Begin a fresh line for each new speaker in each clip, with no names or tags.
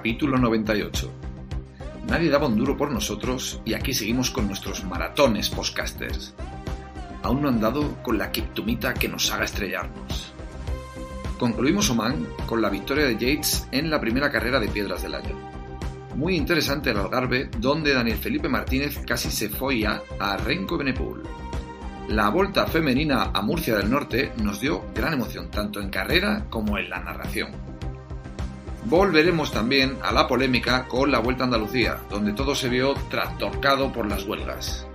capítulo 98. Nadie daba un duro por nosotros y aquí seguimos con nuestros maratones postcasters. Aún no han dado con la criptomita que nos haga estrellarnos. Concluimos Oman con la victoria de Yates en la primera carrera de piedras del año. Muy interesante el Algarve, donde Daniel Felipe Martínez casi se folla a Renko Benepul. La vuelta femenina a Murcia del Norte nos dio gran emoción, tanto en carrera como en la narración. Volveremos también a la polémica con la Vuelta a Andalucía, donde todo se vio trastorcado por las huelgas.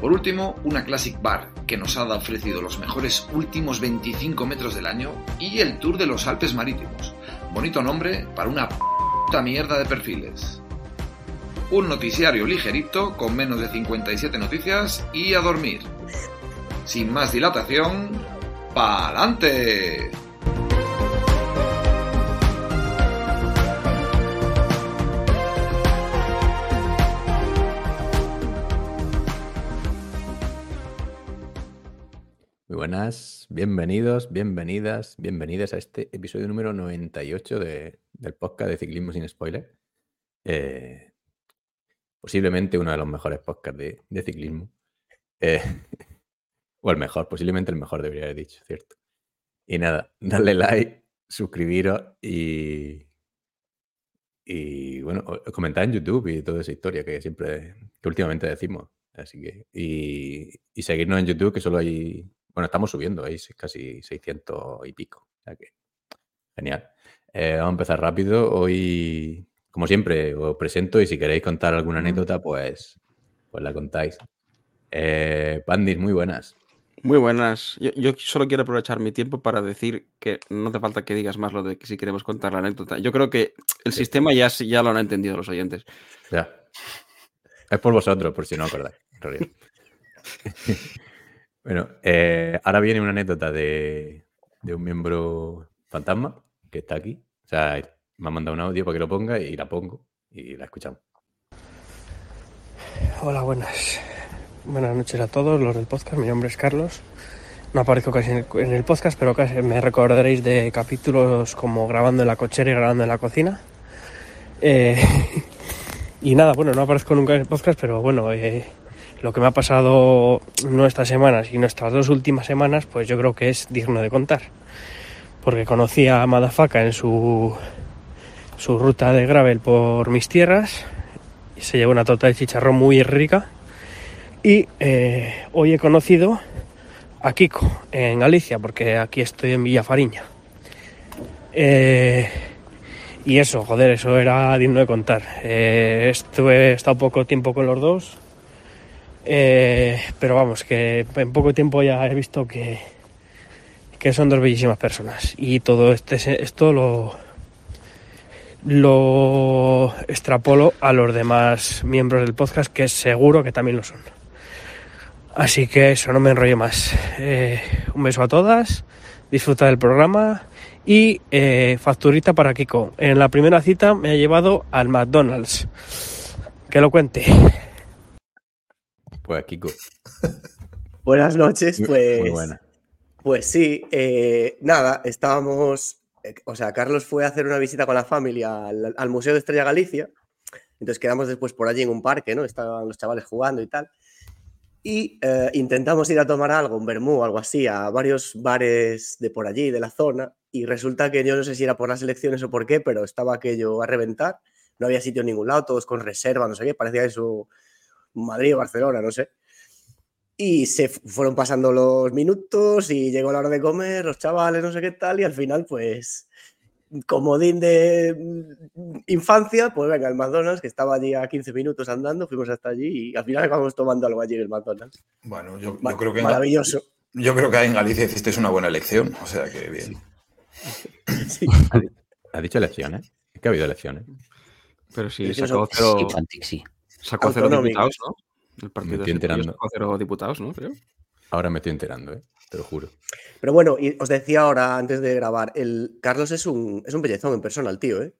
Por último, una Classic Bar, que nos ha ofrecido los mejores últimos 25 metros del año, y el Tour de los Alpes Marítimos. Bonito nombre para una puta mierda de perfiles. Un noticiario ligerito con menos de 57 noticias y a dormir. Sin más dilatación, ¡pa'lante!
Buenas, bienvenidos, bienvenidas, bienvenidas a este episodio número 98 de, del podcast de Ciclismo sin Spoiler. Eh, posiblemente uno de los mejores podcasts de, ciclismo. Eh, o el mejor, posiblemente el mejor debería haber dicho, ¿cierto? Y nada, darle like, suscribiros y, y bueno, comentar en YouTube y toda esa historia que siempre, que últimamente decimos. Así que, y, y seguirnos en YouTube, que solo hay, bueno, estamos subiendo, hay casi 600 y pico. O sea que, genial. Eh, vamos a empezar rápido. Hoy, como siempre, os presento y si queréis contar alguna anécdota, pues, pues la contáis. Eh, Pandis, muy buenas.
Muy buenas. Yo, yo solo quiero aprovechar mi tiempo para decir que no hace falta que digas más lo de que si queremos contar la anécdota. Yo creo que el
Sí.
sistema ya, ya lo han entendido los oyentes.
Ya. Es por vosotros, por si no acordáis. bueno, eh, ahora viene una anécdota de, de un miembro fantasma que está aquí. O sea, me ha mandado un audio para que lo ponga y la pongo y la escuchamos.
Hola, buenas. Buenas noches a todos los del podcast. Mi nombre es Carlos. No aparezco casi en el, en el podcast, pero casi me recordaréis de capítulos como grabando en la cochera y grabando en la cocina. Eh, y nada, bueno, no aparezco nunca en el podcast, pero bueno, eh, lo que me ha pasado no estas semanas, sino estas dos últimas semanas, pues yo creo que es digno de contar. Porque conocí a Madafaka en su, su ruta de gravel por mis tierras y se llevó una torta de chicharrón muy rica. Y eh, hoy he conocido a Kiko en Galicia, porque aquí estoy en Villafariña. Eh, y eso, joder, eso era digno de contar. Eh, estuve, he estado poco tiempo con los dos, eh, pero vamos, que en poco tiempo ya he visto que, que son dos bellísimas personas. Y todo este, esto lo, lo extrapolo a los demás miembros del podcast, que seguro que también lo son. Así que eso, no me enrollo más. Eh, un beso a todas, disfruta del programa y eh, facturita para Kiko. En la primera cita me ha llevado al McDonald's. Que lo cuente.
Kiko,
Buenas noches, pues.
muy buena.
Pues sí, eh, nada, estábamos. eh, O sea, Carlos fue a hacer una visita con la familia al, al Museo de Estrella Galicia. Entonces quedamos después por allí en un parque, ¿no? Estaban los chavales jugando y tal. Y eh, intentamos ir a tomar algo, un vermú o algo así, a varios bares de por allí, de la zona. Y resulta que yo no sé si era por las elecciones o por qué, pero estaba aquello a reventar. No había sitio en ningún lado, todos con reserva, no sé qué. Parecía eso Madrid o Barcelona, no sé. Y se fu- fueron pasando los minutos y llegó la hora de comer, los chavales, no sé qué tal, y al final, pues, comodín de mm, infancia, pues venga, el McDonald's, que estaba allí a 15 minutos andando, fuimos hasta allí y al final acabamos tomando algo allí en el McDonald's.
Bueno, yo, creo que en,
Maravilloso.
yo creo que en Galicia hiciste una buena elección, o sea que bien.
Sí.
¿Has dicho elecciones? Es que ha habido elecciones.
Pero sí, sacó cero,
Sí,
Sacó cero diputados, ¿no? El partido
estoy
ese tuyo
enterando.
sacó cero diputados, ¿no? Creo.
Ahora me estoy enterando, ¿eh? te lo juro.
Pero bueno, y os decía ahora, antes de grabar, el Carlos es un, es un bellezón en persona, el tío, ¿eh?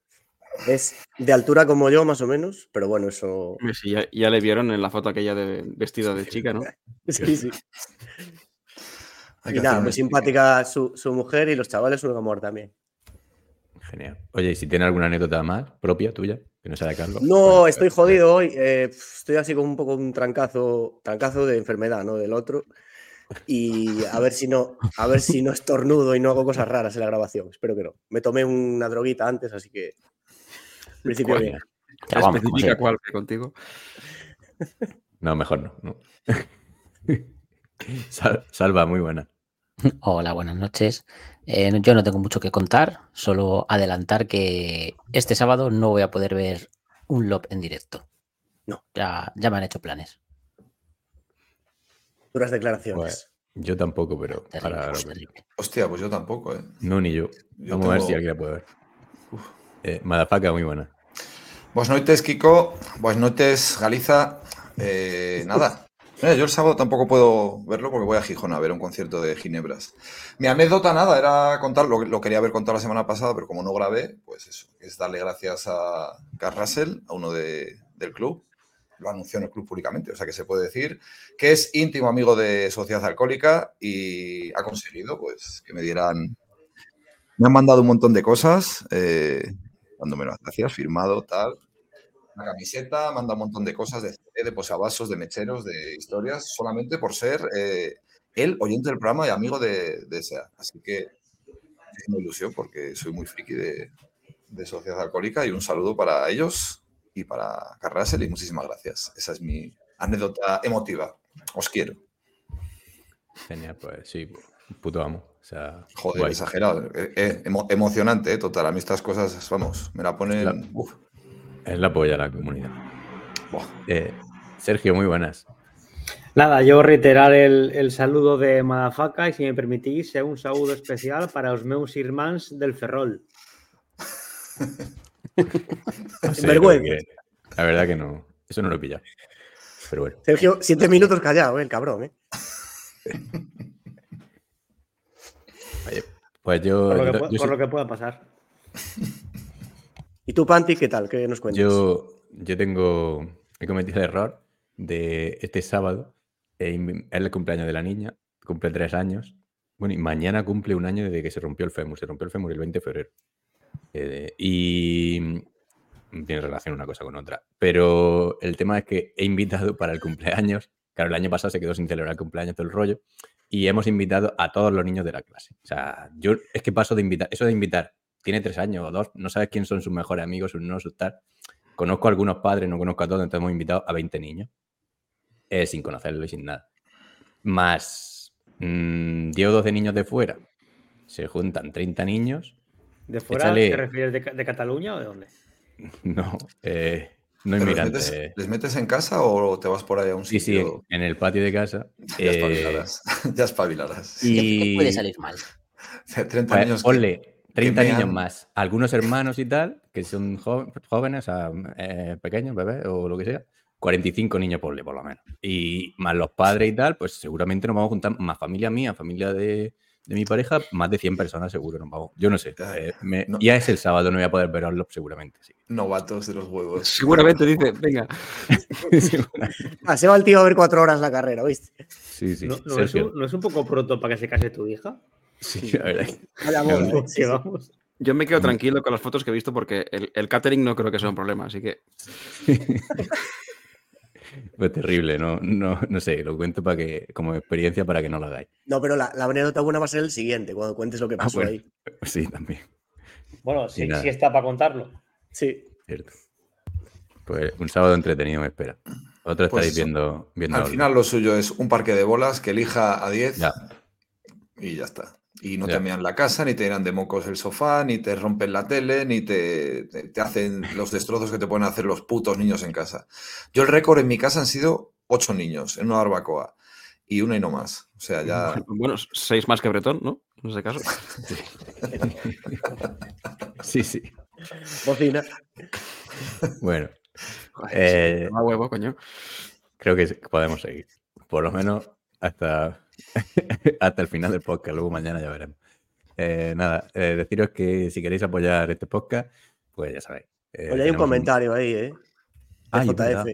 Es de altura como yo, más o menos, pero bueno, eso...
Sí, ya, ya le vieron en la foto aquella de vestida de chica, ¿no?
Sí, sí. Y nada, muy simpática su, su mujer y los chavales un amor también.
Genial. Oye, ¿y si tiene alguna anécdota más propia tuya, que no sea de Carlos?
No,
Bueno,
estoy
pues,
jodido hoy. eh, estoy así con un poco un trancazo, trancazo de enfermedad, ¿no? Del otro. Y a ver si no, a ver si no estornudo y no hago cosas raras en la grabación. Espero que no. Me tomé una droguita antes, así que. en principio
¿Cuál?
bien.
Ya vamos, como
Especifica cuál que contigo.
No, mejor no. no. Sal- Salva, muy buena.
Hola, buenas noches. Eh, no- yo no tengo mucho que contar, solo adelantar que este sábado no voy a poder ver un LOP en directo.
No.
Ya, ya me han hecho planes.
Duras declaraciones.
Pues, yo tampoco, pero
Terrible, terrible.
veré.
Hostia, pues yo tampoco, ¿eh?
No, ni yo.
Yo
Vamos a ver si alguien la puede ver. Eh, Madafaka, muy buena.
Buenas noches, Kiko. Buenas noches, Galiza. Eh, nada. Mira, yo el sábado tampoco puedo verlo porque voy a Gijón a ver un concierto de Ginebras. Mi anécdota, nada, era contar, lo, lo quería haber contado la semana pasada, pero como no grabé, pues eso, es darle gracias a Carl Russell, a uno de- del club. Lo anunció en el club públicamente, o sea que se puede decir que es íntimo amigo de Sociedad Alcohólica y ha conseguido pues que me dieran. Me han mandado un montón de cosas, eh, dándome las gracias, firmado, tal una camiseta, manda un montón de cosas, de, de posavasos, de mecheros, de historias, solamente por ser eh, el oyente del programa y amigo de, de SEA. Así que es una ilusión porque soy muy friki de, de Sociedad Alcohólica y un saludo para ellos y para Carrasel y muchísimas gracias. Esa es mi anécdota emotiva. Os quiero.
Genial, pues sí, puto amo. O sea,
Joder,
guay.
exagerado. Eh, eh, emo- emocionante, eh, total. A mí estas cosas, vamos, me la ponen...
La-
uf,
Es la polla la comunidad.
buah.
Sergio, muy buenas.
Nada, yo reiterar el, el saludo de Madafaka y si me permitís, eh, un saludo especial para os meus irmáns del Ferrol.
No sé,
vergüenza.
La verdad que no. Eso no lo he pillado. Pero bueno.
Sergio, siete minutos callado, eh, el cabrón, ¿eh?
Oye, pues yo.
Por lo,
yo-
que,
yo
pu- por
soy-
lo que pueda pasar.
¿Y tú, Panti, qué tal? ¿Qué nos cuentas?
Yo, yo tengo, he cometido el error de este sábado, es el cumpleaños de la niña, cumple tres años. Bueno, y mañana cumple un año desde que se rompió el fémur. Se rompió el fémur el 20 de febrero. Eh, y mm, tiene relación una cosa con otra. Pero el tema es que he invitado para el cumpleaños. Claro, el año pasado se quedó sin celebrar el cumpleaños todo el rollo. Y hemos invitado a todos los niños de la clase. O sea, yo es que paso de invitar, eso de invitar, tiene tres años o dos, no sabes quién son sus mejores amigos, sus no, sus tal. Conozco a algunos padres, no conozco a todos, entonces hemos invitado a 20 niños, eh, sin conocerlo y sin nada. Más mm, 10 o 12 niños de fuera, se juntan 30 niños.
¿De fuera
Échale-
te refieres de, de Cataluña o de dónde?
No, eh, no
¿Pero les, metes,
eh,
les metes en casa o te vas por ahí a un
Sí, sí,
sitio?
en, el patio de casa.
Ya
eh,
espabilarás. ya espabilarás.
¿Qué- qué
y
puede salir mal?
30
pues,
niños. que-
ponle 30 niños
mean.
más. Algunos hermanos y tal, que son jóvenes, o sea, eh, pequeños, bebés o lo que sea. 45 niños ponle, por lo menos. Y más los padres y tal, pues seguramente nos vamos a juntar más familia mía, familia de, de mi pareja, más de 100 personas seguro nos vamos. Yo no sé.
Ay,
eh, me-
no.
Ya es el sábado, no voy a poder verlo seguramente. Sí.
Novatos de los huevos.
Seguramente dice, venga.
Ah, se va el tío a ver cuatro horas la carrera, ¿viste?
sí, sí.
¿No, no es un, no es un poco pronto para que se case tu hija?
Sí, la verdad.
boda, ¿eh?
Que vamos.
Yo me quedo tranquilo con las fotos que he visto porque el, el catering no creo que sea un problema, así que
Fue terrible, no, no, no sé, lo cuento para que, como experiencia para que no lo hagáis.
No, pero la, la anécdota buena va a ser el siguiente, cuando cuentes lo que
Ah,
pasó
bueno.
ahí.
Sí, también.
Bueno, sí, sí está para contarlo.
Sí.
Cierto. Pues un sábado entretenido me espera. Vosotros
Pues
estaréis viendo, viendo
Al
algo.
final lo suyo es un parque de bolas que elija a 10
Ya.
y ya está. Y no te mean la casa, ni te llenan de mocos el sofá, ni te rompen la tele, ni te, te- te hacen los destrozos que te pueden hacer los putos niños en casa. Yo el récord en mi casa han sido 8 niños en una barbacoa y una y no más. O sea, ya...
bueno, seis más que Bretón, ¿no? En ese caso.
Sí, sí.
Bocina.
Bueno,
Joder,
Eh,
me huevo, coño.
creo que podemos seguir. Por lo menos hasta, hasta el final del podcast. Luego mañana ya veremos. Eh, nada, eh, deciros que si queréis apoyar este podcast, pues ya sabéis. eh,
Oye, hay un comentario ahí, ¿eh? De
Ay, es
JF.
verdad.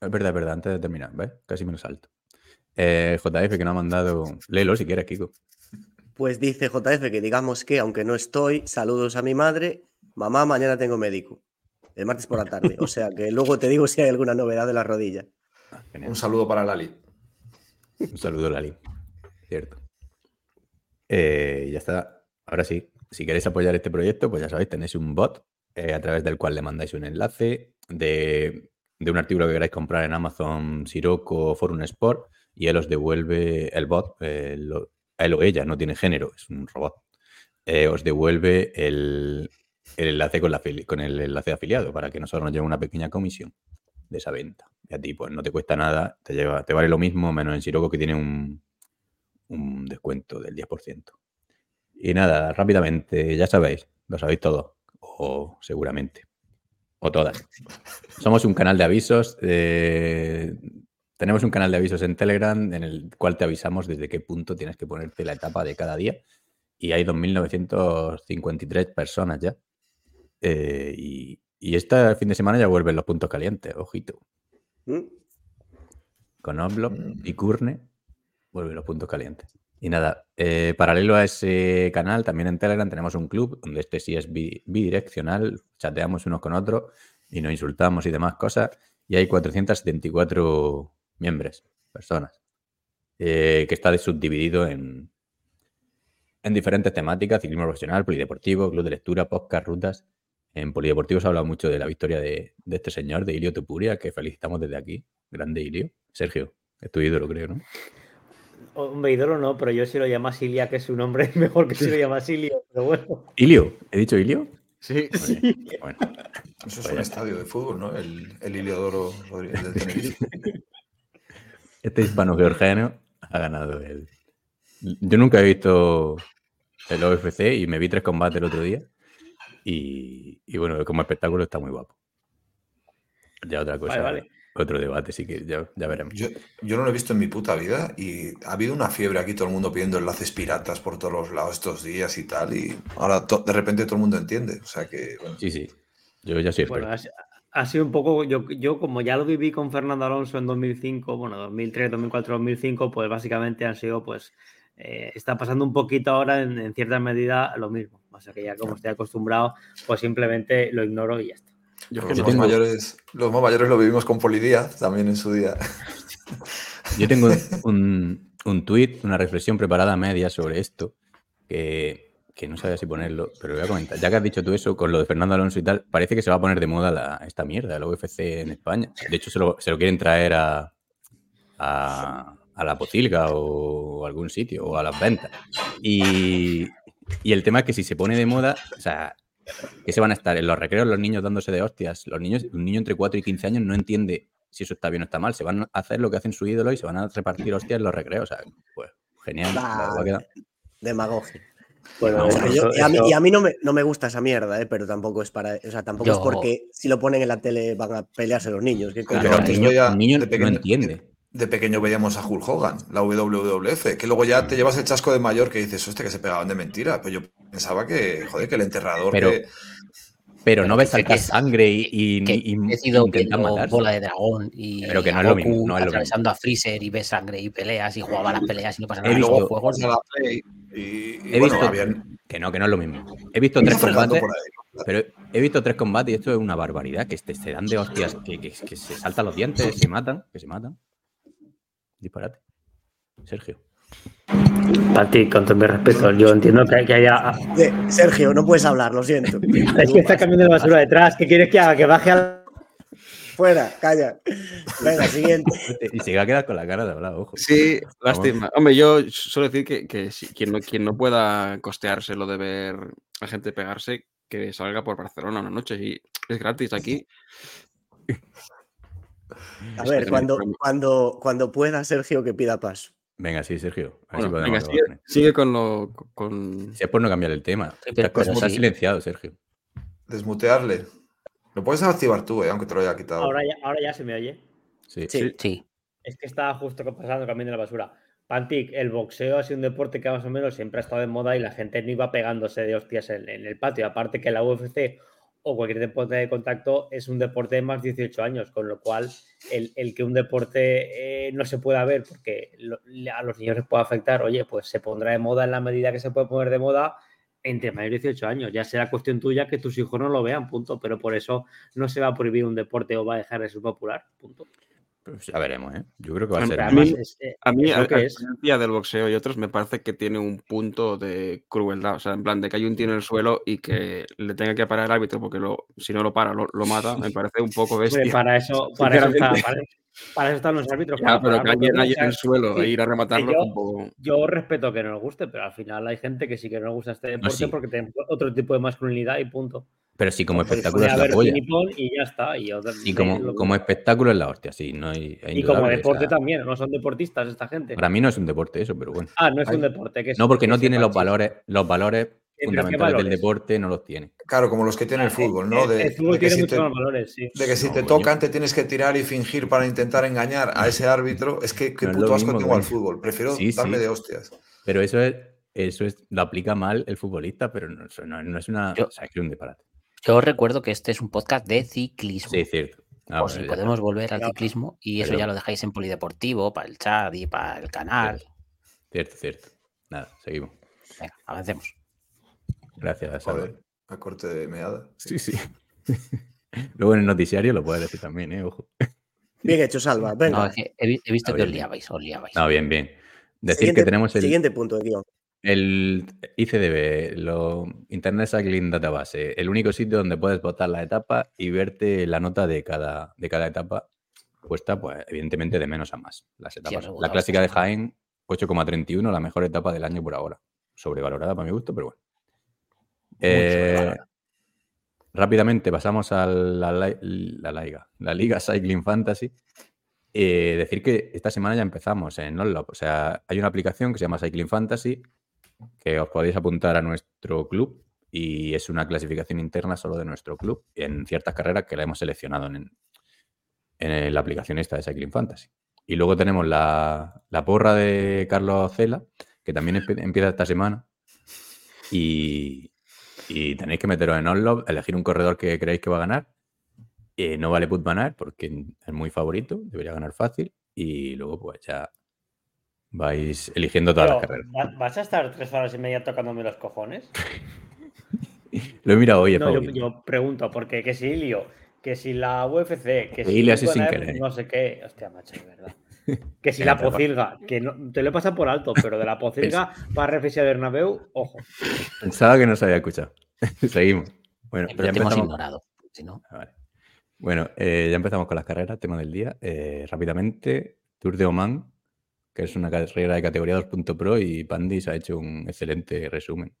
Es verdad, es verdad, antes de terminar, ¿ves? Casi me lo salto. Eh, JF que nos ha mandado. Léelo si quieres, Kiko.
Pues dice JF que digamos que, aunque no estoy, saludos a mi madre mamá, mañana tengo médico. El martes por la tarde. O sea que luego te digo si hay alguna novedad de la rodilla.
Genial.
Un saludo para Lali.
Un saludo, Lali. Cierto. Eh, ya está. Ahora sí, si queréis apoyar este proyecto, pues ya sabéis, tenéis un bot eh, a través del cual le mandáis un enlace de, de un artículo que queráis comprar en Amazon, Siroco o Forum Sport y él os devuelve el bot, eh, él o ella, no tiene género, es un robot. eh, os devuelve el, el enlace con, la con el enlace de afiliado para que nosotros nos lleve una pequeña comisión de esa venta. Y a ti, pues no te cuesta nada, te lleva, te vale lo mismo, menos en Siroco que tiene un, un descuento del 10%. Y nada, rápidamente, ya sabéis, lo sabéis todo, o seguramente, o todas. Somos un canal de avisos, eh, tenemos un canal de avisos en Telegram en el cual te avisamos desde qué punto tienes que ponerte la etapa de cada día. Y hay 2.953 personas ya. Eh, y, y este fin de semana ya vuelven los puntos calientes, ojito.
¿Mm?
Con Oblop y Curne vuelven los puntos calientes. Y nada, eh, paralelo a ese canal, también en Telegram tenemos un club donde este sí es bi- bidireccional, chateamos unos con otros y nos insultamos y demás cosas. Y hay 474 miembros, personas, eh, que está subdividido en, en diferentes temáticas, ciclismo profesional, polideportivo, club de lectura, podcast, rutas. En polideportivo se ha hablado mucho de la victoria de, de este señor, de Ilio Tupuria, que felicitamos desde aquí. Grande Ilio. Sergio, es tu ídolo, creo, ¿no?
Hombre, ídolo no, pero yo si lo llama Silia, que es un nombre mejor que si lo llama Silio, pero bueno.
Ilio, ¿he dicho Ilio?
Sí.
Bueno,
Eso es
Pues
un estadio de fútbol, ¿no? El, el Iliodoro Rodríguez Tenerife.
este hispano-georgiano ha ganado el. Yo nunca he visto el OFC y me vi tres combates el otro día. Y, y bueno, como espectáculo está muy guapo. Ya otra cosa,
Vale, vale.
Otro debate, sí que ya, ya veremos.
Yo, yo no lo he visto en mi puta vida y ha habido una fiebre aquí, todo el mundo pidiendo enlaces piratas por todos los lados estos días y tal. Y ahora to- de repente todo el mundo entiende. O sea que, bueno,
Sí, sí. Yo ya soy experto.
Bueno, ha, ha sido un poco, yo, yo como ya lo viví con Fernando Alonso en 2005, bueno, 2003, 2004, 2005, pues básicamente han sido, pues, eh, está pasando un poquito ahora en, en cierta medida lo mismo. O sea que ya como estoy acostumbrado, pues simplemente lo ignoro y ya está.
Yo es
los,
que
más
tengo-
mayores, los más mayores lo vivimos con Polidía también en su día.
Yo tengo un, un tuit, una reflexión preparada a media sobre esto, que, que no sabía si ponerlo, pero lo voy a comentar. Ya que has dicho tú eso con lo de Fernando Alonso y tal, parece que se va a poner de moda la- esta mierda, el UFC en España. De hecho, se lo, se lo quieren traer a, a, a la Pocilga o algún sitio, o a las ventas. Y, y el tema es que si se pone de moda, o sea, que se van a estar en los recreos los niños dándose de hostias. Los niños, un niño entre 4 y 15 años no entiende si eso está bien o está mal. Se van a hacer lo que hacen su ídolo y se van a repartir hostias en los recreos. O sea, pues genial. que da-
Demagogia.
Bueno,
No,
Es
bueno,
que yo-
eso-
y, a mí,
eso-
y a mí no me, no me gusta esa mierda, ¿eh? pero tampoco es para. O sea, tampoco es porque si lo ponen en la tele van a pelearse los niños. ¿Qué coño?
Claro,
Pero
un
antes
niño, un niño no entiende.
De pequeño veíamos a Hulk Hogan, la WWF, que luego ya te llevas el chasco de mayor que dices, hostia, que se pegaban de mentira. Pues yo pensaba que, joder, que el enterrador.
Pero-
que-
Pero no ves
que-
saltar
que-
sangre y, y,
que
y-
he sido bola de dragón y
Pero que no
a
es lo mismo, no es lo
atravesando a Freezer y ves sangre y peleas y jugaba las peleas y no pasa
He
nada.
y luego
juegos.
y,
He
bueno,
visto
habían-
que no, que no es lo mismo. He visto tres combates, pero he visto tres combates y esto es una barbaridad, que este- se dan de hostias, que, que- que se saltan los dientes, se matan, que se matan. Disparate. Sergio.
Para ti, con todo mi respeto, yo entiendo que, que haya.
Eh, Sergio, no puedes hablar, lo siento.
Es que está cambiando de basura detrás. ¿Qué quieres que haga? Que baje al.
Fuera, calla. Venga, siguiente.
Y se va a quedar con la cara de hablar, ojo.
Sí, lástima. Hombre, yo suelo decir que, que si- quien, no, quien no pueda costearse lo de ver a gente pegarse, que salga por Barcelona una noche y es gratis aquí.
A ver, cuando, cuando, cuando pueda, Sergio, que pida paso.
Venga, sí, Sergio. A ver
Bueno,
si
venga,
podemos
sigue,
con esto.
sigue con lo. Con...
Si es por no cambiar el tema. Estás-
sí.
silenciado, Sergio.
Desmutearle. Lo puedes activar tú, eh, aunque te lo haya quitado.
Ahora ya, ahora ya se me oye.
Sí.
Sí.
Sí,
Es que estaba justo pasando cambiando la basura. Pantic, el boxeo ha sido un deporte que más o menos siempre ha estado de moda y la gente no iba pegándose de hostias en, en el patio. Aparte que la UFC o cualquier deporte de contacto es un deporte de más de 18 años, con lo cual el, el que un deporte eh, no se pueda ver porque a los niños les puede afectar, oye, pues se pondrá de moda en la medida que se puede poner de moda entre mayores de 18 años. Ya será cuestión tuya que tus hijos no lo vean, punto. Pero por eso no se va a prohibir un deporte o va a dejar de ser popular, punto.
Pues ya veremos, ¿eh? Yo creo que va a ser.
A
Además,
mí-
es, eh,
A mí, a,
lo que
a
es.
diferencia del boxeo y otros, me parece que tiene un punto de crueldad. O sea, en plan de que hay un tío en el suelo y que le tenga que parar el árbitro porque lo, si no lo para, lo, lo mata, me parece un poco bestia.
para eso, para eso, está- para- para eso están los árbitros.
Ya,
para
pero que alguien
sea,
en el suelo
sí,
e ir a rematarlo
yo-. Yo respeto que no nos guste, pero al final hay gente que sí que no nos gusta este deporte
sí.
porque tiene otro tipo de masculinidad y punto.
Pero sí, como
Pues
espectáculo es la polla.
y ya está. Y, otra-
Y
eh,
como, como espectáculo es la hostia, sí. No hay, es
y como deporte
sea,
también, no son deportistas esta gente.
Para mí no es un deporte eso, pero bueno.
Ah, no es
Hay-
un deporte. Que
No, porque no tiene los valores, los valores
pero ¿qué
fundamentales del deporte, no los tiene.
Claro, como los que tiene el fútbol, ¿no?
El-
De,
el fútbol
de que
tiene
si
muchos
te,
más valores, sí.
de que si
No,
te
coño.
tocan te tienes que tirar y fingir para intentar engañar a ese árbitro. Es que qué
No
puto asco tengo al
coño.
fútbol. Prefiero
Sí,
darme
sí.
de hostias.
Pero eso es, eso es, lo aplica mal el futbolista, pero no, es una.
Yo-
o sea, es que es un disparate.
Yo recuerdo que este es un podcast de ciclismo.
Sí, cierto. Ah,
Por
bueno,
si
ya
podemos volver al ciclismo y eso
pero-
ya lo dejáis en Polideportivo, para el chat y para el canal.
Cierto, cierto. Nada, seguimos.
Venga, avancemos.
Gracias, Salva.
Joder, a corte de meada.
Sí, sí. Luego en el noticiario lo puedes decir también, ¿eh? Ojo.
Bien hecho, Salva. Venga.
No, es que he, vi- he visto
A
que os
ver,
liabais, os liabais.
No, bien, bien. Decir
siguiente,
que tenemos el,
siguiente punto de guion.
El ICDB, lo Internet Cycling Database, el único sitio donde puedes votar la etapa y verte la nota de cada, de cada etapa puesta, pues evidentemente de menos a más. Las etapas. la clásica de. Jaén, 8,31, la mejor etapa del año por ahora. Sobrevalorada para mi gusto, pero bueno. Eh, rápidamente pasamos a la, la liga, la Liga Cycling Fantasy. Eh, decir que esta semana ya empezamos en Onlop. O sea, hay una aplicación que se llama Cycling Fantasy que os podéis apuntar a nuestro club y es una clasificación interna solo de nuestro club en ciertas carreras que la hemos seleccionado en, en la aplicación esta de Cycling Fantasy. Y luego tenemos la, la porra de Carlos Cela, que también empieza esta semana. Y, y tenéis que meteros en Onlop, elegir un corredor que creéis que va a ganar. Eh, no vale put ganar porque es muy favorito, debería ganar fácil. Y luego, pues ya vais eligiendo todas las
Pero,
carreras.
¿va- ¿Vas a estar tres horas y media tocándome los cojones?
Lo he mirado hoy, es
No, yo, pregunto, porque que si Ilio, que si la UFC, que
Sí,
si Van
sin querer.
no sé qué. Hostia, macho, de verdad. Que si la pocilga, que no, te lo he pasado por alto, pero de la pocilga para Reflesia Bernabéu, ojo.
Pensaba que no se había escuchado. Seguimos. Bueno, ya
te hemos
empezamos.
ignorado. Si no,
Ah, vale. Bueno, eh, ya empezamos con las carreras, tema del día. Eh, rápidamente, Tour de Oman, que es una carrera de categoría 2.pro y Pandis ha hecho un excelente resumen.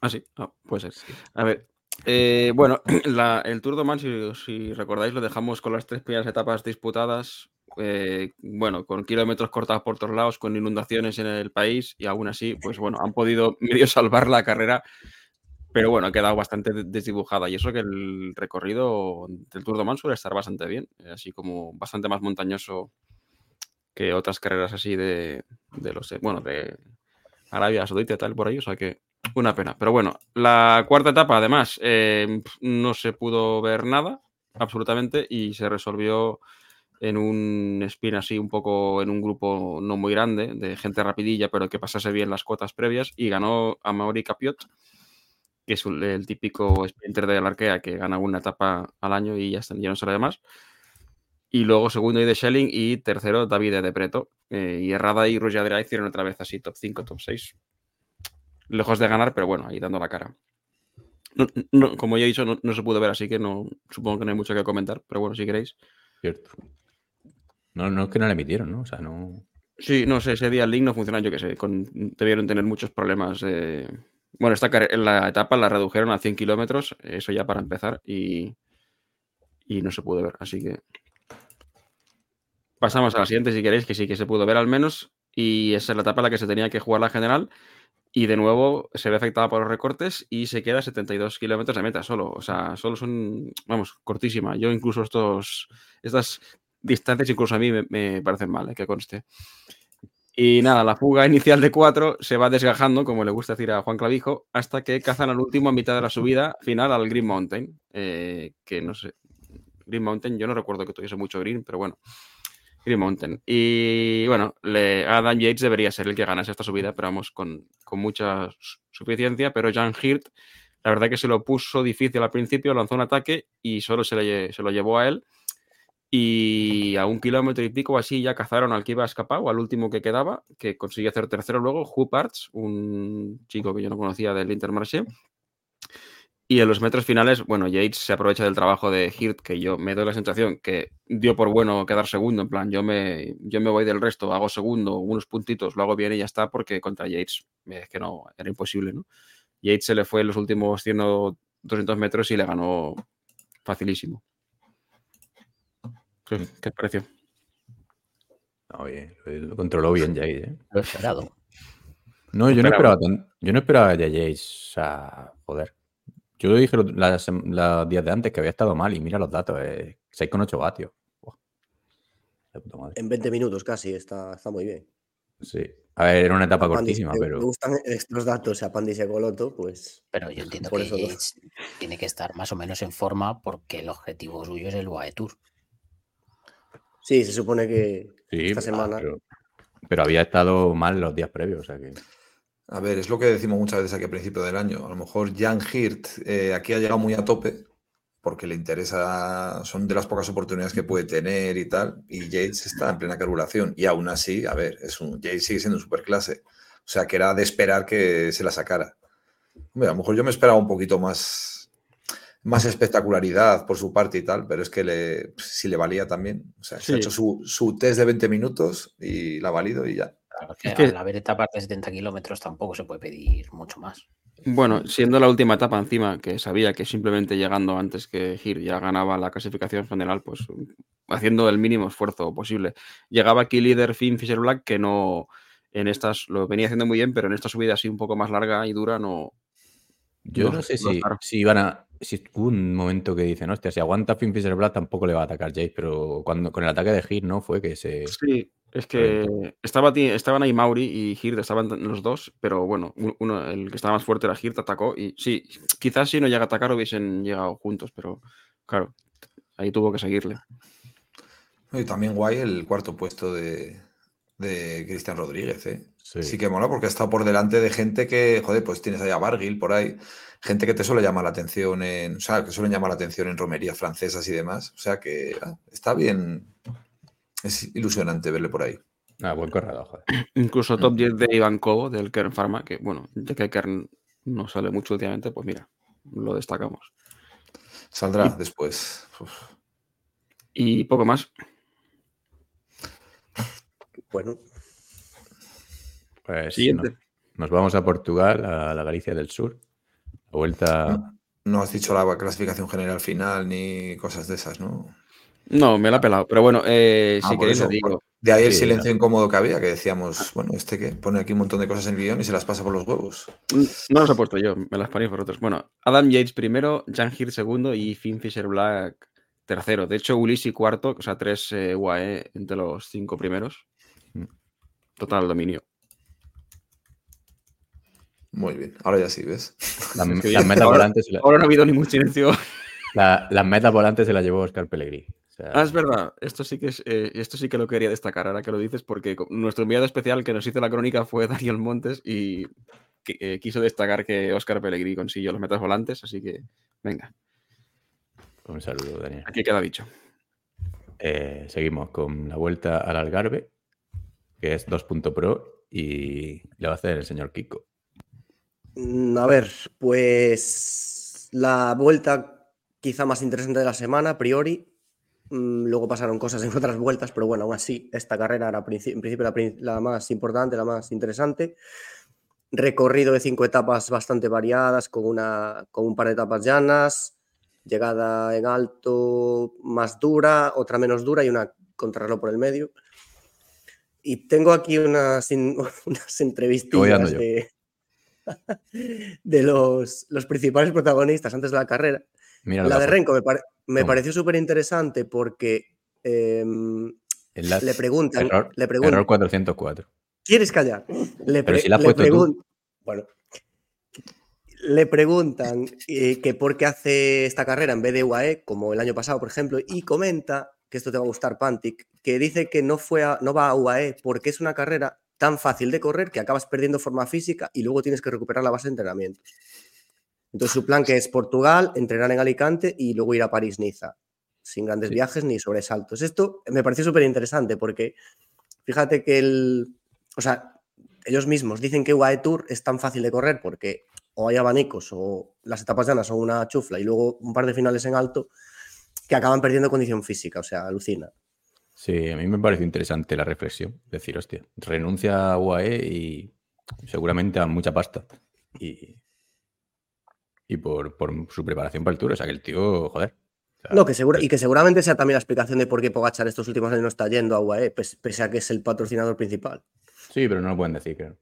Ah, sí, ah, puede ser. A ver, eh, bueno, la- el Tour de Oman, si, si recordáis, lo dejamos con las tres primeras etapas disputadas. eh, bueno, con kilómetros cortados por todos lados, con inundaciones en el país, y aún así, pues bueno, han podido medio salvar la carrera, pero bueno, ha quedado bastante de- desdibujada. Y eso que el recorrido del Tour de Oman suele estar bastante bien, eh, así como bastante más montañoso que otras carreras así de, los, eh, bueno, de Arabia Saudita tal por ahí, o sea que una pena. Pero bueno, la cuarta etapa, además, eh, no se pudo ver nada, absolutamente, y se resolvió en un spin así, un poco en un grupo no muy grande, de gente rapidilla, pero que pasase bien las cuotas previas, y ganó a Mauri Capiot, que es el típico sprinter de la Arkea que gana una etapa al año y ya, está, ya no sale de más. Y luego segundo de Schelling y tercero David de Preto. Eh, y Errada y Roger Adria hicieron otra vez así top 5, top 6 lejos de ganar, pero bueno, ahí dando la cara. No- no, como ya he dicho, no, no se pudo ver, así que no supongo que no hay mucho que comentar, pero bueno, si queréis.
Cierto. No, no es que no la emitieron, ¿no? O sea, no.
Sí, no sé, ese día el link no funciona, yo qué sé, con, debieron tener muchos problemas. eh, Bueno, esta la etapa la redujeron a 100 kilómetros, eso ya para empezar, y, y no se pudo ver, así que pasamos a la siguiente si queréis, que sí que se pudo ver al menos, y esa es la etapa en la que se tenía que jugar la general, y de nuevo se ve afectada por los recortes y se queda a 72 kilómetros de meta solo, o sea, solo son, vamos, cortísima. Yo incluso estos, estas distancias incluso a mí me, me parecen mal, eh, que conste. Y nada, la fuga inicial de 4 se va desgajando, como le gusta decir a Juan Clavijo, hasta que cazan al último a mitad de la subida final al Green Mountain. eh, que no sé, Green Mountain, yo no recuerdo que tuviese mucho green, pero bueno. Green Mountain. Y bueno, le, Adam Yates debería ser el que ganase esta subida, pero vamos, con, con mucha suficiencia. Pero Jan Hirt, la verdad que se lo puso difícil al principio, lanzó un ataque y solo se, le, se lo llevó a él. Y a un kilómetro y pico así ya cazaron al que iba a escapar o al último que quedaba, que consiguió hacer tercero luego, Huparts, un chico que yo no conocía del Intermarché. Y en los metros finales, bueno, Yates se aprovecha del trabajo de Hirt, que yo me doy la sensación que dio por bueno quedar segundo. En plan, yo me, yo me voy del resto, hago segundo, unos puntitos, lo hago bien y ya está, porque contra Yates es que no, era imposible, ¿no? Yates se le fue en los últimos 100 o 200 metros y le ganó facilísimo. ¿Qué, qué te pareció?
No, bien, lo controló bien Yates. ¿eh?
Lo he esperado.
No, yo no
Esperaba.
yo no esperaba ya Yates, o sea, joder. Yo dije los días de antes que había estado mal y mira los datos, eh, 6,8 vatios.
En 20 minutos casi, está, está muy bien.
Sí. A ver, era una etapa
Pandi
cortísima,
se-
pero
Me gustan estos datos, a Pandi se coloto, pues
Pero yo entiendo
Por
que
eso lo-
tiene que estar más o menos en forma porque el objetivo suyo es el UAE Tour.
sí, se supone que
sí,
esta
ah,
semana.
Pero, pero había estado mal los días previos, o sea que.
A ver, es lo que decimos muchas veces aquí a principio del año. A lo mejor Jan Hirt eh, aquí ha llegado muy a tope porque le interesa, son de las pocas oportunidades que puede tener y tal, y Yates está en plena carburación. Y aún así, a ver, es un, Yates sigue siendo un superclase. O sea, que era de esperar que se la sacara. Hombre, a lo mejor yo me esperaba un poquito más, más espectacularidad por su parte y tal, pero es que le, si le valía también. O sea, se ha hecho su, su test de 20 minutos y la ha valido y ya.
Claro, que
Es que-
al haber etapas de 70 kilómetros tampoco se puede pedir mucho más.
Bueno, siendo la última etapa encima, que sabía que simplemente llegando antes que Gir ya ganaba la clasificación general, pues haciendo el mínimo esfuerzo posible. Llegaba aquí líder Finn Fisher Black, que no en estas lo venía haciendo muy bien, pero en esta subida así un poco más larga y dura no.
Yo
No,
no, sé si, si iban a. Si hubo un momento que dicen, hostia, si aguanta Finn Fisher Black tampoco le va a atacar Jace, pero cuando con el ataque de Hit, ¿no? Fue que se.
Sí, es que estaba, estaban ahí Mauri y Hirt, estaban los dos, pero bueno, un- uno, el que estaba más fuerte era Hirt, atacó y sí, quizás si no llega a atacar hubiesen llegado juntos, pero claro, ahí tuvo que seguirle.
Y también guay el cuarto puesto de, de Cristian Rodríguez, ¿eh?
Sí.
Sí. que mola porque ha estado por delante de gente que, joder, pues tienes ahí a Barguil por ahí, gente que te suele llamar la atención en, o sea, que suelen llamar la atención en romerías francesas y demás. O sea que ah, está bien, es ilusionante verle por ahí.
Ah, buen corredor, joder.
Incluso top 10 de Iván Cobo del Kern Pharma, que bueno, ya que Kern no sale mucho últimamente, pues mira, lo destacamos.
Saldrá después. Uf.
Y poco más.
Bueno,
Pues
Siguiente.
no- nos vamos a Portugal, a la Galicia del Sur. La vuelta.
No has dicho la clasificación general final ni cosas de esas, ¿no?
No, me la ha pelado, pero bueno, eh,
Ah,
si queréis
eso,
digo.
De ahí el
Sí,
silencio incómodo que había, que decíamos, bueno, este que pone aquí un montón de cosas en el guion y se las pasa por los huevos.
No las he puesto yo, me las ponéis vosotros. Bueno, Adam Yates primero, Jan Hirt segundo y Finn Fisher Black tercero. De hecho, Ulisi cuarto, o sea, tres eh, UAE entre los cinco primeros.
Mm.
Total dominio.
Muy bien, ahora ya sí, ¿ves?
Las,
que
las
bien.
metas
Ahora-
volantes la-
Ahora no ha habido ningún silencio.
la- las metas volantes se las llevó Oscar Pellegrini. Sea,
Ah, es verdad. Esto sí que es, eh, esto sí que lo quería destacar ahora que lo dices, porque nuestro enviado especial que nos hizo la crónica fue Daniel Montes y que- eh, quiso destacar que Oscar Pellegrini consiguió los metas volantes, así que venga,
Un saludo, Daniel.
aquí queda dicho.
Eh, seguimos con la vuelta al Algarve, que es 2.pro y le va a hacer el señor Kiko.
Mm, A ver, pues la vuelta quizá más interesante de la semana, a priori. Mm, Luego pasaron cosas en otras vueltas, pero bueno, aún así, esta carrera era en principio la, más importante, la más interesante. Recorrido de cinco etapas bastante variadas, con, una, con un par de etapas llanas, llegada en alto más dura, otra menos dura y una contrarreloj por el medio. Y tengo aquí unas, unas
yo.
de, de los, los principales protagonistas antes de la carrera.
Mira
La
la
de. Renko me, pareció súper interesante porque em, le preguntan,
error,
le preguntan,
error 404.
¿quieres callar? Le,
Pero
pre-
si la has
le
puesto tú.
pregun- Bueno, le preguntan eh, que por qué hace esta carrera en vez de UAE, como el año pasado, por ejemplo, y comenta, que esto te va a gustar, Pantic, que dice que no, fue a- no va a UAE porque es una carrera tan fácil de correr que acabas perdiendo forma física y luego tienes que recuperar la base de entrenamiento. Entonces su plan que es Portugal, entrenar en Alicante y luego ir a París-Niza, sin grandes
Sí.
viajes ni sobresaltos. Esto me pareció súper interesante porque fíjate que el, o sea, ellos mismos dicen que UAE Tour es tan fácil de correr porque o hay abanicos o las etapas llanas son una chufla y luego un par de finales en alto que acaban perdiendo condición física, o sea, alucina.
Sí, a mí me pareció interesante la reflexión. Decir, hostia, renuncia a UAE y seguramente a mucha pasta. Y, y por, por su preparación para el tour. O sea, que el tío, joder.
No, que segura, y que seguramente sea también la explicación de por qué Pogachar estos últimos años no está yendo a UAE, pes- pese a que es el patrocinador principal.
Sí, pero no lo pueden decir, creo.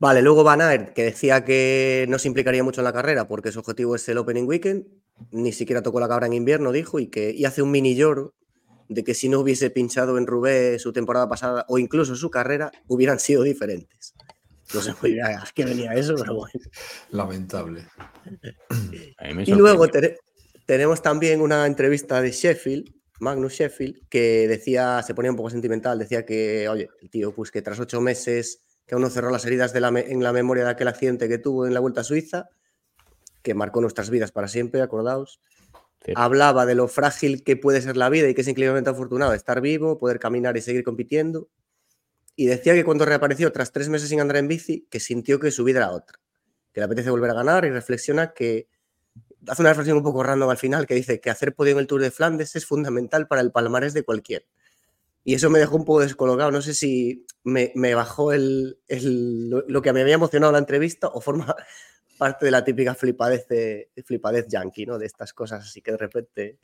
Vale, luego Van Aert, que decía que no se implicaría mucho en la carrera porque su objetivo es el Opening Weekend, ni siquiera tocó la cabra en invierno, dijo, y que y hace un mini lloro de que si no hubiese pinchado en Roubaix su temporada pasada o incluso su carrera, hubieran sido diferentes. No sé muy bien a qué venía eso, pero bueno.
Lamentable.
Y luego tenemos también una entrevista de Sheffield, Magnus Sheffield, que decía, se ponía un poco sentimental, decía que, oye, el tío, pues que tras ocho meses que aún no cerró las heridas de la me- en la memoria de aquel accidente que tuvo en la Vuelta a Suiza, que marcó nuestras vidas para siempre, acordaos. Hablaba de lo frágil que puede ser la vida y que es increíblemente afortunado estar vivo, poder caminar y seguir compitiendo. Y decía que cuando reapareció tras tres meses sin andar en bici, que sintió que su vida era otra, que le apetece volver a ganar y reflexiona que hace una reflexión un poco random al final que dice que hacer podio en el Tour de Flandes es fundamental para el palmarés de cualquiera. Y eso me dejó un poco descolocado. No sé si me, bajó el, el- lo, que me había emocionado la entrevista o forma parte de la típica flipadez, de, flipadez yankee, ¿no? De estas cosas así que de repente...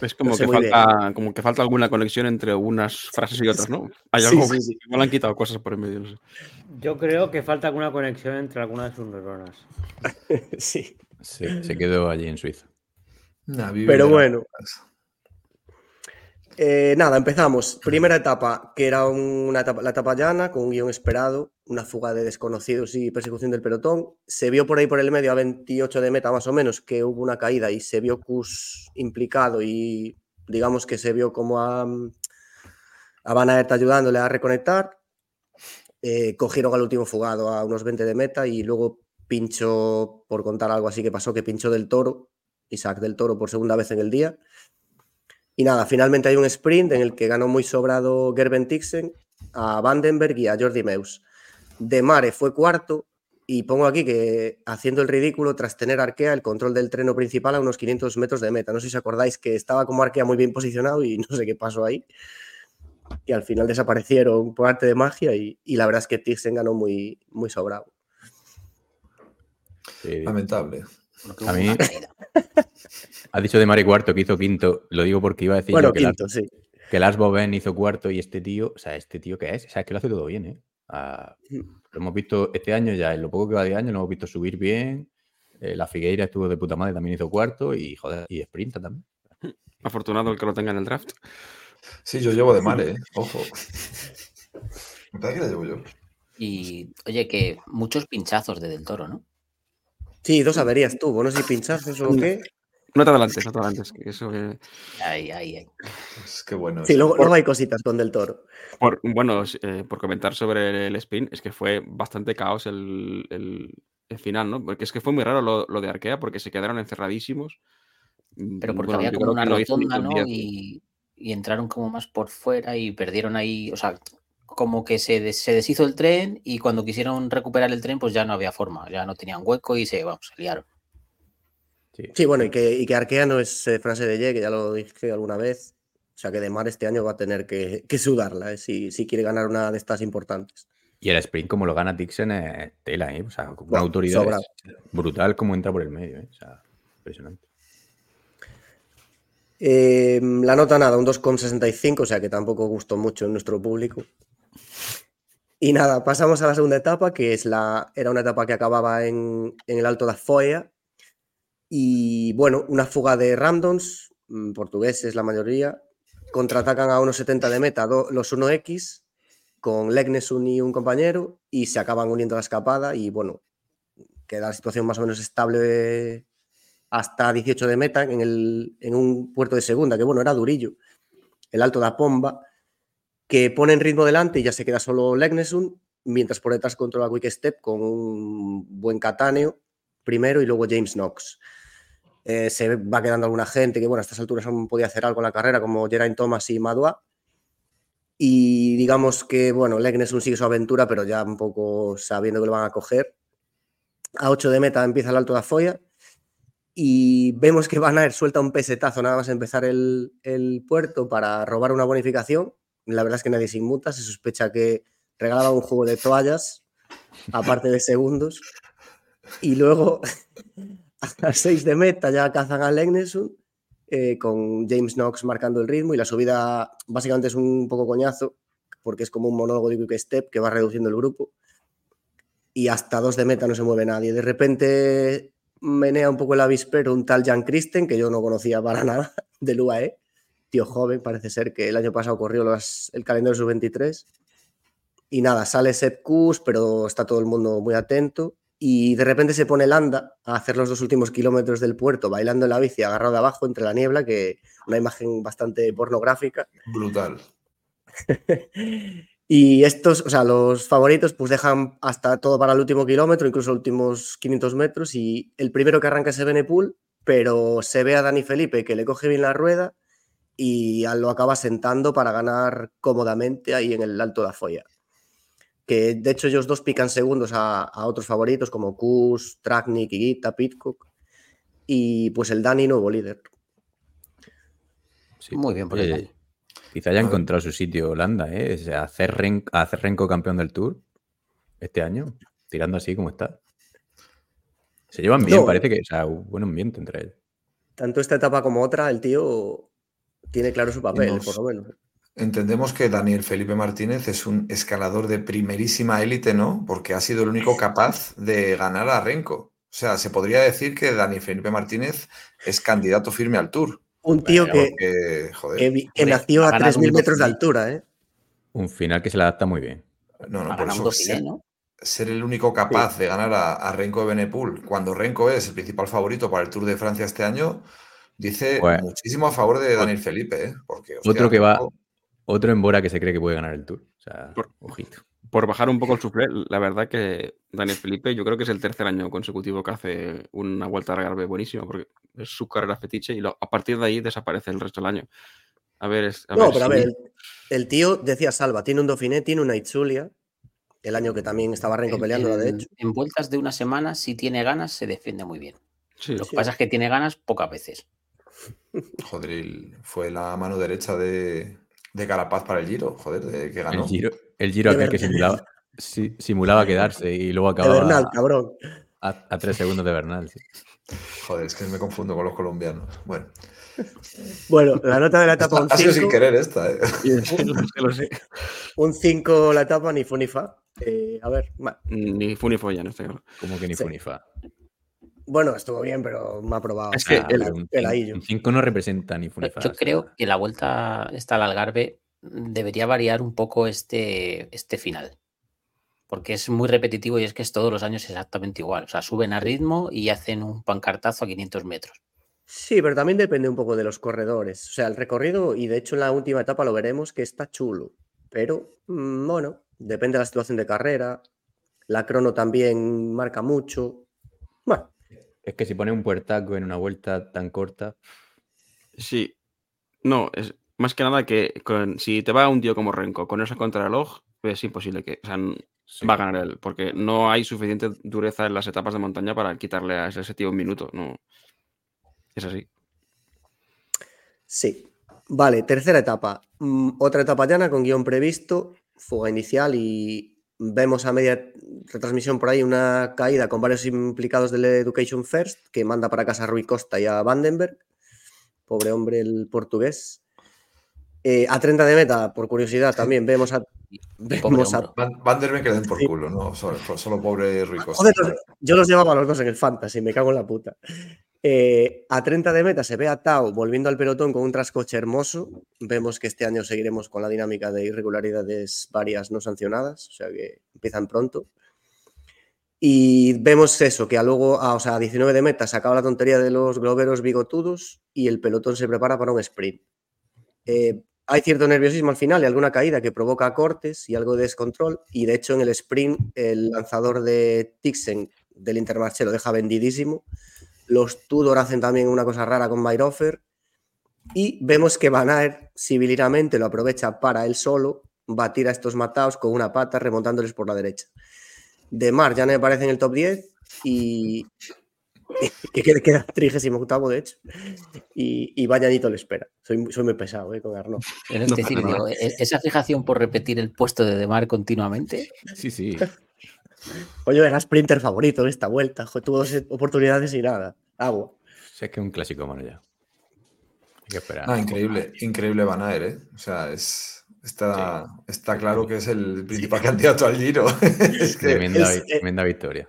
Es como,
No sé
que
bien.
falta, como que falta alguna conexión entre unas frases y otras, ¿no? Hay
Sí,
algo
sí,
que
sí.
igual han quitado cosas por en medio, no sé.
Yo creo que falta alguna conexión entre algunas de sus neuronas.
sí.
Sí, se quedó allí en Suiza.
Nah,
Pero
la-
bueno. Eh, nada, empezamos. Primera etapa, que era una etapa, la etapa llana, con un guion esperado, una fuga de desconocidos y persecución del pelotón. Se vio por ahí por el medio a 28 de meta más o menos que hubo una caída y se vio Kus implicado y digamos que se vio como a, a Van Aert ayudándole a reconectar. Eh, cogieron al último fugado a unos 20 de meta y luego pinchó, por contar algo así que pasó, que pinchó del toro, Isaac del Toro por segunda vez en el día. Y nada, finalmente hay un sprint en el que ganó muy sobrado Gerben Tixen a Vandenberg y a Jordi Meus. De Mare fue cuarto y pongo aquí que haciendo el ridículo tras tener Arkea el control del treno principal a unos 500 metros de meta. No sé si os acordáis que estaba como Arkea muy bien posicionado y no sé qué pasó ahí. Y al final desaparecieron por arte de magia y, y la verdad es que Tixen ganó muy, muy sobrado.
Sí.
Lamentable.
Porque
A mí-. Ha dicho de Mari cuarto que hizo quinto. Lo digo porque iba a decir
Bueno,
yo que, Lars,
sí.
que Lars Boven hizo cuarto y este tío, o sea, este tío que es, o sea, es que lo hace todo bien, ¿eh? Ah, lo hemos visto este año ya, en lo poco que va de año, lo hemos visto subir bien. Eh, la Figueira estuvo de puta madre, también hizo cuarto y joder, y sprinta también.
Afortunado el que lo tenga en el draft.
Sí, yo llevo de mare, ¿eh? Ojo. Me parece que la llevo yo.
Y oye, que muchos pinchazos de Del Toro, ¿no?
Sí, dos averías tuvo. No sé si pinchazos o qué.
No te adelantes, no te adelantes. que Eso, eh,
Ahí, ahí, ahí.
Es que bueno.
Sí, luego, luego hay cositas con Del Toro.
por, bueno, eh, por comentar sobre el sprint, es que fue bastante caos el, el- el final, ¿no? Porque es que fue muy raro lo, lo de Arkea, porque se quedaron encerradísimos.
Pero porque
Bueno,
había como una rotonda, ¿no?
10.
Y, y entraron como más por fuera y perdieron ahí, o sea, como que se, des- se deshizo el tren y cuando quisieron recuperar el tren, pues ya no había forma, ya no tenían hueco y se, vamos, se liaron.
Sí.
Sí, bueno, y que, y que Arkea no es eh, frase de Ye, que ya lo dije alguna vez. O sea que De Mar este año va a tener que, que sudarla eh, si, si quiere ganar una de estas importantes.
Y el sprint, como lo gana Dixon, es tela, ¿eh? O sea, con una autoridad brutal como entra por el medio, ¿eh? O sea, impresionante.
Eh, la nota nada, un 2,65, o sea que tampoco gustó mucho en nuestro público. Y nada, pasamos a la segunda etapa, que es la, era una etapa que acababa en, en el Alto da Foia. Y bueno, una fuga de randoms, mm, portugueses la mayoría, contraatacan a unos 70 de meta los 1X con Legnesun y un compañero y se acaban uniendo la escapada y bueno, queda la situación más o menos estable hasta 18 de meta en, el, en un puerto de segunda, que bueno, era durillo, el Alto da Pomba, que pone en ritmo delante y ya se queda solo Legnesun, mientras por detrás controla Quick Step con un buen catáneo primero y luego James Knox. Eh, se va quedando alguna gente que, bueno, a estas alturas aún podía hacer algo en la carrera, como Geraint Thomas y Madua. Y digamos que, bueno, Legnesun sigue su aventura, pero ya un poco sabiendo que lo van a coger. A 8 de meta empieza el Alto de Foya y vemos que Van Aert suelta un pesetazo nada más empezar el, puerto para robar una bonificación. La verdad es que nadie se inmuta, se sospecha que regalaba un juego de toallas, aparte de segundos. Y luego, a 6 de meta, ya cazan a Legnesun, eh, con James Knox marcando el ritmo. Y la subida básicamente es un poco coñazo, porque es como un monólogo de Quick Step que va reduciendo el grupo. Y hasta 2 de meta no se mueve nadie. De repente menea un poco el avispero un tal Jan Christen, que yo no conocía para nada, del UAE. Tío joven, parece ser que el año pasado corrió los, el calendario sub-23. Y nada, sale Seth Kus, pero está todo el mundo muy atento y de repente se pone Landa a hacer los dos últimos kilómetros del puerto bailando en la bici agarrado de abajo entre la niebla, que una imagen bastante pornográfica.
Brutal.
y estos, o sea, los favoritos pues dejan hasta todo para el último kilómetro, incluso los últimos 500 metros y el primero que arranca es Benepool, pero se ve a Dani Felipe que le coge bien la rueda y lo acaba sentando para ganar cómodamente ahí en el Alto de la Folla que de hecho ellos dos pican segundos a, otros favoritos como Kus, Traknik, Gita, Pitcock y pues el Dani nuevo líder.
Muy bien, por eh,
Quizá haya encontrado su sitio Holanda, ¿eh? O hacer, Renko campeón del Tour este año, tirando así como está. Se llevan bien, parece que o sea, un buen ambiente entre ellos.
Tanto esta etapa como otra, el tío tiene claro su papel, por lo menos.
Entendemos que Daniel Felipe Martínez es un escalador de primerísima élite, ¿no? Porque ha sido el único capaz de ganar a Renko. O sea, se podría decir que Daniel Felipe Martínez es candidato firme al Tour.
Un tío que, que, nació a 3.000 metros de altura, ¿eh?
Un final que se le adapta muy bien.
No, no, por eso ser, el único capaz de ganar a, Renko de Benepul, cuando Renko es el principal favorito para el Tour de Francia este año, dice muchísimo a favor de Daniel Felipe, ¿eh? Porque,
otro que va otro en Bora que se cree que puede ganar el Tour. O sea,
por, ojito. Por bajar un poco el suflé, la verdad que Daniel Felipe yo creo que es el tercer año consecutivo que hace una vuelta a Algarve buenísima, porque es su carrera fetiche y a partir de ahí desaparece el resto del año. A ver,
no, pero a ver, el, tío decía Salva, tiene un Dauphiné, tiene una Itzulia, el año que también estaba Renko peleando, de hecho.
En vueltas de una semana, si tiene ganas, se defiende muy bien. Lo que pasa es que tiene ganas pocas veces.
Joder, fue la mano derecha de, de Carapaz para el Giro, joder, de que ganó.
El Giro, el giro aquel que simulaba, simulaba quedarse y luego acababa.
Bernal, cabrón.
A, tres segundos de Bernal, sí.
Joder, es que me confundo con los colombianos. Bueno.
Bueno, la nota de la etapa
un 5. Ha sido sin querer esta, ¿eh?
un 5 la etapa, ni Funifa. Eh, a ver,
Ni Funifa ya, no estoy
Como que ni Funifa.
Bueno, estuvo bien, pero me ha probado.
Es que el, 5 no representa ni Funifa.
Yo creo que la vuelta esta al Algarve debería variar un poco este, este final. Porque es muy repetitivo y es que es todos los años exactamente igual. O sea, suben a ritmo y hacen un pancartazo a 500 metros.
Sí, pero también depende un poco de los corredores. O sea, el recorrido, y de hecho en la última etapa lo veremos, que está chulo. Pero, mm, bueno, depende de la situación de carrera. La crono también marca mucho. Bueno,
es que si pone un puertaco en una vuelta tan corta.
Sí. No, es más que nada que si te va un tío como Renko con esa contrarreloj, es imposible que. O sea, va a ganar él. Porque no hay suficiente dureza en las etapas de montaña para quitarle a ese, tío un minuto. No. Es así.
Sí. Vale, tercera etapa. Mm, otra etapa llana con guion previsto, fuga inicial y vemos a media retransmisión por ahí una caída con varios implicados del Education First, que manda para casa a Rui Costa y a Vandenberg. Pobre hombre, el portugués. Eh, a 30 de meta, por curiosidad, también vemos a.
Vemos a... Vandenberg que le den por culo, ¿no? Solo, pobre Rui Costa.
yo los llevaba a los dos en el Fantasy, me cago en la puta. Eh, a 30 de meta se ve a Tao volviendo al pelotón con un trascoche hermoso. Vemos que este año seguiremos con la dinámica de irregularidades varias no sancionadas, o sea que empiezan pronto. Y vemos eso, que a luego, a, o sea, a 19 de meta se acaba la tontería de los globeros bigotudos y el pelotón se prepara para un sprint. Eh, hay cierto nerviosismo al final y alguna caída que provoca cortes y algo de descontrol. Y de hecho, en el sprint, el lanzador de Tixen del Intermarché lo deja vendidísimo. Los Tudor hacen también una cosa rara con Myrofer. Y vemos que Van Aert civiliramente lo aprovecha para él solo batir a estos matados con una pata remontándoles por la derecha. De Mar ya no me parece en el top 10 y que queda, queda 38 de hecho. Y, y Bañadito le espera. Soy, soy muy pesado eh, con Arnaud.
Pero es decir, digo, e- esa fijación por repetir el puesto de Demar continuamente,
Sí, sí.
Oye, era sprinter favorito de esta vuelta. tuvo dos oportunidades y nada. Agua.
Sé que es un clásico, mano, ya. Hay que esperar.
Ah, increíble, increíble Van Aert, ¿eh? O sea, es, está, está claro que es el principal candidato al Giro. es que,
Tremenda,
es-
vi-
eh,
tremenda victoria.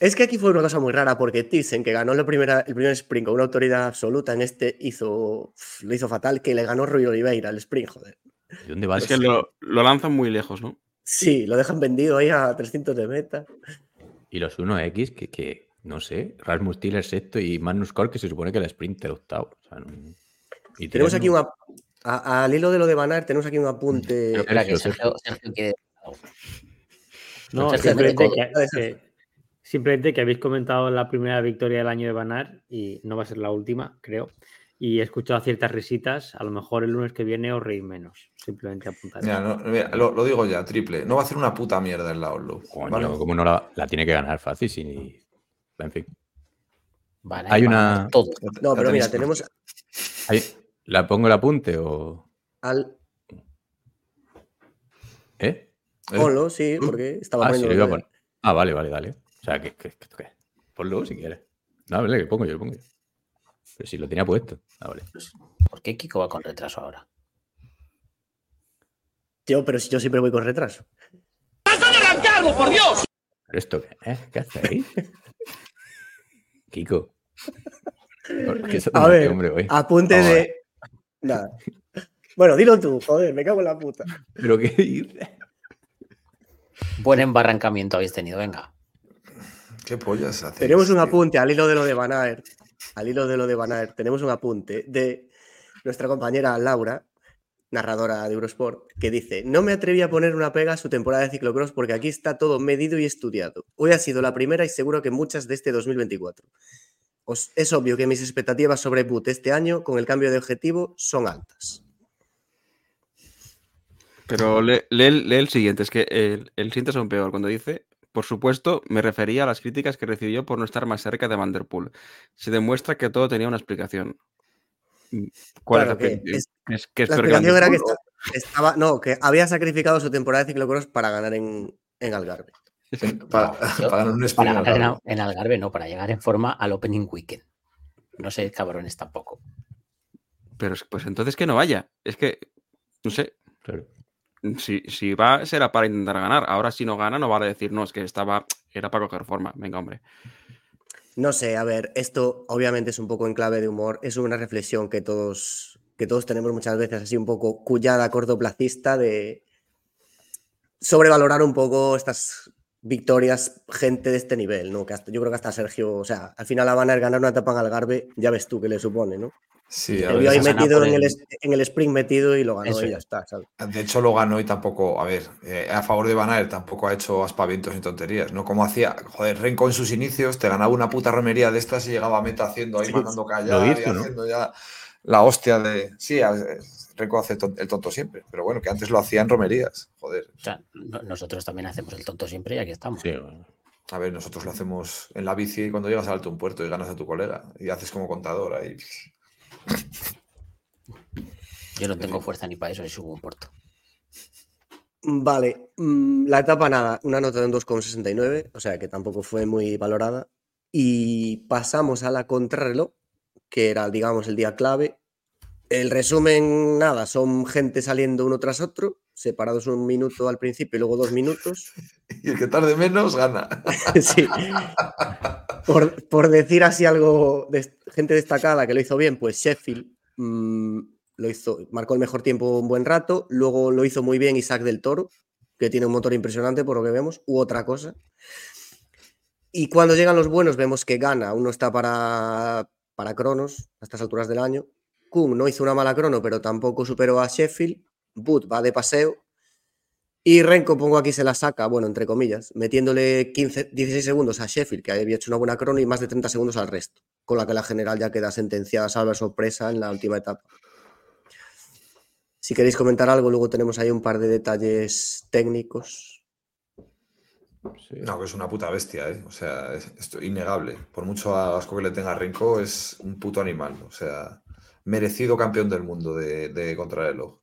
Es que aquí fue una cosa muy rara porque Thyssen, que ganó la primera, el primer sprint con una autoridad absoluta, en este hizo, lo hizo fatal, que le ganó Rui Oliveira el sprint, joder.
¿De dónde va
Es que lo, lo lanzan muy lejos, ¿no?
Sí, lo dejan vendido ahí a 300 de meta.
Y los 1X que, que, no sé, Rasmus Tiller sexto y Magnus Cor, que se supone que el sprint el octavo. O sea, no- y
Tenemos aquí
no-
una. a- Al hilo de lo de Van Aert, tenemos aquí un apunte.
Pero
espera que
Sergio,
Sergio, quiere-
No,
Sergio,
simplemente
Sergio,
que, que- simplemente que habéis comentado la primera victoria del año de Banar y no va a ser la última, creo. Y he escuchado ciertas risitas. A lo mejor el lunes que viene os reís menos. Simplemente apuntar.
mira, no, mira, lo, lo digo ya, triple. No va a hacer una puta mierda en la Oslo.
Coño,
¿vale?
¿cómo no la, la tiene que ganar fácil? Si... En fin.
Van
Hay una-
todo.
No, pero mira, tenemos
¿La pongo el apunte o...?
al.
¿Eh?
¿Eh?
Ponlo, sí, porque estaba
Ah, sí,
poniendo
lo iba a
los de-
poner. Ah, vale, vale, dale. O sea, que, que, que- que- Ponlo si quieres. No, vale, que pongo yo, lo pongo yo. Pero si lo tenía puesto. Ah, vale.
¿Por qué Kiko va con retraso ahora?
Tío, pero si yo siempre voy con retraso.
¿Pero esto qué es? ¿Qué hacéis? Kiko. ¿Qué es
A ver,
hombre?
Apunte
a
de. Nada. Bueno, dilo tú, joder, me cago en la puta.
¿Pero qué dices?
Buen embarrancamiento habéis tenido, venga.
¿Qué pollas hacéis?
Tenemos un
tío?
apunte al hilo de lo de Van Aert. Al hilo de lo de Van Aert, tenemos un apunte de nuestra compañera Laura, narradora de Eurosport, que dice: No me atreví a poner una pega a su temporada de ciclocross porque aquí está todo medido y estudiado. Hoy ha sido la primera y seguro que muchas de este 2024. Os- es obvio que mis expectativas sobre Boot este año, con el cambio de objetivo, son altas.
Pero lee, lee el- lee el siguiente, es que el, el siguiente es aún peor. Cuando dice, por supuesto, me refería a las críticas que recibió por no estar más cerca de Vanderpool. Se demuestra que todo tenía una explicación. Mm, ¿Cuál
Claro,
es la
que
explicación?
es-
¿Que es, que es
La explicación era que estaba, no, que había sacrificado su temporada de ciclocross para ganar en, en Algarve.
Para, para ganar un
Para ganar en,
al-
en Algarve, no, para llegar en forma al Opening Weekend. No sé, cabrones tampoco.
Pero es- pues entonces que no vaya. Es que, no sé,
Claro.
Si, si va, será para intentar ganar. Ahora si no gana, no vale decir, no, es que estaba, era para coger forma. Venga, hombre.
No sé, a ver, esto obviamente es un poco en clave de humor, es una reflexión que todos, que todos tenemos muchas veces, así un poco cullada cortoplacista de sobrevalorar un poco estas victorias, gente de este nivel, ¿no? Que hasta- yo creo que hasta Sergio, o sea, al final la van a ganar una etapa en Algarve, ya ves tú qué le supone, ¿no?
Sí, a ver,
ahí metido en el, en el sprint metido y lo ganó
Eso
y ya
es.
está, ¿sabes?
De hecho, lo ganó y tampoco, a ver, eh, a favor de Van Aert tampoco ha hecho aspavientos ni tonterías, ¿no? Como hacía, joder, Renko en sus inicios te ganaba una puta romería de estas y llegaba a meta haciendo ahí,
Sí,
mandando callar y
hizo, ¿no?
haciendo ya la hostia de. Sí, a- Renko hace el tonto siempre, pero bueno, que antes lo hacía en romerías, joder.
O sea, no- nosotros también hacemos el tonto siempre y aquí estamos.
Sí, bueno.
A ver, nosotros lo hacemos en la bici cuando llegas al alto un puerto y ganas a tu colega y haces como contador ahí.
Yo no tengo fuerza ni para eso y subo un puerto.
Vale, mm, la etapa nada, una nota de un 2,69, o sea que tampoco fue muy valorada. Y pasamos a la contrarreloj, que era, digamos, el día clave. El resumen, nada, son gente saliendo uno tras otro, separados un minuto al principio y luego dos minutos.
Y el que tarde menos gana.
Sí. Por, por decir así algo de gente destacada que lo hizo bien, pues Sheffield mm, lo hizo, marcó el mejor tiempo un buen rato, luego lo hizo muy bien Isaac del Toro, que tiene un motor impresionante por lo que vemos, u otra cosa. Y cuando llegan los buenos, vemos que gana, aún no está para, para Cronos a estas alturas del año. Kun no hizo una mala crono, pero tampoco superó a Sheffield. Boot va de paseo. Y Renko, pongo aquí, se la saca, bueno, entre comillas, metiéndole 15, 16 segundos a Sheffield, que había hecho una buena crono, y más de 30 segundos al resto, con la que la general ya queda sentenciada, salva sorpresa en la última etapa. Si queréis comentar algo, luego tenemos ahí un par de detalles técnicos.
No, que es una puta bestia, ¿eh? O sea, es, es innegable. Por mucho asco que le tenga Renko, es un puto animal. O sea, merecido campeón del mundo de, de contrarreloj.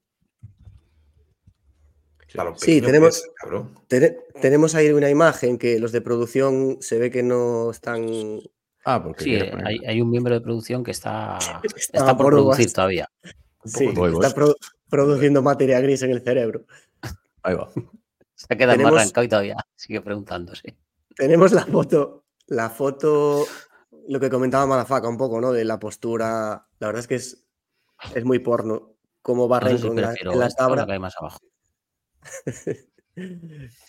Claro, sí, tenemos, es, tenemos ahí una imagen que los de producción se ve que no están.
Ah, porque sí, hay, hay, un miembro de producción que está, está, por, por producir todavía.
Sí, está pro, produciendo materia gris en el cerebro.
Ahí va. Se ha quedado tenemos, arrancado y todavía sigue preguntándose.
Tenemos la foto, la foto, lo que comentaba Malafaca un poco, ¿no? De la postura. La verdad es que es, es muy porno. Cómo barren no sé si con la, la tabla.
Más abajo.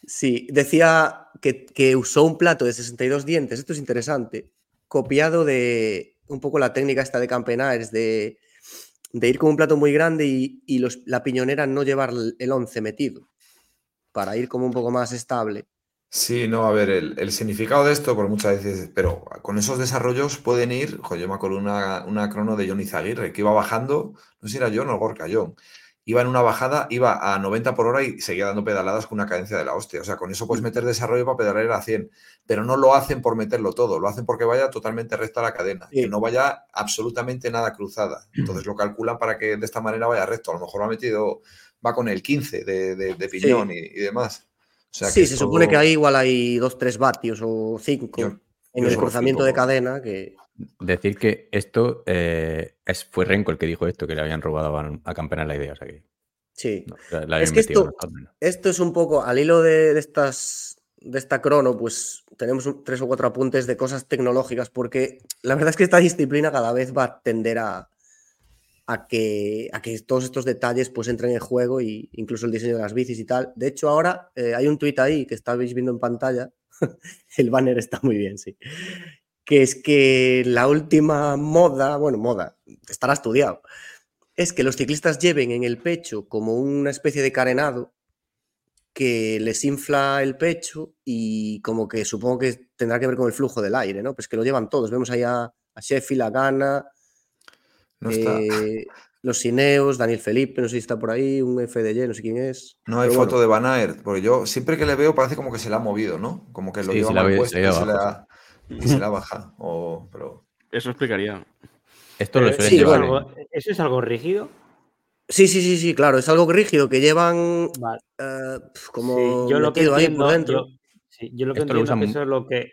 sí, decía que, que, usó un plato de 62 dientes, esto es interesante, copiado de un poco la técnica esta de Campenares, de, de ir con un plato muy grande y, y los, la piñonera no llevar el 11 metido, para ir como un poco más estable.
Sí, no, a ver, el, el, significado de esto, por muchas veces, pero con esos desarrollos pueden ir, joder, yo me acuerdo una, una crono de Johnny Zaguirre, que iba bajando, no sé si era John o Gorka John, iba en una bajada, iba a 90 por hora y seguía dando pedaladas con una cadencia de la hostia. O sea, con eso puedes meter desarrollo para pedalar a 100, pero no lo hacen por meterlo todo, lo hacen porque vaya totalmente recta la cadena, sí. que no vaya absolutamente nada cruzada. Entonces lo calculan para que de esta manera vaya recto. A lo mejor ha metido, va con el 15 de, de, de piñón sí. y, y, demás.
O sea, sí, se todo... supone que ahí igual hay 2-3 vatios o 5 en el cruzamiento de cadena que...
Decir que esto eh, es, fue Renko el que dijo esto, que le habían robado a, a Campana la idea. O sea que...
Sí. No, la, la es que esto, esto, es un poco, al hilo de, de, estas de esta crono, pues tenemos un, tres o cuatro apuntes de cosas tecnológicas, porque la verdad es que esta disciplina cada vez va a tender a, a, que, a que todos estos detalles pues entren en juego y incluso el diseño de las bicis y tal. De hecho, ahora eh, hay un tuit ahí que estáis viendo en pantalla. el banner está muy bien, sí que es que la última moda, bueno, moda, estará estudiado, es que los ciclistas lleven en el pecho como una especie de carenado que les infla el pecho y como que supongo que tendrá que ver con el flujo del aire, ¿no? Pues que lo llevan todos. Vemos ahí a, Sheffield, a Gana,
no
eh, los Cineos, Daniel Felipe, no sé si está por ahí, un FDJ, no sé quién es.
No hay Pero foto bueno. de Van Aert, porque yo siempre que le veo parece como que se le ha movido, ¿no? Como que lo sí, lleva mal puesto y se, la, y se la baja. O, pero...
Eso explicaría.
Esto lo eh, sí, llevar.
Bueno, ¿Eso es algo rígido?
Sí, sí, sí, sí, claro, es algo rígido que llevan vale. uh, como
sí, yo lo que entiendo, ahí por dentro. Yo, sí, yo lo que Esto entiendo lo que eso es lo que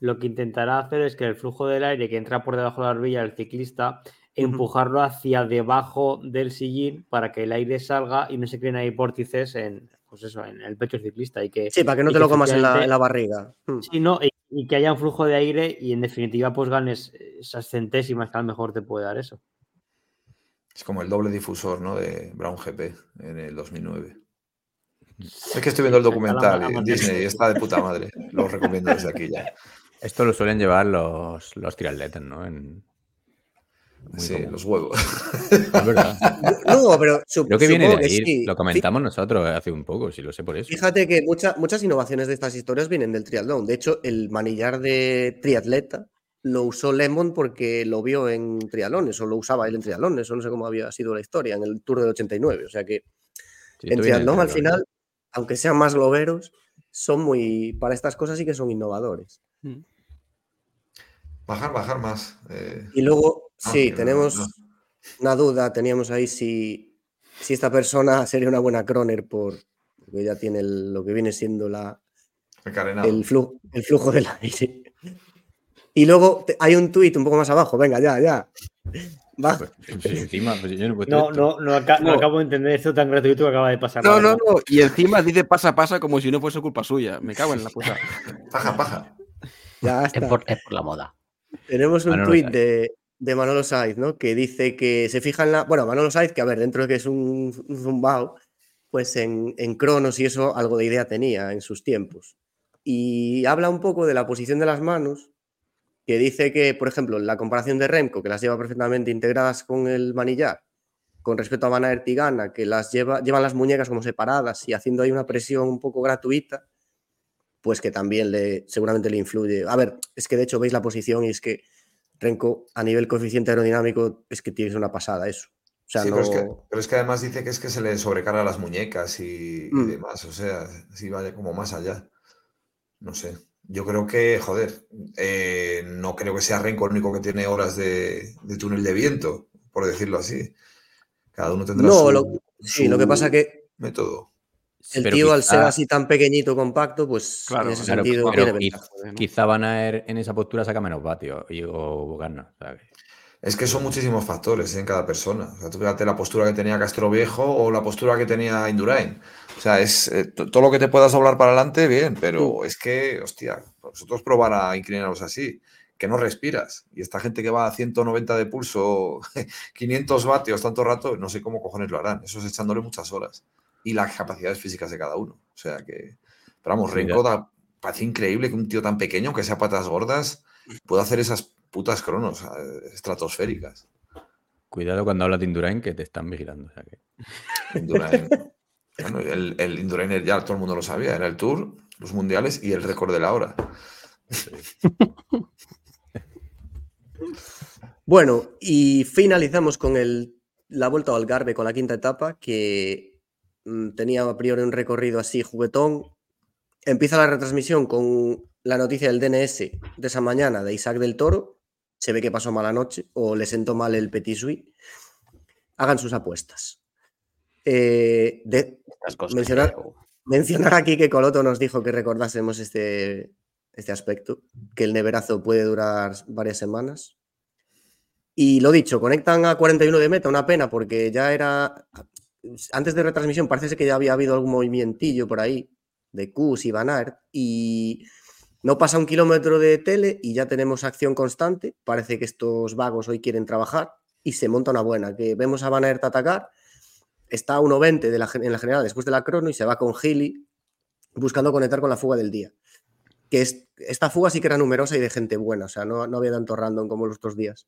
lo que intentará hacer es que el flujo del aire que entra por debajo de la barbilla del ciclista empujarlo hacia debajo del sillín para que el aire salga y no se creen ahí vórtices en, pues eso, en el pecho del ciclista. Y que,
sí, para que no te lo comas en la, en la, barriga.
Hmm. Sí, no, y, y, que haya un flujo de aire y en definitiva pues ganes esas centésimas que a lo mejor te puede dar eso.
Es como el doble difusor, ¿no? De Brown GP en el 2009. Es que estoy viendo el documental y Disney está de puta madre. Lo recomiendo desde aquí ya.
Esto lo suelen llevar los, los triatletas, ¿no? En,
muy sí, como... los huevos.
Es verdad.
No, pero
creo que viene de ahí. Sí. Lo comentamos nosotros hace un poco, si lo sé por eso.
Fíjate que mucha, muchas innovaciones de estas historias vienen del triatlón. De hecho, el manillar de triatleta lo usó Lemon porque lo vio en triatlones, o lo usaba él en triatlones, o no sé cómo había sido la historia, en el Tour del 89. O sea que sí, en triatlón al final, aunque sean más globeros, son muy, para estas cosas sí que son innovadores. Mm.
Bajar, bajar más. Eh...
Y luego, ah, sí, tenemos no. una duda, teníamos ahí si, si esta persona sería una buena croner por, porque ya tiene el, lo que viene siendo la, el, flujo, el flujo del aire. Y luego hay un tuit un poco más abajo, venga, ya, ya. Va.
Pues, pues, encima, pues yo no, no, no, acá, no, acabo de entender esto tan gratuito que acaba de pasar.
No, no, no. Y encima dice pasa, pasa como si no fuese culpa suya. Me cago en la puta.
paja, paja.
Ya está.
Es por, es por la moda.
Tenemos un Manolo tuit de, de, Manolo Saiz, ¿no? Que dice que se fija en la. Bueno, Manolo Saiz, que a ver, dentro de que es un, un zumbao, pues en, en Cronos y eso algo de idea tenía en sus tiempos. y habla un poco de la posición de las manos, que dice que, por ejemplo, la comparación de Remco, que las lleva perfectamente integradas con el manillar, con respecto a Van Aert y Gana, que las lleva, llevan las muñecas como separadas y haciendo ahí una presión un poco gratuita, pues que también le, seguramente le influye. A ver, es que de hecho veis la posición y es que Renko a nivel coeficiente aerodinámico es que tienes una pasada eso. O sea,
Sí,
no...
pero, es que, pero es que además dice que es que se le sobrecarga las muñecas y, y
Mm.
demás. O sea, si vaya como más allá. No sé. Yo creo que, joder, eh, no creo que sea Renko el único que tiene horas de, de túnel de viento, por decirlo así. Cada uno tendrá
No,
su,
lo, sí, lo que pasa que
método.
El
Pero
tío al ser así tan pequeñito, compacto, pues
Claro,
en ese
claro,
sentido
pero
tiene
quiz-
ventaja.
¿no?
Quizá Van Aert en esa postura saca menos vatios y, o que-
Es que son muchísimos factores ¿eh? en cada persona. O sea, tú fíjate la postura que tenía Castro Viejo o la postura que tenía Indurain. O sea, es eh, to- todo lo que te puedas doblar para adelante, bien, pero es que, hostia, vosotros probar a inclinaros así, que no respiras. Y esta gente que va a 190 de pulso, 500 vatios tanto rato, no sé cómo cojones lo harán. Eso es echándole muchas horas. Y las capacidades físicas de cada uno. O sea que, pero vamos, Renko da- parece increíble que un tío tan pequeño, que sea patas gordas, pueda hacer esas putas cronos eh, estratosféricas.
Cuidado cuando hablas de Indurain que te están vigilando. o sea que-
Indurain. Bueno, el, el Indurain ya todo el mundo lo sabía, era el Tour, los mundiales y el récord de la hora.
Bueno, y finalizamos con el, la vuelta al Algarve, con la quinta etapa, que tenía a priori un recorrido así juguetón. Empieza la retransmisión con la noticia del DNS de esa mañana de Isaac del Toro. Se ve que pasó mala noche o le sentó mal el Petit Suisse. Hagan sus apuestas. Eh, de, mencionar aquí que Coloto nos dijo que recordásemos este, este aspecto, que el neverazo puede durar varias semanas. Y lo dicho, conectan a 41 de meta, una pena, porque ya era. Antes de retransmisión, parece que ya había habido algún movimientillo por ahí de Kus y Van y no pasa un kilómetro de tele y ya tenemos acción constante. Parece que estos vagos hoy quieren trabajar y se monta una buena. Que vemos a Van atacar, está a 1.20 de la, en la general después de la crono y se va con Gili buscando conectar con la fuga del día. Que es, esta fuga sí que era numerosa y de gente buena, o sea, no, no había tanto random como los otros días.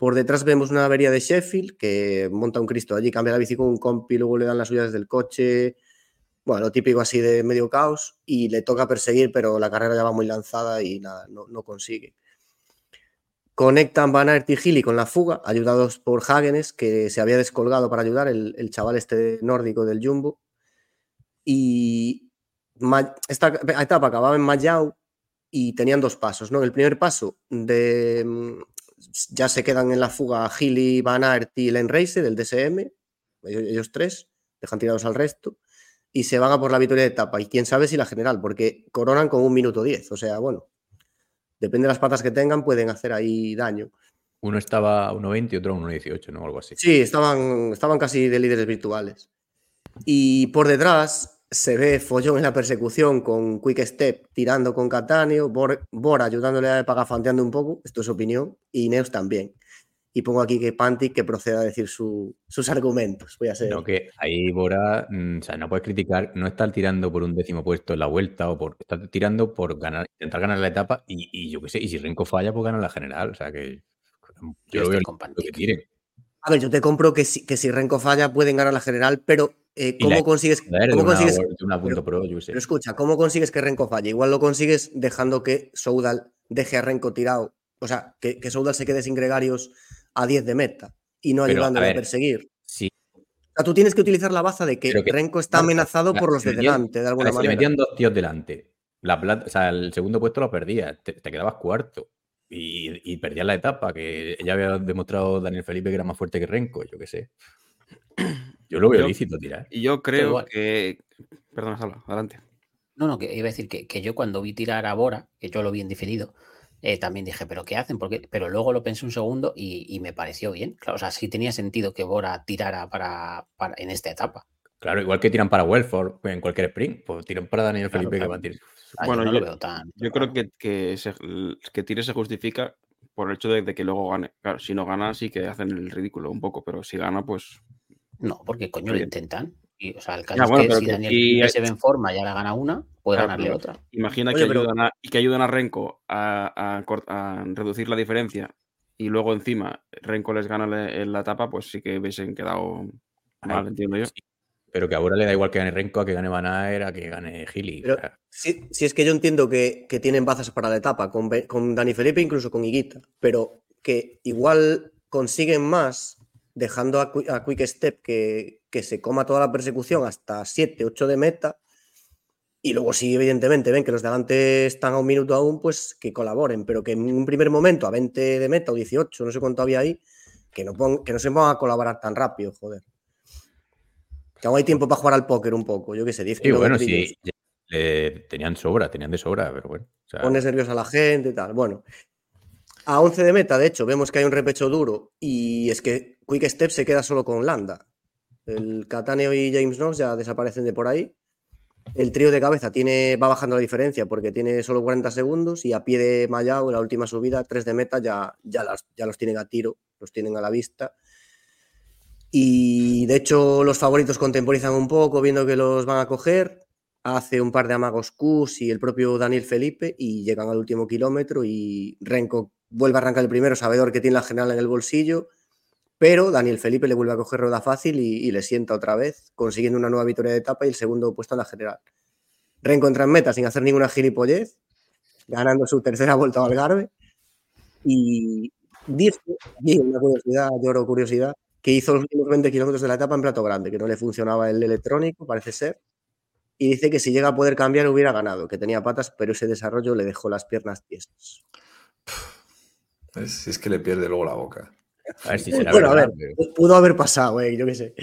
Por detrás vemos una avería de Sheffield que monta un Cristo allí, cambia la bici con un compi, luego le dan las suyas del coche. Bueno, lo típico así de medio caos y le toca perseguir, pero la carrera ya va muy lanzada y nada, no, no consigue. Conectan Van Aert y Gili con la fuga, ayudados por Hagenes, que se había descolgado para ayudar, el, el chaval este nórdico del Jumbo. Y esta etapa acababa en Mayao y tenían dos pasos, ¿no? El primer paso de ya se quedan en la fuga Gili, Van Aert y Len Reise del DSM, ellos, ellos tres, dejan tirados al resto y se van a por la victoria de etapa. Y quién sabe si la general, porque coronan con un minuto diez. O sea, bueno, depende de las patas que tengan, pueden hacer ahí daño.
Uno estaba a 1.20 y otro a 1.18, ¿no? Algo así.
Sí, estaban, estaban casi de líderes virtuales. Y por detrás se ve Follón en la persecución con Quick Step tirando con Cataneo, Bor, Bora ayudándole a pagafanteando un poco, esto es opinión, y Neus también. Y pongo aquí que Pantic que proceda a decir su- sus argumentos. Voy a ser.
No, que ahí Bora, mm, o sea, no puedes criticar, no estar tirando por un décimo puesto en la vuelta o por estar tirando por ganar, intentar ganar la etapa y, y yo qué sé, y si Renko falla, pues gana la general. O sea que yo,
Yo
lo veo
con
lícito que
Pantic.
A ver, yo te compro que si, que si Renko falla pueden ganar la general, pero eh,
la-
¿cómo consigues,
de
cómo
una,
consigues
una punto
pero-
pro, yo sé.
Pero escucha, ¿cómo consigues que Renko falle? Igual lo consigues dejando que Soudal deje a Renko tirado. O sea, que, que Soudal se quede sin gregarios a 10 de meta y no ayudándole a,
a ver,
perseguir.
Sí,
O sea, tú tienes que utilizar la baza de que,
que-
Renko está amenazado
la-
por los
se
de delante, de alguna
ver,
manera.
metían dos tíos delante, la plata, o sea, el segundo puesto lo perdías, te, te quedabas cuarto y, y perdías la etapa, que ya había demostrado Daniel Felipe que era más fuerte que Renko, yo qué sé. Yo lo veo
Yo-
lícito tirar.
Y yo creo que. Perdona, Salva, adelante.
No, no, que iba a decir que, que yo cuando vi tirar a Bora, que yo lo vi en diferido, eh, también dije, ¿pero qué hacen? Porque, pero luego lo pensé un segundo y, y me pareció bien. Claro, o sea, sí tenía sentido que Bora tirara para, para- en esta etapa.
Claro, igual que tiran para Welford en cualquier sprint, pues tiran para Daniel
Claro,
Felipe
claro.
que va a tirar.
Ah,
Bueno,
yo no
yo-
lo veo tan.
Yo creo que, que, se- que tire se justifica por el hecho de, de que luego gane. Claro, si no gana, sí que hacen el ridículo un poco, pero si gana, pues.
No, porque coño lo intentan. Y, o sea, el caso
Ya,
es que si
que
Daniel se ve en forma y ahora gana una, puede
Claro,
ganarle otra.
Imagina
Oye,
que,
pero-
ayudan a, y que ayudan a Renko a, a a reducir la diferencia y luego encima Renko les gana en la etapa, pues sí que hubiesen quedado mal, entiendo yo.
sí. Pero que ahora le da igual que gane Renko, a que gane Van Aert, a que gane Gili.
Pero- Sí, sí es que yo entiendo que, que tienen bazas para la etapa, con, con Dani Felipe, incluso con Higuita, pero que igual consiguen más dejando a, Qui- a Quick Step que, que se coma toda la persecución hasta 7, 8 de meta. Y luego, si evidentemente ven que los de adelante están a un minuto aún, pues que colaboren, pero que en un primer momento a 20 de meta o 18, no sé cuánto había ahí, que no, pon- que no se pongan a colaborar tan rápido, joder. Que aún hay tiempo para jugar al póker un poco, yo qué sé, 10
Sí, bueno, sí. tenían sobra, tenían de sobra, pero bueno. o sea,
pones nerviosa a la gente y tal. Bueno, a 11 de meta, de hecho, vemos que hay un repecho duro y es que Quick Step se queda solo con Landa. El Cataneo y James Knox ya desaparecen de por ahí. El trío de cabeza tiene, va bajando la diferencia porque tiene solo 40 segundos y a pie de Mayao, en la última subida, 3 de meta, ya, ya, las- ya los tienen a tiro, los tienen a la vista. Y de hecho, los favoritos contemporizan un poco, viendo que los van a coger. Hace un par de amagos Kus y el propio Daniel Felipe y llegan al último kilómetro y Renko vuelve a arrancar el primero, sabedor que tiene la general en el bolsillo, pero Daniel Felipe le vuelve a coger rueda fácil y, y le sienta otra vez, consiguiendo una nueva victoria de etapa y el segundo puesto en la general. Renko entra en meta sin hacer ninguna gilipollez, ganando su tercera vuelta al Algarve y dice, una curiosidad, lloro curiosidad, que hizo los últimos 20 kilómetros de la etapa en plato grande, que no le funcionaba el electrónico, parece ser, y dice que si llega a poder cambiar hubiera ganado, que tenía patas, pero ese desarrollo le dejó las piernas tiesas.
Si es que le pierde luego la boca.
A ver si será
Bueno, a
verdad.
ver,
pero-
pudo haber pasado, eh, yo qué sé.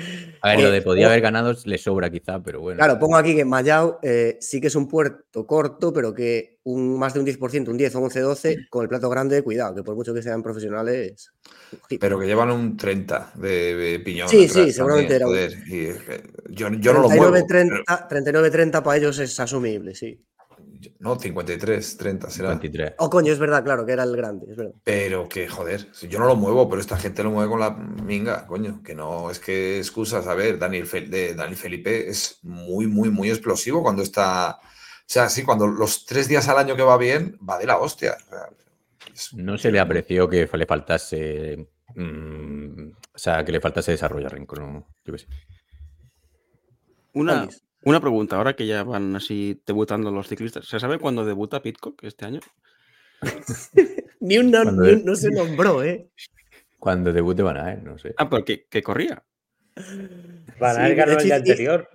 A ver, lo de
eh,
podía
o-
haber ganado le sobra quizá, pero bueno.
Claro, pongo aquí que Mayao eh, sí que es un puerto corto, pero que un, más de un 10%, un 10 o 11, 12, con el plato grande, cuidado, que por mucho que sean profesionales.
Pero que llevan un 30 de, de piñón.
Sí,
atrás
sí, seguramente era un-
joder, y que yo, yo no lo muevo.
39-30 39-30 para ellos es asumible, sí.
No, 53, 30 será.
23.
Oh, coño, es verdad, claro, que era el grande, es verdad.
Pero que, joder, si yo no lo muevo, pero esta gente lo mueve con la minga, coño. Que no es que excusas. A ver, Daniel, de, Daniel Felipe es muy, muy, muy explosivo cuando está. O sea, sí, cuando los tres días al año que va bien, va de la hostia. O sea, es-
No se le apreció que le faltase. mm, o sea, que le faltase desarrollo a Renko. No, yo qué sé.
Una. Una pregunta, ahora que ya van así debutando los ciclistas. ¿Se sabe cuándo debuta Pitcock este año?
Ni un, no, ni un- no se nombró, ¿eh?
Cuando debute Van Aert, no sé.
Ah, pero que, que corría.
Van
Sí,
a
de
ganó el anterior.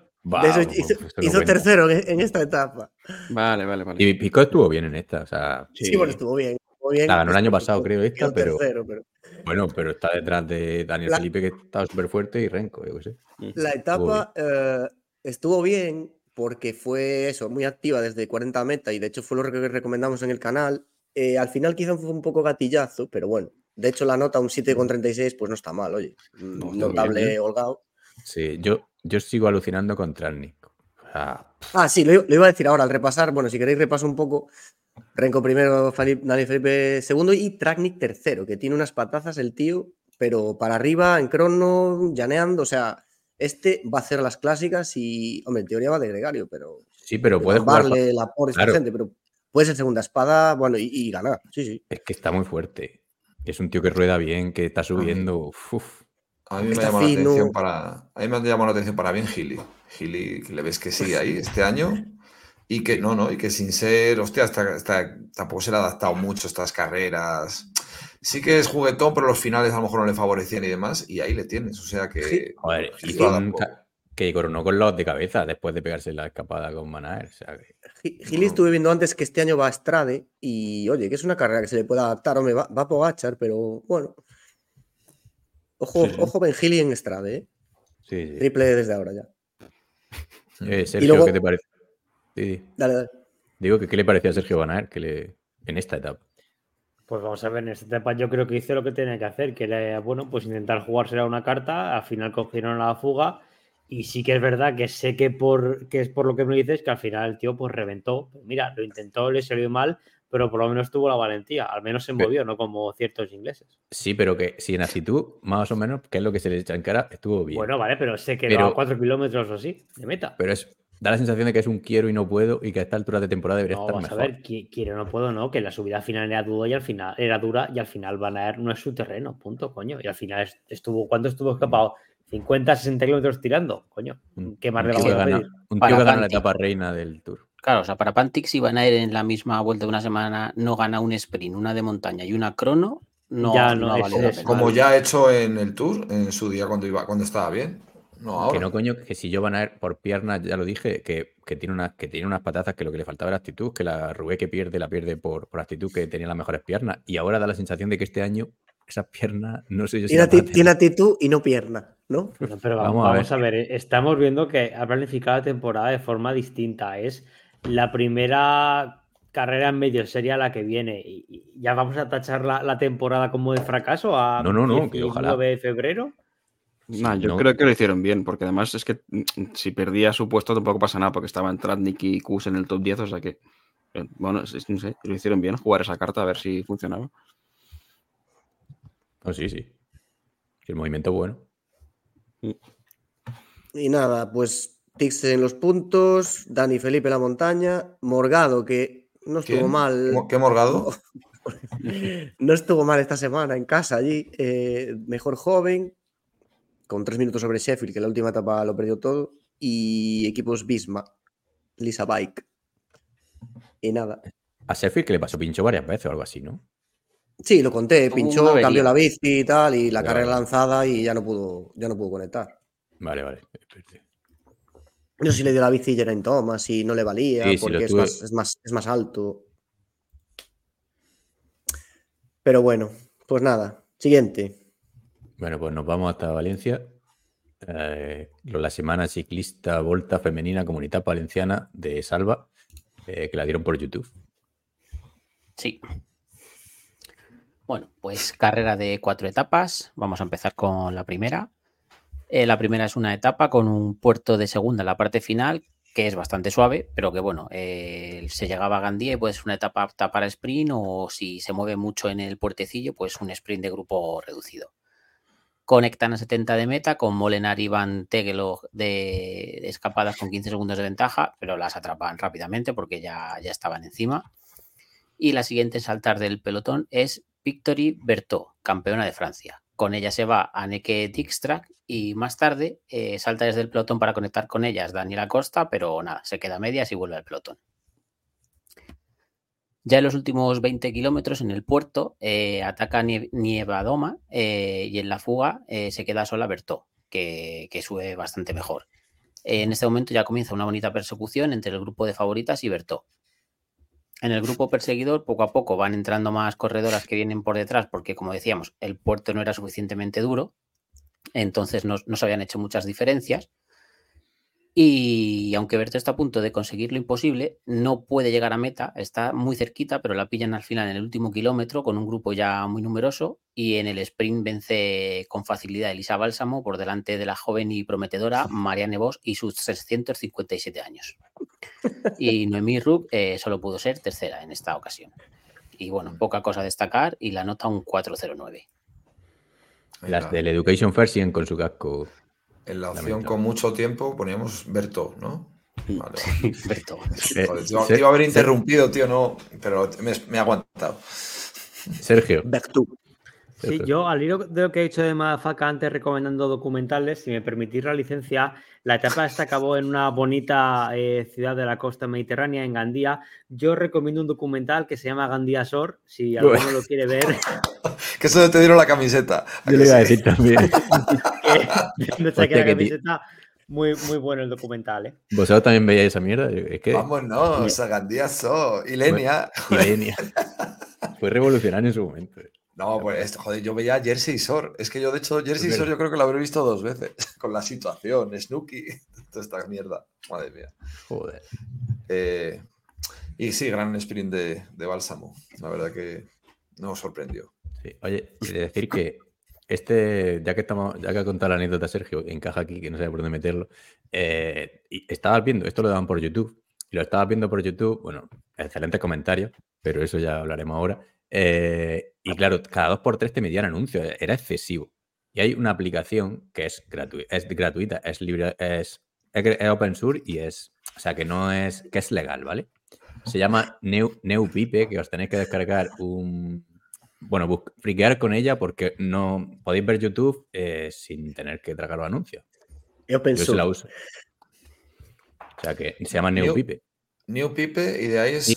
Eso
pues,
hizo,
no
tercero en, en esta etapa.
Vale, vale, vale.
Y Pico estuvo bien en esta. O sea,
Sí, bueno, estuvo bien. estuvo bien.
La ganó el año pasado, creo, esta, pero-
tercero, pero
bueno, pero está detrás de Daniel
La-
Felipe, que estaba súper fuerte, y Renko, yo qué sé.
La etapa eh, estuvo bien porque fue eso, muy activa desde 40 meta y de hecho fue lo que recomendamos en el canal. Eh, al final quizá fue un poco gatillazo, pero bueno. De hecho, la nota un 7,36 pues no está mal, oye.
No, está
Notable
bien, ¿eh?
holgado.
Sí, yo, yo sigo alucinando con Tralnik.
Ah, sí, lo, lo iba a decir ahora al repasar. Bueno, si queréis repaso un poco. Renko primero, Dani Felipe segundo y Traknik tercero, que tiene unas patazas el tío, pero para arriba, en crono, llaneando. O sea, este va a hacer las clásicas y, hombre, en teoría va de gregario, pero
sí, pero puede jugar.
darle la por esta
Claro.
gente, pero puede ser segunda espada, bueno, y, y ganar. Sí, sí.
Es que está muy fuerte. Es un tío que rueda bien, que está subiendo. uf.
A mí me llama la atención para. A mí me ha llamado la atención para bien Gili. Gili, que le ves que sigue ahí este año. Y que no, no, y que sin ser. Hostia, hasta, hasta- tampoco se le ha adaptado mucho estas carreras. Sí que es juguetón, pero los finales a lo mejor no le favorecían y demás. Y ahí le tienes. O sea que.
Joder, un
adaptó.
ca- que coronó con los de cabeza después de pegarse la escapada con Manaer. O sea, que-
Gi- Gili estuve viendo antes que este año va a Strade y, oye, que es una carrera que se le puede adaptar. Hombre, va, va a Pogachar, pero bueno. Ojo,
Sí, sí.
ojo Ben Gili en Strade, ¿eh?
sí, sí.
Triple desde ahora ya.
Eh, Sergio,
luego-
¿qué te parece? Sí.
Dale, dale.
Digo que qué le parecía a Sergio Banaer que le, en esta etapa.
Pues vamos a ver, en esta etapa yo creo que hizo lo que tenía que hacer, que era, bueno, pues intentar jugársela una carta, al final cogieron la fuga Y sí que es verdad que sé que, por, que es por lo que me dices que al final el tío pues reventó. Mira, lo intentó, le salió mal, pero por lo menos tuvo la valentía. Al menos se movió, no como ciertos ingleses.
Sí, pero que si en actitud, más o menos, que es lo que se le echa en cara, estuvo bien.
Bueno, vale, pero se quedó
Pero-
a 4 kilómetros o así de meta.
Pero es, da la sensación de que es un quiero y no puedo y que a esta altura de temporada debería
No,
estar
vas a
mejor.
ver, qui- quiero no puedo, no, que la subida final era dura y al final era dura y al final Van Aert no es su terreno, punto, coño. Y al final es- estuvo, ¿cuánto estuvo escapado? 50, 60 kilómetros tirando, coño. ¿Qué más le vamos a
gana-
pedir?
Un tío que gana la etapa reina del Tour.
Claro, o sea, para Pantix si Van Aert en la misma vuelta de una semana no gana un sprint, una de montaña y una crono, no,
Ya,
no, la pena.
Como ya ha hecho en el Tour, en su día cuando iba, cuando estaba bien. No, ahora.
Que no, coño, que si yo van a ir por piernas, ya lo dije, que, que tiene unas, que tiene unas patazas que lo que le faltaba era actitud, que la Rubé que pierde, la pierde por, por actitud, que tenía las mejores piernas. Y ahora da la sensación de que este año esas piernas, no sé yo si
Tiene, ati- actitud y no pierna, ¿no?
No, pero
Vamos
vamos,
a
vamos a, ver. eh, estamos viendo que ha planificado la temporada de forma distinta. Es la primera carrera en medio sería la que viene. Y, y ya vamos a tachar la, la temporada como de fracaso a
No, no, no, que ojalá.
19 de febrero.
Nah, yo
no.
creo que lo hicieron bien, porque además es que mm, si perdía su puesto tampoco pasa nada, porque estaban Tratnik y Kus en el top 10, o sea que, eh, bueno, no sé, lo hicieron bien, jugar esa carta a ver si funcionaba.
Oh, sí, sí. El movimiento es bueno.
Y nada, pues Tix en los puntos, Dani Felipe en la montaña, Morgado, que no estuvo
¿Quién?
mal.
¿Qué- ¿Qué morgado?
No estuvo mal esta semana en casa allí. eh, mejor joven, con tres minutos sobre Sheffield, que la última etapa lo perdió todo. Y equipos Bisma, Lisa Bike. Y nada.
A Sheffield que le pasó pincho varias veces o algo así, ¿no?
Sí, lo conté, pinchó, cambió la bici y tal, y la
Vale,
carrera lanzada y ya no pudo, ya no pudo conectar.
Vale, vale.
No sé si le dio la bici Geraint Thomas y no le valía,
Sí,
porque es, más, es, más, es más alto. Pero bueno, pues nada. Siguiente.
Bueno, pues nos vamos hasta Valencia. Eh, la semana ciclista Volta Femenina Comunidad Valenciana de Salva, eh, que la dieron por YouTube.
Sí. Bueno, pues carrera de cuatro etapas. Vamos a empezar con la primera. Eh, la primera es una etapa con un puerto de segunda en la parte final, que es bastante suave, pero que bueno, se llegaba a Gandía y puede ser una etapa apta para sprint o si se mueve mucho en el puertecillo, pues un sprint de grupo reducido. Conectan a 70 de meta con Molenar y Van Tegelo de, de escapadas con 15 segundos de ventaja, pero las atrapan rápidamente porque ya, ya estaban encima. Y la siguiente en saltar del pelotón es Victory Berthaud, campeona de Francia. Con ella se va Anneke Dijkstrak y más tarde eh, salta desde el pelotón para conectar con ellas Daniela Costa, pero nada, se queda a medias y vuelve al pelotón. Ya en los últimos 20 kilómetros en el puerto eh, ataca Nie- Nievadoma eh, y en la fuga eh, se queda sola Berthaud, que, que sube bastante mejor. En este momento ya comienza una bonita persecución entre el grupo de favoritas y Berthaud. En el grupo perseguidor, poco a poco van entrando más corredoras que vienen por detrás, porque como decíamos, el puerto no era suficientemente duro, entonces no, no se habían hecho muchas diferencias. Y aunque Berto está a punto de conseguir lo imposible, no puede llegar a meta, está muy cerquita, pero la pillan al final en el último kilómetro con un grupo ya muy numeroso y en el sprint vence con facilidad Elisa Bálsamo por delante de la joven y prometedora Marianne Vos y sus 357 años. Y Noemí Rub eh, solo pudo ser tercera en esta ocasión. Y bueno, poca cosa a destacar y la nota un 409.
Ahí
Las del Education First siguen con su casco.
En la opción con mucho tiempo poníamos Berto, ¿no? Vale.
Berto.
Te iba-
Ser-
te iba a haber interrumpido, tío, no, pero me, me he aguantado.
Sergio.
Bertú.
Sí, yo al hilo de lo que he dicho de Madafaka antes recomendando documentales, si me permitís la licencia, la etapa esta acabó en una bonita eh, ciudad de la costa mediterránea, en Gandía. Yo recomiendo un documental que se llama Gandía Shore, si alguno lo quiere ver.
Que eso te dieron la camiseta. ¿a
Yo le iba a decir también.
que- no
Hostia,
saqué la camiseta. Muy, muy bueno el documental, ¿eh?
¿Vosotros también veíais esa mierda? Es que
Vámonos, a Gandía So. Ilenia.
Ilenia. Fue revolucionario en su momento. eh.
No, pues esto, joder, yo veía Jersey Shore. Es que yo, de hecho, Jersey
Es
Shore yo creo que lo habré visto dos veces. Con la situación, Snooki, toda esta mierda. Madre mía.
Joder.
Eh, y sí, gran sprint de, de Bálsamo. La verdad que nos sorprendió.
Sí. Oye, he de decir que este, ya que estamos, ya que ha contado la anécdota Sergio, encaja aquí, que no sé por dónde meterlo. eh, y estabas viendo, esto lo daban por YouTube, y lo estabas viendo por YouTube, bueno, excelentes comentarios, pero eso ya hablaremos ahora. Eh, y claro, cada dos por tres te metían anuncios, era excesivo. Y hay una aplicación que es, gratuita, es gratuita, es libre, es, es, open source y es, o sea, que no es, que es legal, ¿vale? Se llama Neu, Neupipe, que os tenéis que descargar un, bueno, friquear con ella porque no podéis ver YouTube eh, sin tener que tragar los anuncios.
Yo
Yo
pensé.
sí la uso. O sea que se llama
Neu-
Neupipe.
New Pipe y de ahí es.
Sí.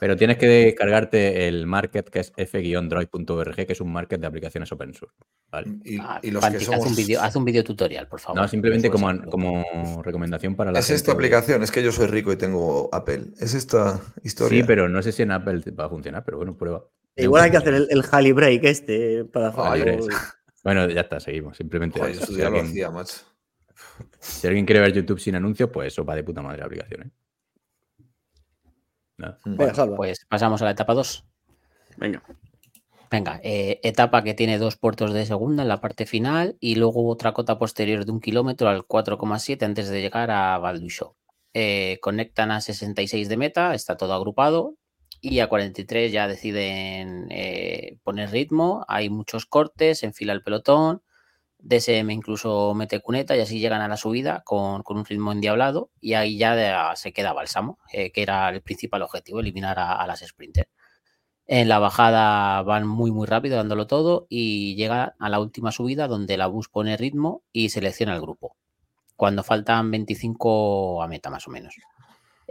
Pero tienes que descargarte el market que es f-droid.org, que es un market de aplicaciones open source. ¿vale?
Y,
Ah,
y los que somos.
haz un vídeo, haz un vídeo tutorial, por favor.
No, simplemente como, como recomendación para la
Es
gente.
esta aplicación, es que yo soy rico y tengo Apple. Es esta historia.
Sí, pero no sé si en Apple va a funcionar, pero bueno, prueba.
Igual hay que hacer el, el Break este para
Bueno, ya está, seguimos. Simplemente
Joder,
eso. Si
ya lo
alguien,
hacía, macho.
si alguien quiere ver YouTube sin anuncios, pues eso va de puta madre la aplicación. ¿eh? Nada.
Pues pasamos a la etapa 2.
Venga.
Venga, eh, etapa que tiene dos puertos de segunda en la parte final y luego otra cota posterior de un kilómetro al 4,7 antes de llegar a Valduixo. Eh, conectan a 66 de meta, está todo agrupado y a 43 ya deciden eh, poner ritmo, hay muchos cortes, enfila el pelotón, DSM incluso mete cuneta y así llegan a la subida con, con un ritmo endiablado y ahí ya de- se queda Bálsamo, eh, que era el principal objetivo, eliminar a, a las sprinters. En la bajada van muy muy rápido dándolo todo y llega a la última subida donde la bus pone ritmo y selecciona el grupo. Cuando faltan 25 a meta más o menos.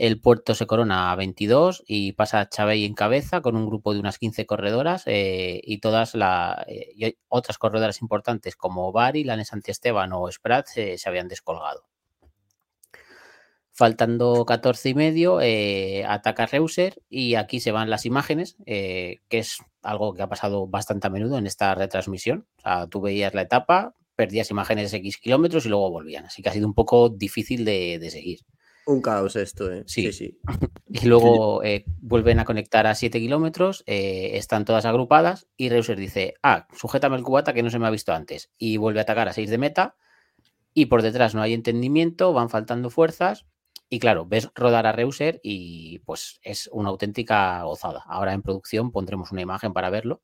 El puerto se corona a 22 y pasa Chavey en cabeza con un grupo de unas 15 corredoras eh, y todas las otras corredoras importantes como Bari, Lanes Antiesteban o Sprat se, se habían descolgado. Faltando 14 y medio, eh, ataca Reuser y aquí se van las imágenes, eh, que es algo que ha pasado bastante a menudo en esta retransmisión. O sea, tú veías la etapa, perdías imágenes X kilómetros y luego volvían. Así que ha sido un poco difícil de, de seguir.
Un caos esto, ¿eh?
Sí.
Sí, sí.
Y luego eh, vuelven a conectar a 7 kilómetros, eh, están todas agrupadas y Reuser dice, ah, sujétame el cubata que no se me ha visto antes. Y vuelve a atacar a 6 de meta y por detrás no hay entendimiento, van faltando fuerzas y claro, ves rodar a Reuser y pues es una auténtica gozada. Ahora en producción pondremos una imagen para verlo.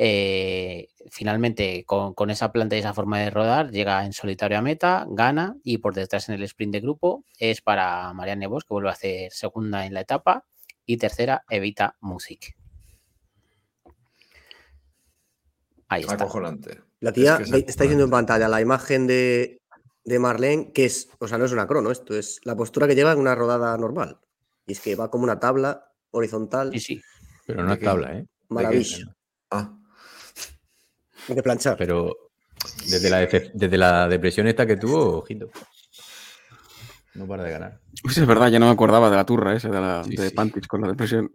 Eh, finalmente, con, con esa planta y esa forma de rodar, llega en solitario a meta, gana y por detrás en el sprint de grupo es para Marianne Bosch, que vuelve a hacer segunda en la etapa y tercera Evita Music. Ahí está.
Acojonante.
La tía,
Es que es
ve- estáis viendo en pantalla la imagen de, de Marlene, que es, o sea, no es una crono, esto es la postura que lleva en una rodada normal. Y es que va como una tabla horizontal,
Sí, sí.
Pero no
¿De
es
qué?
tabla, ¿eh?
maravilla.
Ah,
De planchar.
Pero desde la, desde la depresión esta que tuvo, ojito. No para de ganar.
Pues es verdad, ya no me acordaba de la turra esa de, la,
Sí,
de
sí.
Pantich con la depresión.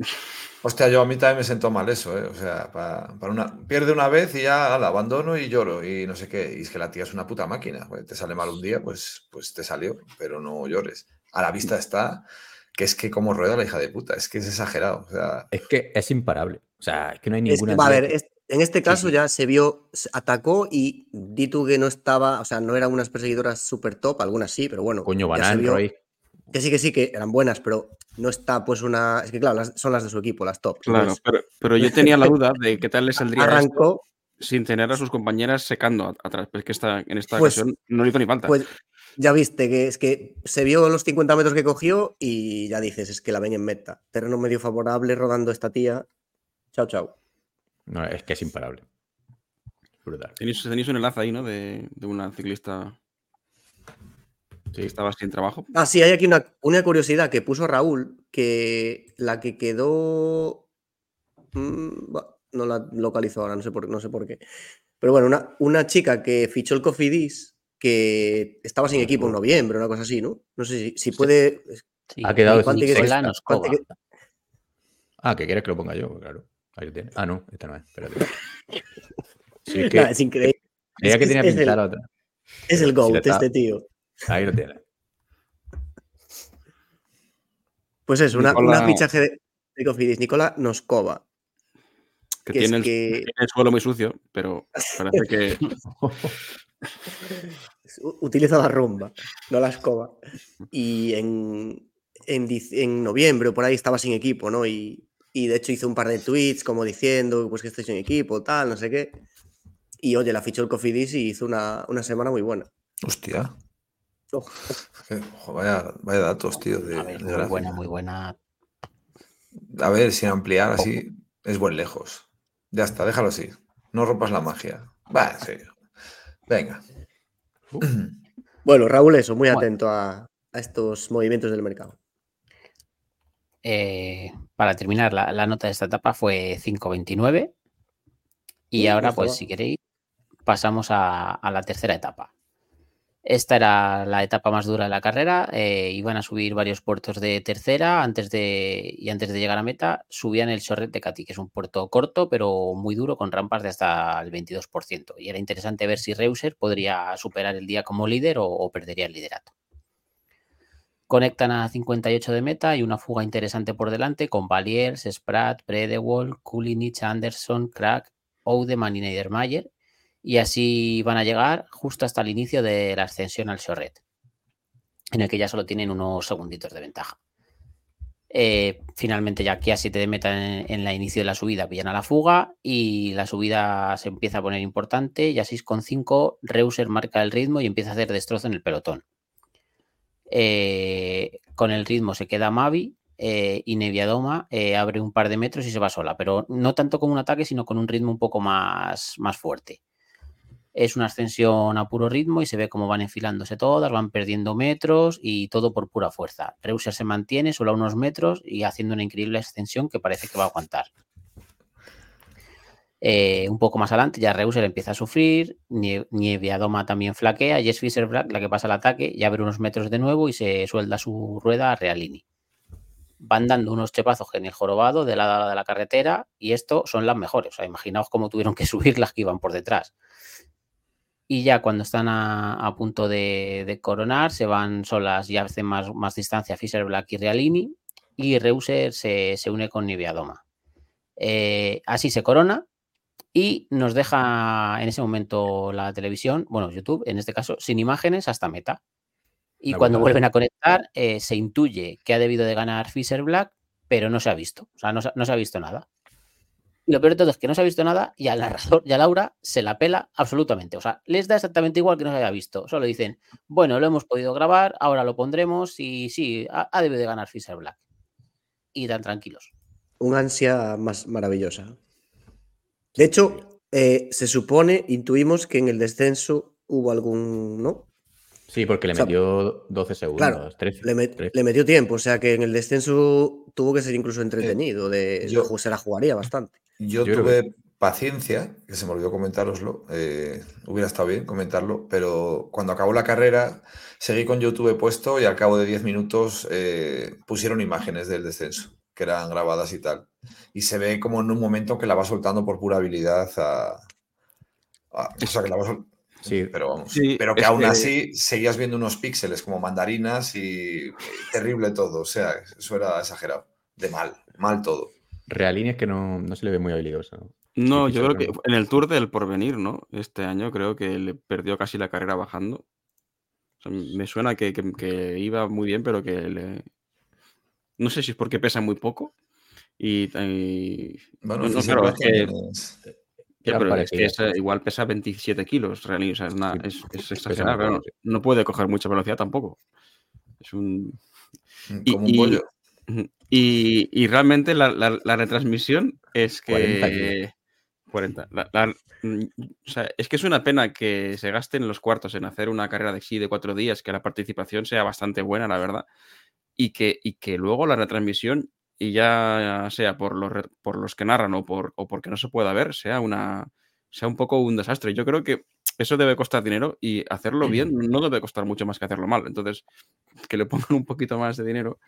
hostia, yo a mí también me sentó mal eso, ¿eh? O sea, pa- para una, pierde una vez y ya la abandono y lloro y no sé qué. Y es que la tía es una puta máquina. Pues, te sale mal un día, pues, pues te salió, pero no llores. A la vista está que es que como rueda la hija de puta, es que es exagerado. O sea,
Es que es imparable. O sea, es que no hay
Es
ninguna.
que, va a ver,
que-
es- en este caso
sí.
ya se vio, se atacó y di tú que no estaba, o sea, no eran unas perseguidoras super top, algunas sí, pero bueno.
Coño, Banán, Roy.
Que sí, que sí, que eran buenas, pero no está pues una. Es que claro, las- son las de su equipo, las top.
Claro,
Entonces,
pero, pero yo tenía la duda de qué tal le saldría
arrancó,
sin tener a sus compañeras secando atrás. Pero es que esta, en esta
Pues-
ocasión no le hizo ni falta.
pues ya viste que es que se vio los 50 metros que cogió y ya dices, es que la ven en meta. Terreno medio favorable rodando esta tía. Chao, chao.
No, es que es imparable. Brutal.
Tenéis, tenéis un enlace ahí, ¿no? De, de una ciclista
Sí.
que estaba sin trabajo.
Ah, sí, hay aquí una, una curiosidad que puso Raúl, que la que quedó... mm, no la localizo ahora, no sé por, no sé por qué. Pero bueno, una, una chica que fichó el Cofidis, que estaba sin equipo en noviembre, una cosa así, ¿no? No sé si, si puede...
Sí.
Ha quedado sin
sexta.
Noskova.
¿Cuánto que-
Ah, que quieres que lo ponga yo, claro. Ahí lo tiene. Ah, no, esta no es. Espérate. Sí, es que
Nah, es increíble.
creía
es
que tenía
es el-
pintada la otra.
Es el
Si
GOAT
está-
este tío.
Ahí lo tiene.
Pues es una,
Nicola-
una fichaje de, de Cofidis, Nicola Noskova.
Que,
Que
tiene,
es
el,
que-
tiene el suelo muy sucio, pero parece que.
Utiliza la rumba, no la escoba. Y en, en, en noviembre o por ahí estaba sin equipo, ¿no? Y, y de hecho hizo un par de tweets como diciendo pues que estoy sin equipo, tal, no sé qué. Y oye, la fichó el Cofidis y hizo una, una semana muy buena.
Hostia.
Oh,
qué- ojo, vaya, vaya datos, tío. De,
A ver,
de
muy buena, muy buena.
A ver, sin ampliar así, es buen lejos. Ya está, déjalo así. No rompas la magia. Va, sí. Venga.
Bueno, Raúl, eso, muy
Bueno.
atento a, a estos movimientos del mercado.
Eh, para terminar, la, la nota de esta etapa fue 5.29. Y ahora, pues si queréis, pasamos a, a la tercera etapa. Esta era la etapa más dura de la carrera. eh, iban a subir varios puertos de tercera antes de, y antes de llegar a meta subían el Chorret de Cati, que es un puerto corto pero muy duro con rampas de hasta el 22%. Y era interesante ver si Reuser podría superar el día como líder o, o perdería el liderato. Conectan a 58 de meta y una fuga interesante por delante con Valiers, Spratt, Predewall, Kulinich, Anderson, Crack, Oudeman y Niedermayer. Y así van a llegar justo hasta el inicio de la ascensión al Chorret, en el que ya solo tienen unos segunditos de ventaja. Eh, finalmente, ya aquí a 7 de meta en, en el inicio de la subida pillan a la fuga y la subida se empieza a poner importante. Y a 6,5 Reuser marca el ritmo y empieza a hacer destrozo en el pelotón. Eh, con el ritmo se queda Mavi eh, y Neviadoma eh, abre un par de metros y se va sola, pero no tanto con un ataque, sino con un ritmo un poco más, más fuerte. Es una ascensión a puro ritmo y se ve cómo van enfilándose todas, van perdiendo metros y todo por pura fuerza. Reuser se mantiene solo a unos metros y haciendo una increíble ascensión que parece que va a aguantar. Eh, un poco más adelante ya Reuser empieza a sufrir, Nie- Nieviadoma también flaquea y es Fisher Black la que pasa al ataque y abre unos metros de nuevo y se suelda su rueda a Realini. Van dando unos chepazos en el jorobado de lado a lado de la carretera y esto son las mejores. Imaginaos cómo tuvieron que subir las que iban por detrás. Y ya cuando están a, punto de, de coronar, se van solas y hacen más, más distancia Fisher Black y Realini. Y Reuser se, se une con Niveadoma. Eh, así se corona y nos deja en ese momento la televisión, bueno, YouTube en este caso, sin imágenes hasta meta. Y
La
cuando vuelven a conectar, eh, se intuye que ha debido de ganar Fisher Black, pero no se ha visto. O sea, no, se- no se ha visto nada. Y lo peor de todo es que no se ha visto nada y al narrador y a Laura se la pela absolutamente. O sea, les da exactamente igual que no se haya visto. Solo dicen, bueno, lo hemos podido grabar, ahora lo pondremos y sí, ha, ha debido de ganar Fisher Black. Y tan tranquilos.
Un ansia más maravillosa. De hecho, eh, se supone, intuimos que en el descenso hubo algún, ¿no?
Sí, porque le
O sea,
metió 12 segundos,
Claro,
13.
Le, met-
13.
le metió tiempo, o sea que en el descenso tuvo que ser incluso entretenido, de,
yo-
de- se la jugaría bastante.
Yo,
Yo creo
tuve paciencia, que se me olvidó comentároslo, eh, hubiera estado bien comentarlo, pero cuando acabó la carrera seguí con YouTube puesto y al cabo de 10 minutos eh, pusieron imágenes del descenso, que eran grabadas y tal. Y se ve como en un momento que la va soltando por pura habilidad a... a- o sea, que la va sol-
Sí,
pero vamos.
Sí,
pero que aún
que-
así seguías viendo unos píxeles como mandarinas y terrible todo. O sea, eso era exagerado. De mal, mal todo.
Realini es que no, no se le ve muy habilidoso. ¿no?
Yo creo que en el Tour del Porvenir, ¿no? Este año creo que le perdió casi la carrera bajando. O sea, me suena que, que- que iba muy bien, pero que le... No sé si es porque pesa muy poco. Y, y-
Bueno,
No, no,
Fisher
claro, es que- Ya, pero es que eh, igual pesa 27 kilos, realmente. O sea, es, una-
Sí,
es- es
pesa
exagerado. pero no, no puede coger mucha velocidad tampoco. Es un. Y-
como un
y-
pollo.
Ujú. Y, y realmente la, la- la retransmisión es
40
que.
kilos.
40. La- la- mm, o sea, es que es una pena que se gasten los cuartos en hacer una carrera de sí de cuatro días, que la participación sea bastante buena, la verdad. Y que, y que luego la retransmisión, y ya sea por los, por los que narran o, por, o porque no se pueda ver, sea, una, sea un poco un desastre. Yo creo que eso debe costar dinero y hacerlo bien no debe costar mucho más que hacerlo mal. Entonces, que le pongan un poquito más de dinero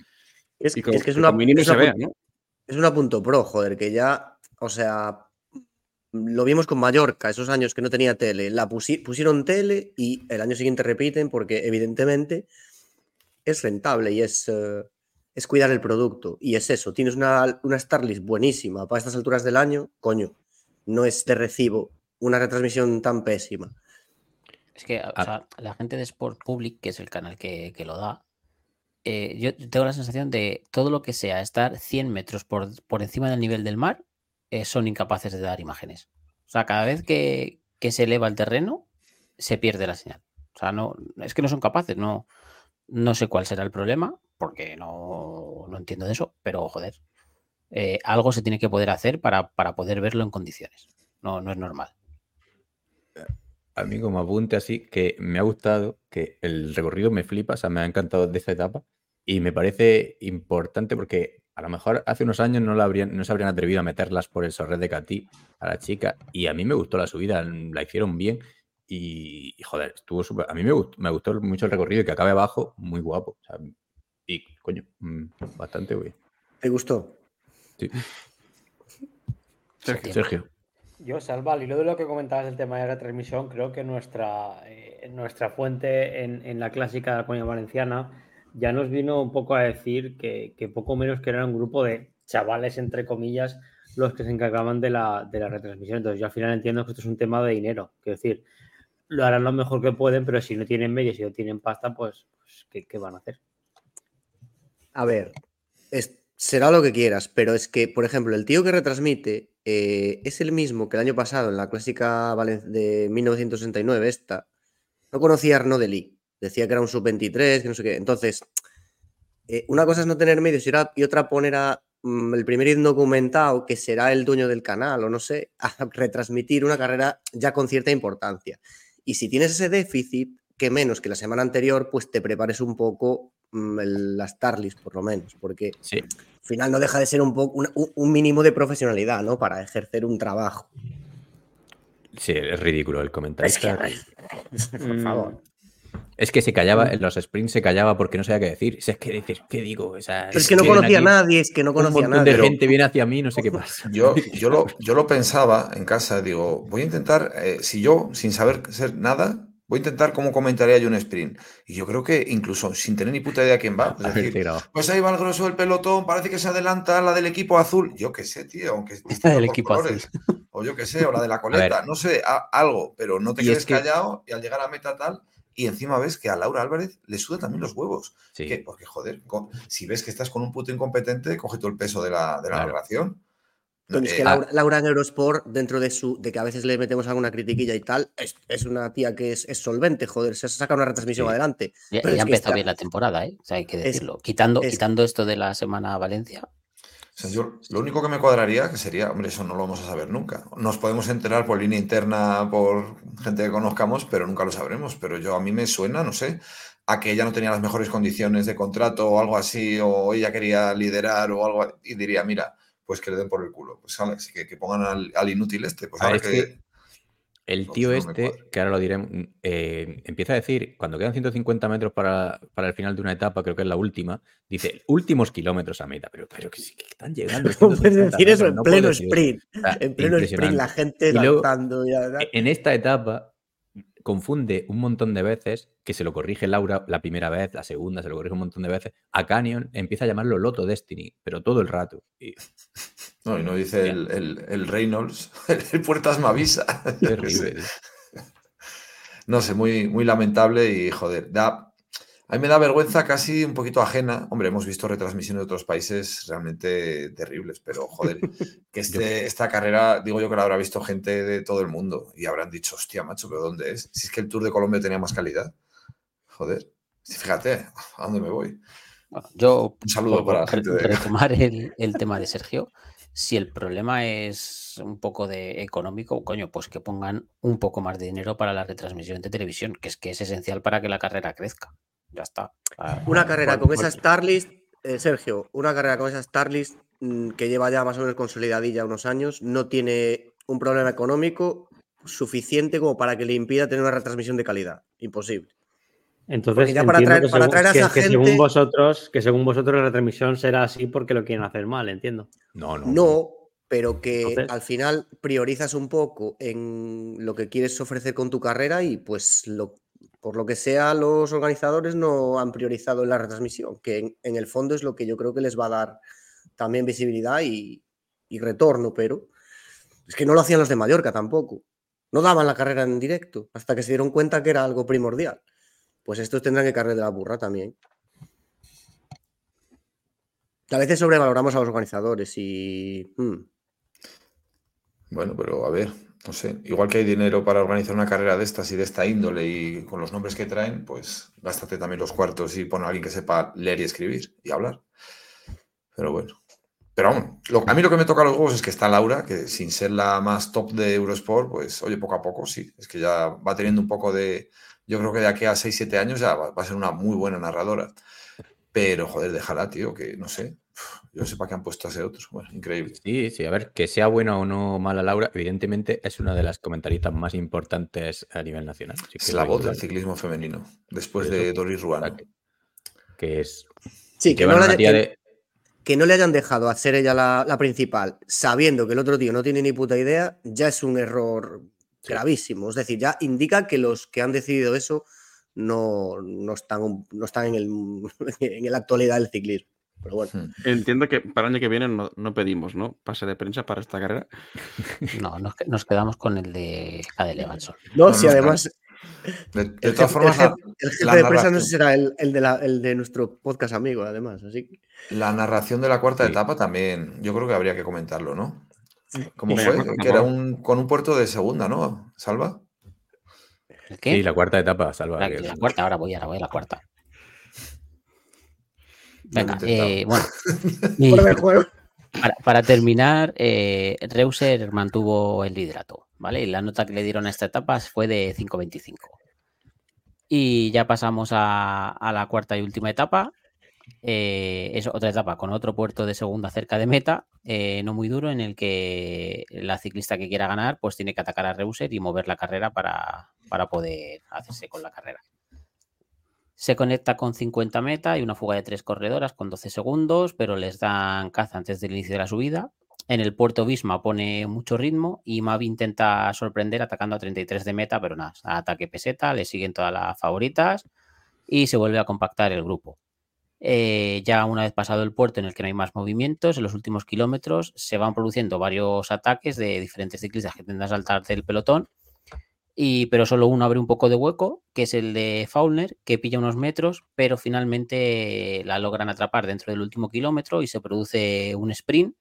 Es,
y
es que es una,
mínimo
es
se
una
vea,
pu-
¿no?
es una punto pro, joder, que ya, o sea, lo vimos con Mallorca, esos años que no tenía tele, la pusi- pusieron tele y el año siguiente repiten porque evidentemente es rentable y es, eh, es cuidar el producto. Y es eso, tienes una, una Starlist buenísima para estas alturas del año, coño, no es de recibo una retransmisión tan pésima.
Es que o
Ah.
sea, la gente de Sport Public, que es el canal que, que lo da, eh, yo tengo la sensación de todo lo que sea estar 100 metros por, por encima del nivel del mar, eh, son incapaces de dar imágenes. O sea, cada vez que, que se eleva el terreno, se pierde la señal. O sea, no, es que no son capaces, no, no sé cuál será el problema, porque no, no entiendo de eso, pero joder, eh, algo se tiene que poder hacer para, para poder verlo en condiciones. No, no es normal.
A mí como apunte así, que me ha gustado, que el recorrido me flipa, o sea, me ha encantado de esta etapa y me parece importante porque a lo mejor hace unos años no, la habrían, no se habrían atrevido a meterlas por el Sorred de Catí a la chica y a mí me gustó la subida, la hicieron bien y, y, joder, estuvo súper... A mí me gustó, me gustó mucho el recorrido y que acabe abajo, muy guapo. o sea, y coño, mm, bastante bien.
¿Te gustó?
Sí.
Sergio.
Sergio.
Yo, Salva, al hilo de lo que comentabas del tema de la retransmisión, creo que nuestra, eh, nuestra fuente en, en la clásica de la comunidad valenciana ya nos vino un poco a decir que, que, poco menos que era un grupo de chavales, entre comillas, los que se encargaban de la, de la retransmisión. Entonces, yo al final entiendo que esto es un tema de dinero. Quiero decir, lo harán lo mejor que pueden, pero si no tienen medios, si no tienen pasta, pues, pues ¿qué, ¿qué, van a hacer?
A ver, será lo que quieras, pero es que, por ejemplo, el tío que retransmite eh, es el mismo que el año pasado en la clásica de 1969, esta, no conocía a Arnaud Delis. Decía que era un sub-23, que no sé qué. Entonces, eh, una cosa es no tener medios y otra poner a mm, el primer indocumentado, que será el dueño del canal o no sé, a retransmitir una carrera ya con cierta importancia. Y si tienes ese déficit, que menos que la semana anterior, pues te prepares un poco mm, el, las Starlist, por lo menos, porque
sí.
al final no deja de ser un, poco, un, un mínimo de profesionalidad, ¿no? Para ejercer un trabajo.
Sí, es ridículo el comentario.
Es que, por favor.
Es que se callaba, en los sprints se callaba porque no sabía qué decir. Es que dices, ¿qué digo? O sea,
es, es, que no conocía a nadie, es que no conocía a nadie.
de gente viene hacia mí, no sé qué pasa.
Yo, yo, lo, yo lo pensaba en casa, digo, voy a intentar, eh, si yo, sin saber ser nada, voy a intentar cómo comentaría yo un sprint. Y yo creo que incluso sin tener ni puta idea quién va, es decir, pues ahí va el grosso del pelotón, parece que se adelanta la del equipo azul. Yo qué sé, tío, aunque
del equipo colores, azul.
O yo qué sé, o la de la coleta, no sé, a, algo, pero no te quedes es que... callado y al llegar a meta tal. Y encima ves que a Laura Álvarez le suda también los huevos.
Sí.
¿Qué? Porque, joder, con, si ves que estás con un puto incompetente, coge todo el peso de la, de la
Claro.
narración.
Pero es
Eh,
que Laura, Laura en Eurosport, dentro de su de que a veces le metemos alguna critiquilla y tal, es, es una tía que es, es solvente, joder, se saca una retransmisión
Sí.
adelante.
Ya, empezó
está-
bien la temporada, ¿eh? O sea, hay que
Es-
decirlo. quitando,
es-
quitando esto de la semana a Valencia,
yo lo único que me cuadraría que sería, hombre, eso no lo vamos a saber nunca. Nos podemos enterar por línea interna, por gente que conozcamos, pero nunca lo sabremos. Pero yo a mí me suena, no sé, a que ella no tenía las mejores condiciones de contrato o algo así, o ella quería liderar o algo, y diría, mira, pues que le den por el culo. Pues Alex, que, que pongan al, al inútil este. Pues
Ah,
ahora
es
que,
que El tío
no
este, que ahora lo diremos, eh, empieza a decir, cuando quedan 150 metros para, para el final de una etapa, creo que es la última, dice, últimos kilómetros a meta, pero, pero que, sí que están llegando.
No puedes
150
decir eso en
no
pleno sprint. En pleno sprint, la gente
luego,
ya.
En esta etapa confunde un montón de veces, que se lo corrige Laura la primera vez, la segunda, se lo corrige un montón de veces, a Canyon empieza a llamarlo Loto Destiny, pero todo el rato. Y
no, y no dice el, el, el Reynolds, el Puertas me avisa.
terrible.
No sé, muy, muy lamentable y joder, da, a mí me da vergüenza casi un poquito ajena. Hombre, hemos visto retransmisiones de otros países realmente terribles, pero joder, que este, esta carrera, digo yo que la habrá visto gente de todo el mundo y habrán dicho, hostia, macho, pero ¿dónde es? Si es que el Tour de Colombia tenía más calidad. Joder, fíjate, ¿a dónde me voy?
Bueno, yo
Un saludo para gente de-
retomar el, el tema de Sergio. Si el problema es un poco de económico, coño, pues que pongan un poco más de dinero para la retransmisión de televisión, que es que es esencial para que la carrera crezca. Ya está. Ah,
Una carrera con esa Starlist, eh, Sergio, una carrera con esa Starlist mm, que lleva ya más o menos consolidadilla unos años, no tiene un problema económico suficiente como para que le impida tener una retransmisión de calidad. Imposible.
Entonces,
ya para traer-
que,
para
según,
traer a
que-
esa
que según
gente-
vosotros, que según vosotros la retransmisión será así porque lo quieren hacer mal, entiendo.
No, no.
No, pero que
Entonces-
al final priorizas un poco en lo que quieres ofrecer con tu carrera y pues lo, por lo que sea los organizadores no han priorizado en la retransmisión, que en, en el fondo es lo que yo creo que les va a dar también visibilidad y, y retorno, pero Es que no lo hacían los de Mallorca tampoco. No daban la carrera en directo hasta que se dieron cuenta que era algo primordial. Pues estos tendrán que cargar de la burra también. A veces sobrevaloramos a los organizadores y. hmm,
Bueno, pero a ver, no sé, igual que hay dinero para organizar una carrera de estas y de esta índole y con los nombres que traen, pues gástate también los cuartos y pon a alguien que sepa leer y escribir y hablar. Pero bueno. Pero lo- a mí lo que me toca los huevos es que está Laura, que sin ser la más top de Eurosport, pues oye, poco a poco sí, es que ya va teniendo un poco de... Yo creo que de aquí a 6-7 años ya va, va a ser una muy buena narradora. Pero joder, déjala, tío, que no sé. Yo no sé para qué han puesto a ese otro. Bueno, increíble.
Sí, sí, a ver, que sea buena o no mala Laura, evidentemente es una de las comentaristas más importantes a nivel nacional. Sí que
Es la voz del ciclismo femenino, después de Doris Ruano.
que, que es
Sí, que no, la
tía
que-
de
que no le hayan dejado hacer ella la, la principal, sabiendo que el otro tío no tiene ni puta idea, ya es un error
Sí.
gravísimo. Es decir, ya indica que los que han decidido eso no, no están, no están en, el, en la actualidad del ciclismo. Pero bueno,
Hmm.
Entiendo que para el año que viene no, no pedimos, ¿no? Pase de prensa para esta carrera.
No, nos, que- nos quedamos con el de Cadel Levanson.
no,
No,
si además
De, de
el
todas
jefe,
formas,
el jefe- el jefe
la
de prensa no será el, el de la- el de nuestro podcast amigo, además. Así que
la narración de la cuarta
Sí.
etapa también, yo creo que habría que comentarlo, ¿no? ¿Cómo fue? Que era un, con un puerto de segunda, ¿no? ¿Salva?
¿El qué?
Sí, la cuarta etapa, Salva.
La, la cuarta, ahora voy, ahora voy a la cuarta. Venga, eh, bueno. y para, para terminar, eh, Reuser mantuvo el liderato, ¿vale? Y la nota que le dieron a esta etapa fue de 5.25. Y ya pasamos a, a la cuarta y última etapa. Eh, es otra etapa con otro puerto de segunda cerca de meta, eh, no muy duro, en el que la ciclista que quiera ganar pues tiene que atacar a Reuser y mover la carrera para, para poder hacerse con la carrera. Se conecta con 50 meta y una fuga de tres corredoras con 12 segundos, pero les dan caza antes del inicio de la subida. En el puerto Bisma pone mucho ritmo y Mavi intenta sorprender atacando a 33 de meta, pero nada, ataque peseta, le siguen todas las favoritas y se vuelve a compactar el grupo. Eh, ya una vez pasado el puerto en el que no hay más movimientos, en los últimos kilómetros se van produciendo varios ataques de diferentes ciclistas que intentan saltar del pelotón, y, pero solo uno abre un poco de hueco, que es el de Faulner, que pilla unos metros, pero finalmente la logran atrapar dentro del último kilómetro y se produce un sprint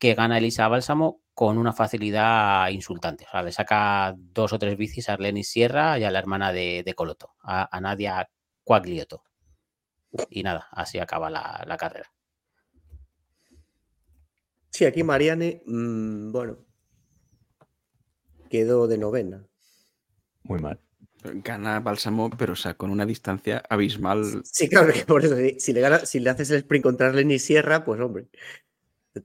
que gana Elisa Bálsamo con una facilidad insultante. O sea, le saca dos o tres bicis a Arlenis Sierra y a la hermana de, de Coloto, a, a Nadia Quagliotto. Y nada, así acaba la, la carrera.
Sí, aquí Mariane, mm, bueno, quedó de novena.
Muy mal.
Gana Bálsamo, pero o sea, con una distancia abismal.
Sí, claro que por eso, si- si le, gana, si le haces el sprint contra Lenny Sierra, pues hombre.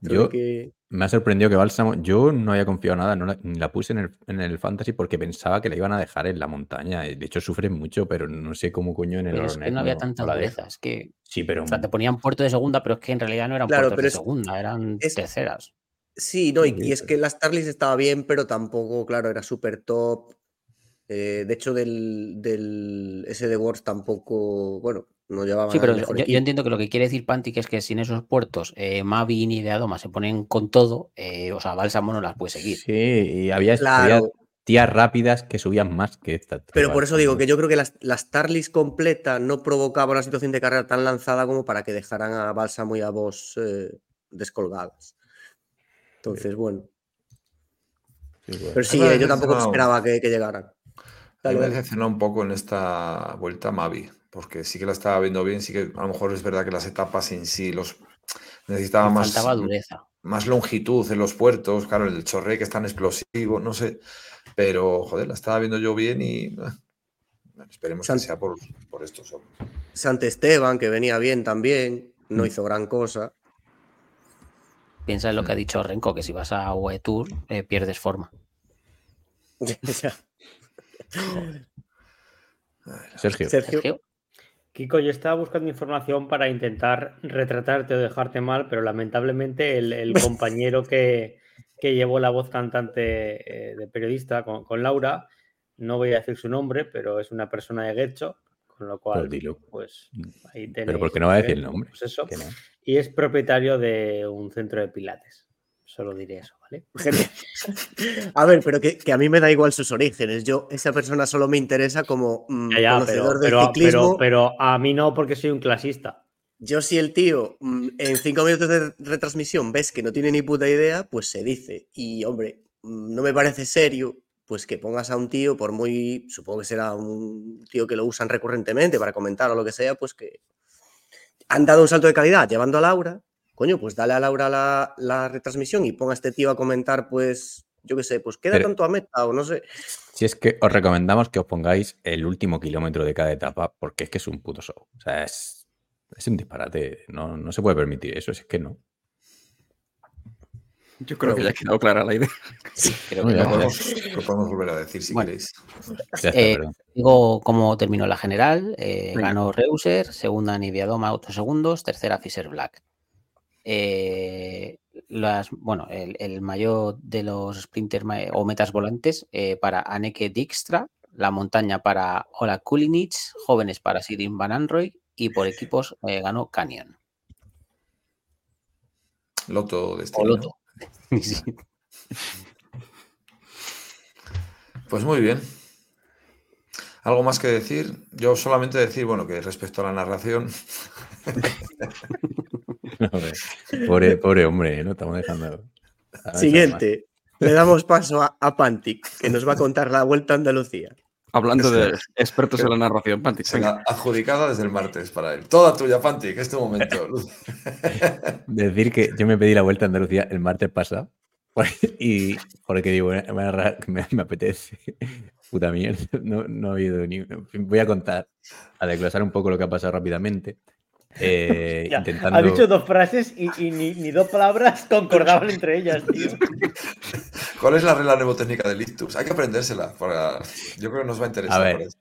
Yo-
que-
Me ha sorprendido que Bálsamo, yo no había confiado nada, no la, ni la puse en el, en el fantasy porque pensaba que la iban a dejar en la montaña. De hecho, sufre mucho, pero no sé cómo coño en el
Pero es que
Hornet
no había
no-
tanta
no la
dureza.
deja.
Es que
Sí, pero
o sea, te ponían puerto de segunda, pero es que en realidad no eran
Claro,
puertos
pero
de
es-
segunda, eran
es-
terceras.
Sí, no, y, es que las Starlings estaba bien, pero tampoco, claro, era súper top. Eh, de hecho, del, del ese de Wars tampoco, bueno, no llevaban
Sí, pero yo, entiendo que lo que quiere decir Pantic es que sin esos puertos, eh, Mavi y de Adoma se ponen con todo, eh, o sea, Bálsamo no las puede seguir.
Sí, y había, tías rápidas que subían más que esta.
pero por eso digo que yo creo que las, la Starlings completa no provocaba una situación de carrera tan lanzada como para que dejaran a Bálsamo y a Vos eh, descolgadas. Entonces, bueno.
Sí, bueno.
Pero sí, eh, yo tampoco esperaba que, que llegaran.
A mí
Dale,
me decepcionó un poco en esta vuelta Mavi, porque sí que la estaba viendo bien, sí que a lo mejor es verdad que las etapas en sí los necesitaba más,
faltaba dureza.
más longitud en los puertos, claro, el chorre que es tan explosivo, no sé, pero joder, la estaba viendo yo bien y bueno, esperemos que sea por, por esto solo.
Sant Esteban, que venía bien también, no
Mm.
hizo gran cosa.
Piensa en lo que ha dicho Renko, que si vas a UE Tour eh, pierdes forma.
Ya.
Sergio,
Sergio,
Sergio,
Kiko, yo estaba buscando información para intentar retratarte o dejarte mal, pero lamentablemente el, el compañero que, que llevó la voz cantante eh, de periodista con, con Laura, no voy a decir su nombre, pero es una persona de Guecho, con lo cual,
Pues
pues ahí
pero
tenéis.
¿por qué no va a decir el nombre?
pues eso.
Que no.
Y es propietario de un centro de pilates. Solo diré eso, ¿vale?
A ver, pero que, que a mí me da igual sus orígenes. Yo, esa persona solo me interesa como mm,
Ya, ya, pero,
conocedor del
pero,
ciclismo.
pero, pero a mí no, porque soy un clasista.
Yo, si el tío mm, en cinco minutos de retransmisión ves que no tiene ni puta idea, pues se dice. Y, hombre, mm, no me parece serio pues que pongas a un tío, por muy, supongo que será un tío que lo usan recurrentemente para comentar o lo que sea, pues que han dado un salto de calidad llevando a Laura. Coño, pues dale a Laura la, la retransmisión y ponga a este tío a comentar, pues, yo qué sé, pues queda
Pero-
tanto a meta o no sé.
Si es que os recomendamos que os pongáis el último kilómetro de cada etapa, porque es que es un puto show. O sea, es, es un disparate. No, no se puede permitir eso, si es que no.
Yo creo que ya ha quedado clara la idea.
Sí, creo que
bien,
lo-
Podemos- Lo podemos volver a decir si
Bueno.
queréis.
Está,
Eh. Digo cómo terminó la general. eh, ganó Reuser, segunda Niviadoma 8 segundos, tercera Fisher Black. Eh, las, bueno, el, el mayor de los sprinters ma- o metas volantes eh, para Anneke Dijkstra, la montaña para Ola Kulinic, jóvenes para Sirin Van Anroy y por equipos eh, ganó Canyon.
Loto de.
Sí.
Pues muy bien. ¿Algo más que decir? Yo solamente decir, bueno, que respecto a la narración,
Pobre, pobre hombre, ¿no? Estamos dejando.
Siguiente. Le damos paso a, a Pantic, que nos va a contar la vuelta a Andalucía.
Hablando de expertos en la narración, Pantic, venga.
adjudicada desde el martes para él. Toda tuya, Pantic, este momento.
Decir que yo me pedí la vuelta a Andalucía el martes pasado. Y porque digo, me, me- me- me apetece. Puta mierda. No, no ha habido ni. Voy a contar, a desglosar un poco lo que ha pasado rápidamente. Eh,
Ya,
intentando.
Ha dicho dos frases y, y ni, ni dos palabras concordaban entre ellas, tío.
¿Cuál es la regla mnemotécnica del ictus? Hay que aprendérsela. Para... Yo creo que nos va a interesar.
A ver.
por eso.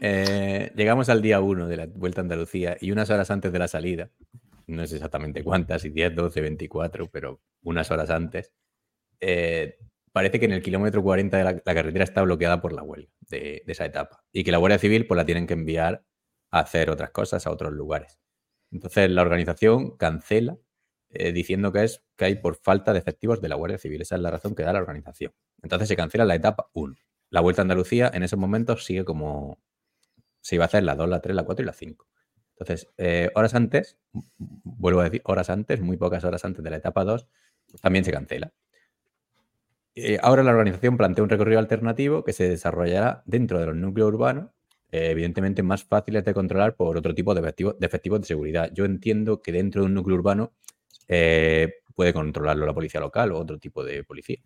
Eh, llegamos al día 1 de la Vuelta a Andalucía y unas horas antes de la salida, no sé exactamente cuántas, si 10, 12, 24, pero unas horas antes, eh, parece que en el kilómetro 40 de la, la carretera está bloqueada por la huelga de, de esa etapa y que la Guardia Civil pues la tienen que enviar a hacer otras cosas a otros lugares. Entonces la organización cancela eh, diciendo que es que hay por falta de efectivos de la Guardia Civil. Esa es la razón que da la organización. Entonces se cancela la etapa 1. La Vuelta a Andalucía en esos momentos sigue como se iba a hacer la 2, la 3, la 4 y la 5. Entonces, eh, horas antes, vuelvo a decir, horas antes, muy pocas horas antes de la etapa 2, también se cancela. Eh, ahora la organización plantea un recorrido alternativo que se desarrollará dentro de los núcleos urbanos, eh, evidentemente más fáciles de controlar por otro tipo de efectivo- de efectivos de seguridad. Yo entiendo que dentro de un núcleo urbano eh, puede controlarlo la policía local o otro tipo de policía,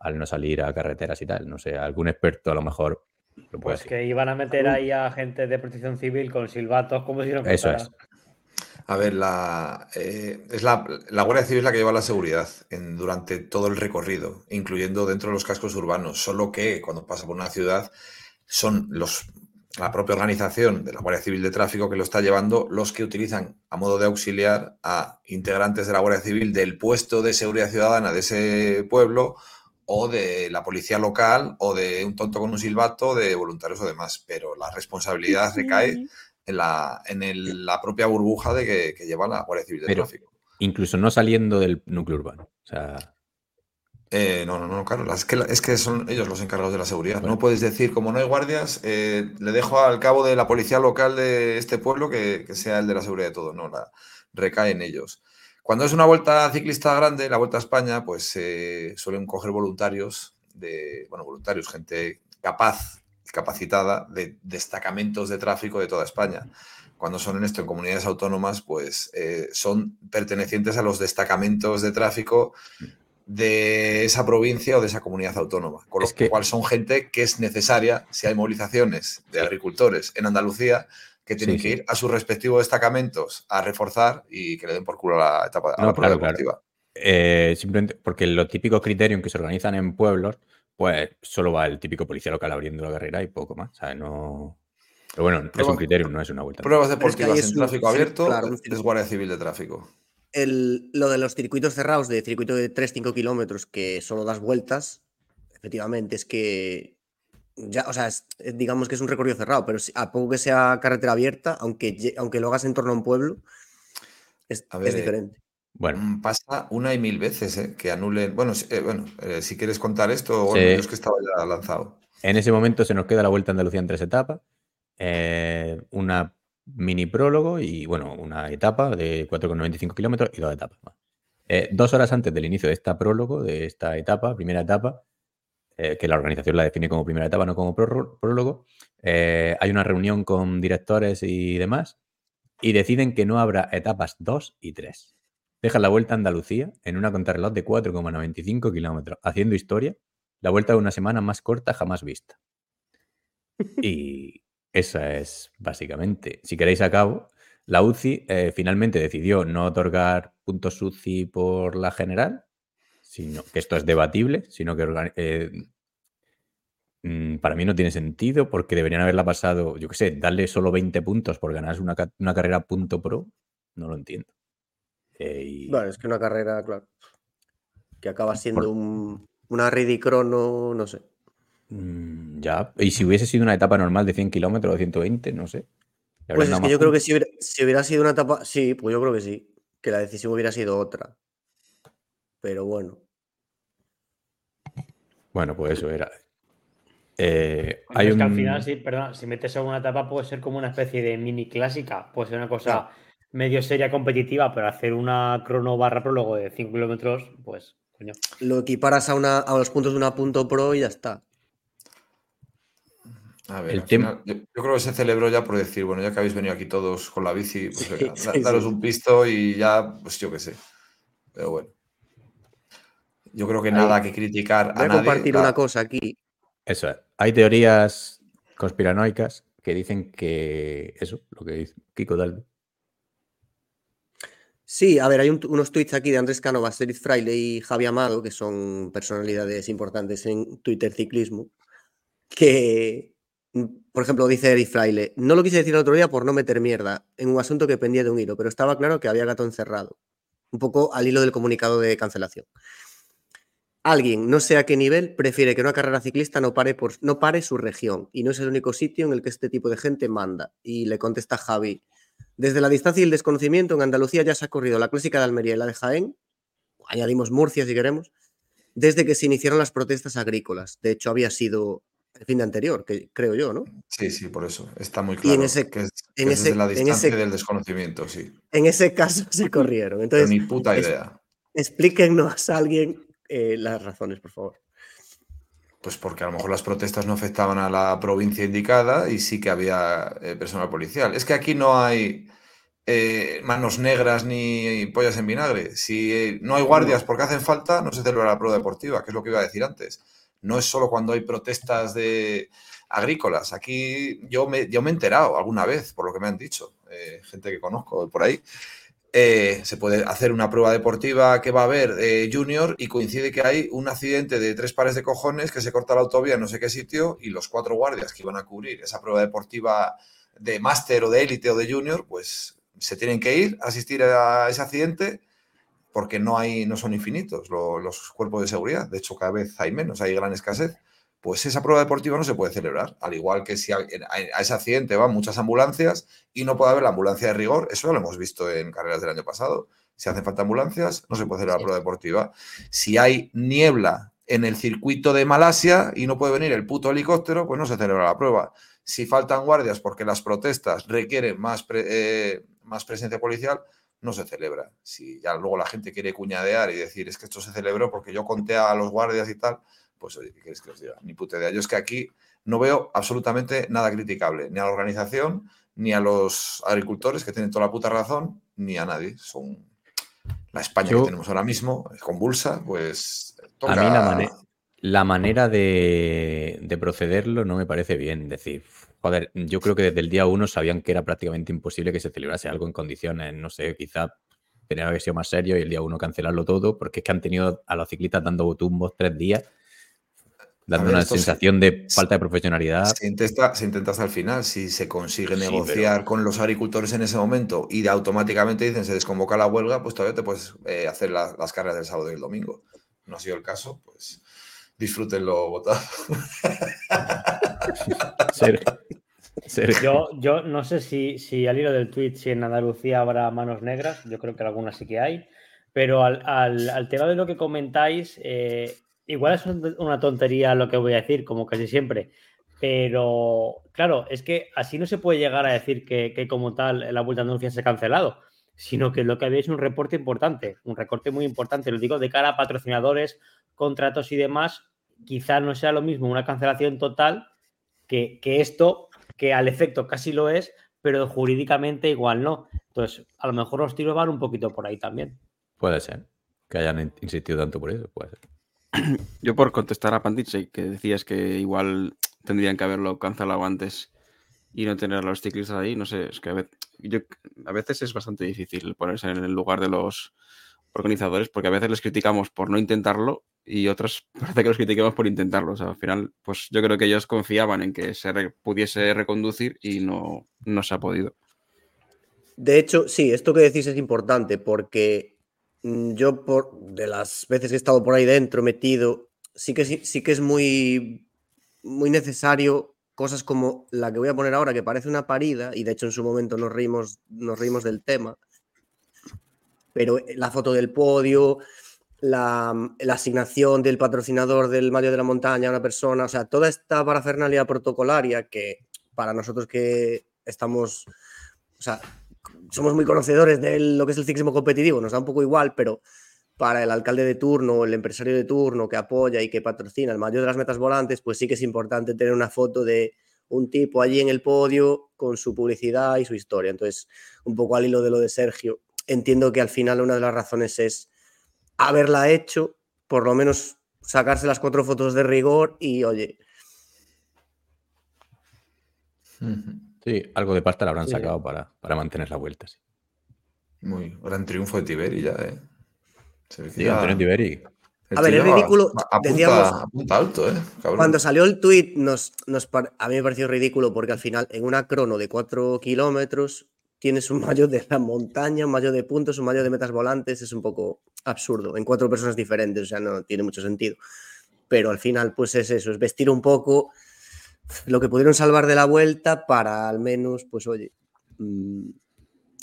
al no salir a carreteras y tal. No sé, algún experto a lo mejor lo puede
Pues
decir.
que iban a meter ahí a gente de protección civil con silbatos, como si no
Eso es.
A ver, la, eh, es la, la Guardia Civil es la que lleva la seguridad en- durante todo el recorrido, incluyendo dentro de los cascos urbanos. Solo que cuando pasa por una ciudad son los, la propia organización de la Guardia Civil de Tráfico que lo está llevando los que utilizan a modo de auxiliar a integrantes de la Guardia Civil del puesto de seguridad ciudadana de ese pueblo o de la policía local o de un tonto con un silbato de voluntarios o demás. Pero la responsabilidad recae en la, en el- la propia burbuja de que, que lleva la Guardia Civil de
Pero-
Tráfico.
Incluso no saliendo del núcleo urbano. O sea,
Eh, no, no, no, claro, es que, la- es que son ellos los encargados de la seguridad.
Bueno.
No puedes decir, como no hay guardias, eh, le dejo al cabo de la policía local de este pueblo que, que sea el de la seguridad de todo. No, la, recae en ellos. Cuando es una vuelta ciclista grande, la Vuelta a España, pues eh, suelen coger voluntarios de, bueno, voluntarios, gente capaz, capacitada de destacamentos de tráfico de toda España. Cuando son en esto en comunidades autónomas, pues eh, son pertenecientes a los destacamentos de tráfico de esa provincia o de esa comunidad autónoma. Con lo
Es que-
cual son gente que es necesaria, si hay movilizaciones de agricultores en Andalucía, que tienen
Sí,
que
sí.
ir a sus respectivos destacamentos a reforzar y que le den por culo a la etapa a
No,
la prueba
claro, claro.
deportiva.
eh, simplemente porque los típicos criterios en que se organizan en pueblos, pues solo va el típico policía local abriendo la carrera y poco más. O sea, no. Pero bueno, es un criterio, no es una vuelta.
Pruebas
Pero es que
deportivas en
un-
tráfico
sí,
abierto
claro,
es. Guardia Civil de Tráfico.
El- lo de los circuitos cerrados, de circuito de 3-5 kilómetros, que solo das vueltas, efectivamente, es que ya, o sea, es- es- digamos que es un recorrido cerrado, pero si- a poco que sea carretera abierta, aunque, aunque lo hagas en torno a un pueblo, es,
A ver,
es
eh,
diferente.
Bueno,
Mm, Pasa una y mil veces, ¿eh? Que anulen. Bueno, si, eh, bueno, eh, si quieres contar esto, bueno,
Sí.
yo es que estaba ya lanzado.
en ese momento se nos queda la Vuelta a Andalucía en tres etapas. eh, una mini prólogo y, bueno, una etapa de 4,95 kilómetros y dos etapas más. Eh, dos horas antes del inicio de esta prólogo, de esta etapa, primera etapa, eh, que la organización la define como primera etapa, no como prólogo, eh, hay una reunión con directores y demás y deciden que no habrá etapas 2 y 3. Dejan la vuelta a Andalucía en una contrarreloj de 4,95 kilómetros, haciendo historia, la vuelta de una semana más corta jamás vista. Y esa es básicamente, si queréis a cabo, la UCI eh, finalmente decidió no otorgar puntos UCI por la general, sino que esto es debatible, sino que eh, mm, para mí no tiene sentido porque deberían haberla pasado, yo qué sé, darle solo 20 puntos por ganarse una, una carrera punto pro, no lo entiendo. Eh, y-
Bueno, es que una carrera, claro, que acaba siendo
Por-
un, una ridicrono, no sé.
Mm, ya, y si hubiese sido una etapa normal de 100 kilómetros o 120, no sé.
Pues es que yo creo que si hubiera, si hubiera sido una etapa, sí, pues yo creo que sí, que la decisión hubiera sido otra. Pero bueno,
Bueno, pues eso era. Eh, hay
es que al final, sí, perdón, si metes en una etapa puede ser como una especie de mini clásica, puede ser una cosa
Claro.
medio seria competitiva, pero hacer una crono barra prólogo de 5 kilómetros, pues, coño.
lo equiparas a, una, a los puntos de una punto pro y ya está.
A ver,
El
al
tem-
final, yo, yo creo que se celebró ya por decir, bueno, ya que habéis venido aquí todos con la bici, pues
Sí,
venga, da-
sí,
daros
sí.
un pisto y ya, pues yo qué sé. Pero bueno. Yo creo que
Ahí.
nada que criticar
Voy
a
a
nadie.
compartir
la-
una cosa aquí.
Eso es. Hay teorías conspiranoicas que dicen que eso, lo que dice Kiko Dalby.
Sí, a ver, hay un- unos tweets aquí de Andrés Cánovas, Serif Fraile y Javi Amado, que son personalidades importantes en Twitter ciclismo, que, por ejemplo, dice Eric Fraile, no lo quise decir el otro día por no meter mierda en un asunto que pendía de un hilo, pero estaba claro que había gato encerrado. Un poco al hilo del comunicado de cancelación. Alguien, no sé a qué nivel, prefiere que una carrera ciclista no pare, por, no pare su región y no es el único sitio en el que este tipo de gente manda. Y le contesta Javi, desde la distancia y el desconocimiento, en Andalucía ya se ha corrido la clásica de Almería y la de Jaén, añadimos Murcia si queremos, desde que se iniciaron las protestas agrícolas. De hecho, había sido el fin de anterior, que creo yo, ¿no?
Sí, sí, por eso. Está muy
Y en
claro
ese-
que es,
en
que es
ese-
la
en
distancia
ese-
del desconocimiento, sí.
En ese caso se corrieron.
Pero
Entonces,
ni puta
es-
idea.
explíquenos a alguien eh, las razones, por favor.
Pues porque a lo mejor las protestas no afectaban a la provincia indicada y sí que había eh, personal policial. Es que aquí no hay eh, manos negras ni pollas en vinagre. Si eh, no hay guardias porque hacen falta, no se celebra la prueba deportiva, que es lo que iba a decir antes. No es solo cuando hay protestas de agrícolas. Aquí yo me, yo me he enterado alguna vez, por lo que me han dicho, eh, gente que conozco por ahí. eh, se puede hacer una prueba deportiva que va a haber eh, junior y coincide que hay un accidente de tres pares de cojones que se corta la autovía en no sé qué sitio y los cuatro guardias que iban a cubrir esa prueba deportiva de máster o de élite o de junior, pues se tienen que ir a asistir a ese accidente porque no hay, no son infinitos lo- los cuerpos de seguridad. De hecho, cada vez hay menos, hay gran escasez. Pues esa prueba deportiva no se puede celebrar. Al igual que si a, a ese accidente van muchas ambulancias y no puede haber la ambulancia de rigor, eso ya lo hemos visto en carreras del año pasado. Si hacen falta ambulancias, no se puede celebrar la
Sí.
prueba deportiva. Si hay niebla en el circuito de Malasia y no puede venir el puto helicóptero, pues no se celebra la prueba. Si faltan guardias porque las protestas requieren más, pre- eh, más presencia policial, no se celebra. Si ya luego la gente quiere cuñadear y decir es que esto se celebró porque yo conté a los guardias y tal, pues oye, ¿qué queréis que os diga? Ni puta idea. Yo es que aquí no veo absolutamente nada criticable, ni a la organización, ni a los agricultores que tienen toda la puta razón, ni a nadie. Son la España
Yo-
que tenemos ahora mismo, convulsa, pues toca...
A mí la, mane- la manera de, de procederlo no me parece bien. Decir, joder, yo creo que desde el día uno sabían que era prácticamente imposible que se celebrase algo en condiciones. No sé, quizá tenía que haber sido más serio y el día uno cancelarlo todo, porque es que han tenido a los ciclistas dando tumbos tres días, dando
ver,
una
se-
sensación de falta de profesionalidad.
Se intenta, se intenta hasta el final. Si se consigue
Sí,
negociar con los agricultores en ese momento y de automáticamente dicen se desconvoca la huelga, pues todavía te puedes eh, hacer la- las carreras del sábado y el domingo. No ha sido el caso, pues disfrútenlo votado.
Sergio, Sergio.
Yo, yo no sé si, si al hilo del tweet, si en Andalucía habrá manos negras, yo creo que algunas sí que hay. Pero al, al- al tema de lo que comentáis, eh, igual es un- una tontería lo que voy a decir, como casi siempre. Pero claro, es que así no se puede llegar a decir que, que como tal la Vuelta a Andalucía se ha cancelado, sino que lo que había es un reporte importante, un recorte muy importante. Lo digo de cara a patrocinadores, contratos y demás. Quizás no sea lo mismo una cancelación total que, que esto, que al efecto casi lo es, pero jurídicamente igual no. Entonces, a lo mejor los tiros van un poquito por ahí también.
Puede ser. Que hayan in- insistido tanto por eso. Puede ser.
Yo por contestar a Pantiche, que decías que igual tendrían que haberlo cancelado antes y no tener a los ciclistas ahí, no sé, es que a yo- a veces es bastante difícil ponerse en el lugar de los organizadores porque a veces les criticamos por no intentarlo y otros parece que los criticamos por intentarlo. O sea, al final, pues yo creo que ellos confiaban en que se pudiese reconducir y no, no se ha podido.
De hecho, sí, esto que decís es importante porque mm, yo, por, de las veces que he estado por ahí dentro metido, sí que, sí, sí que es muy, muy necesario cosas como la que voy a poner ahora, que parece una parida, y de hecho en su momento nos reímos, nos reímos del tema, pero eh, la foto del podio, la, asignación del patrocinador del Mario de la Montaña a una persona, o sea, toda esta parafernalia protocolaria que para nosotros que estamos, o sea, somos muy conocedores de lo que es el ciclismo competitivo, nos da un poco igual, pero para el alcalde de turno el empresario de turno que apoya y que patrocina el mayor de las metas volantes, pues sí que es importante tener una foto de un tipo allí en el podio con su publicidad y su historia. Entonces, un poco al hilo de lo de Sergio, entiendo que al final una de las razones es haberla hecho, por lo menos sacarse las cuatro fotos de rigor y, oye.
Sí, algo de pasta le habrán
Sí.
sacado para, para mantener la vuelta. Sí,
Muy gran triunfo de Tiberi ya, ¿eh? Se
Sí,
ya-
Antonio Tiberi.
el
A ver, es ridículo,
Apunta,
decíamos-
apunta alto, ¿eh? Cabrón.
Cuando salió el tweet, nos, nos a mí me pareció ridículo porque al final, en una crono de 4 kilómetros, tienes un mayo de la montaña, un mayo de puntos, un mayo de metas volantes. Es un poco absurdo en cuatro personas diferentes, o sea, no tiene mucho sentido. Pero al final, pues es eso, es vestir un poco lo que pudieron salvar de la vuelta para al menos, pues oye, mm,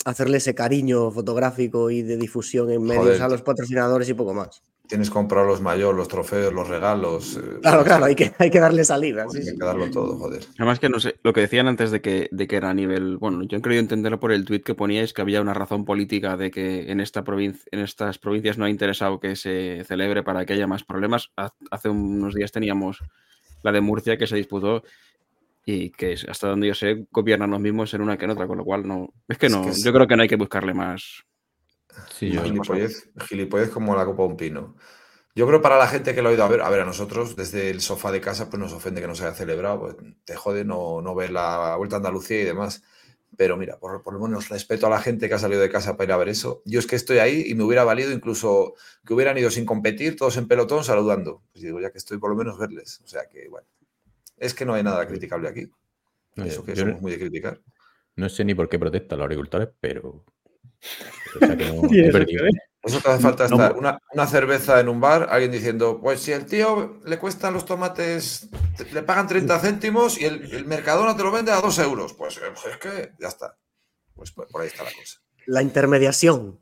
hacerle ese cariño fotográfico y de difusión en medios
Joder,
a los patrocinadores y poco más.
Tienes que comprar los mayores, los trofeos, los regalos. eh,
Claro,
pues,
claro, hay que, hay que darle salida. sí,
Hay
sí.
que darlo todo, joder.
Además que no sé, lo que decían antes de que, de que era a nivel, bueno, yo he querido entenderlo por el tuit que poníais que había una razón política de que en esta provincia, en estas provincias no ha interesado que se celebre para que haya más problemas. Ha- Hace unos días teníamos la de Murcia que se disputó y que es- hasta donde yo sé gobiernan los mismos en una que en otra, con lo cual no, es que
Es
no,
que es-
yo creo que no hay que buscarle más.
Sí, yo,
Gilipollez, gilipollez como la copa de un pino. Yo creo para la gente que lo ha ido a ver, a ver, a nosotros desde el sofá de casa pues nos ofende que no se haya celebrado, pues, te jode no, no ver la Vuelta a Andalucía y demás. Pero mira, por, por lo menos respeto a la gente que ha salido de casa para ir a ver eso. Yo es que estoy ahí y me hubiera valido incluso que hubieran ido sin competir, todos en pelotón saludando. Pues digo, ya que estoy, por lo menos verles. O sea que, bueno, es que no hay nada criticable aquí.
no,
Eso que somos muy de criticar.
no sé ni por qué protestan los agricultores, pero. O sea,
hace falta estar
no.
una, una cerveza en un bar, alguien diciendo, pues si el tío le cuestan los tomates, te- le pagan 30 céntimos y el, el Mercadona te lo vende a 2 euros. Pues eh, es que ya está. Pues por por ahí está la cosa.
La intermediación.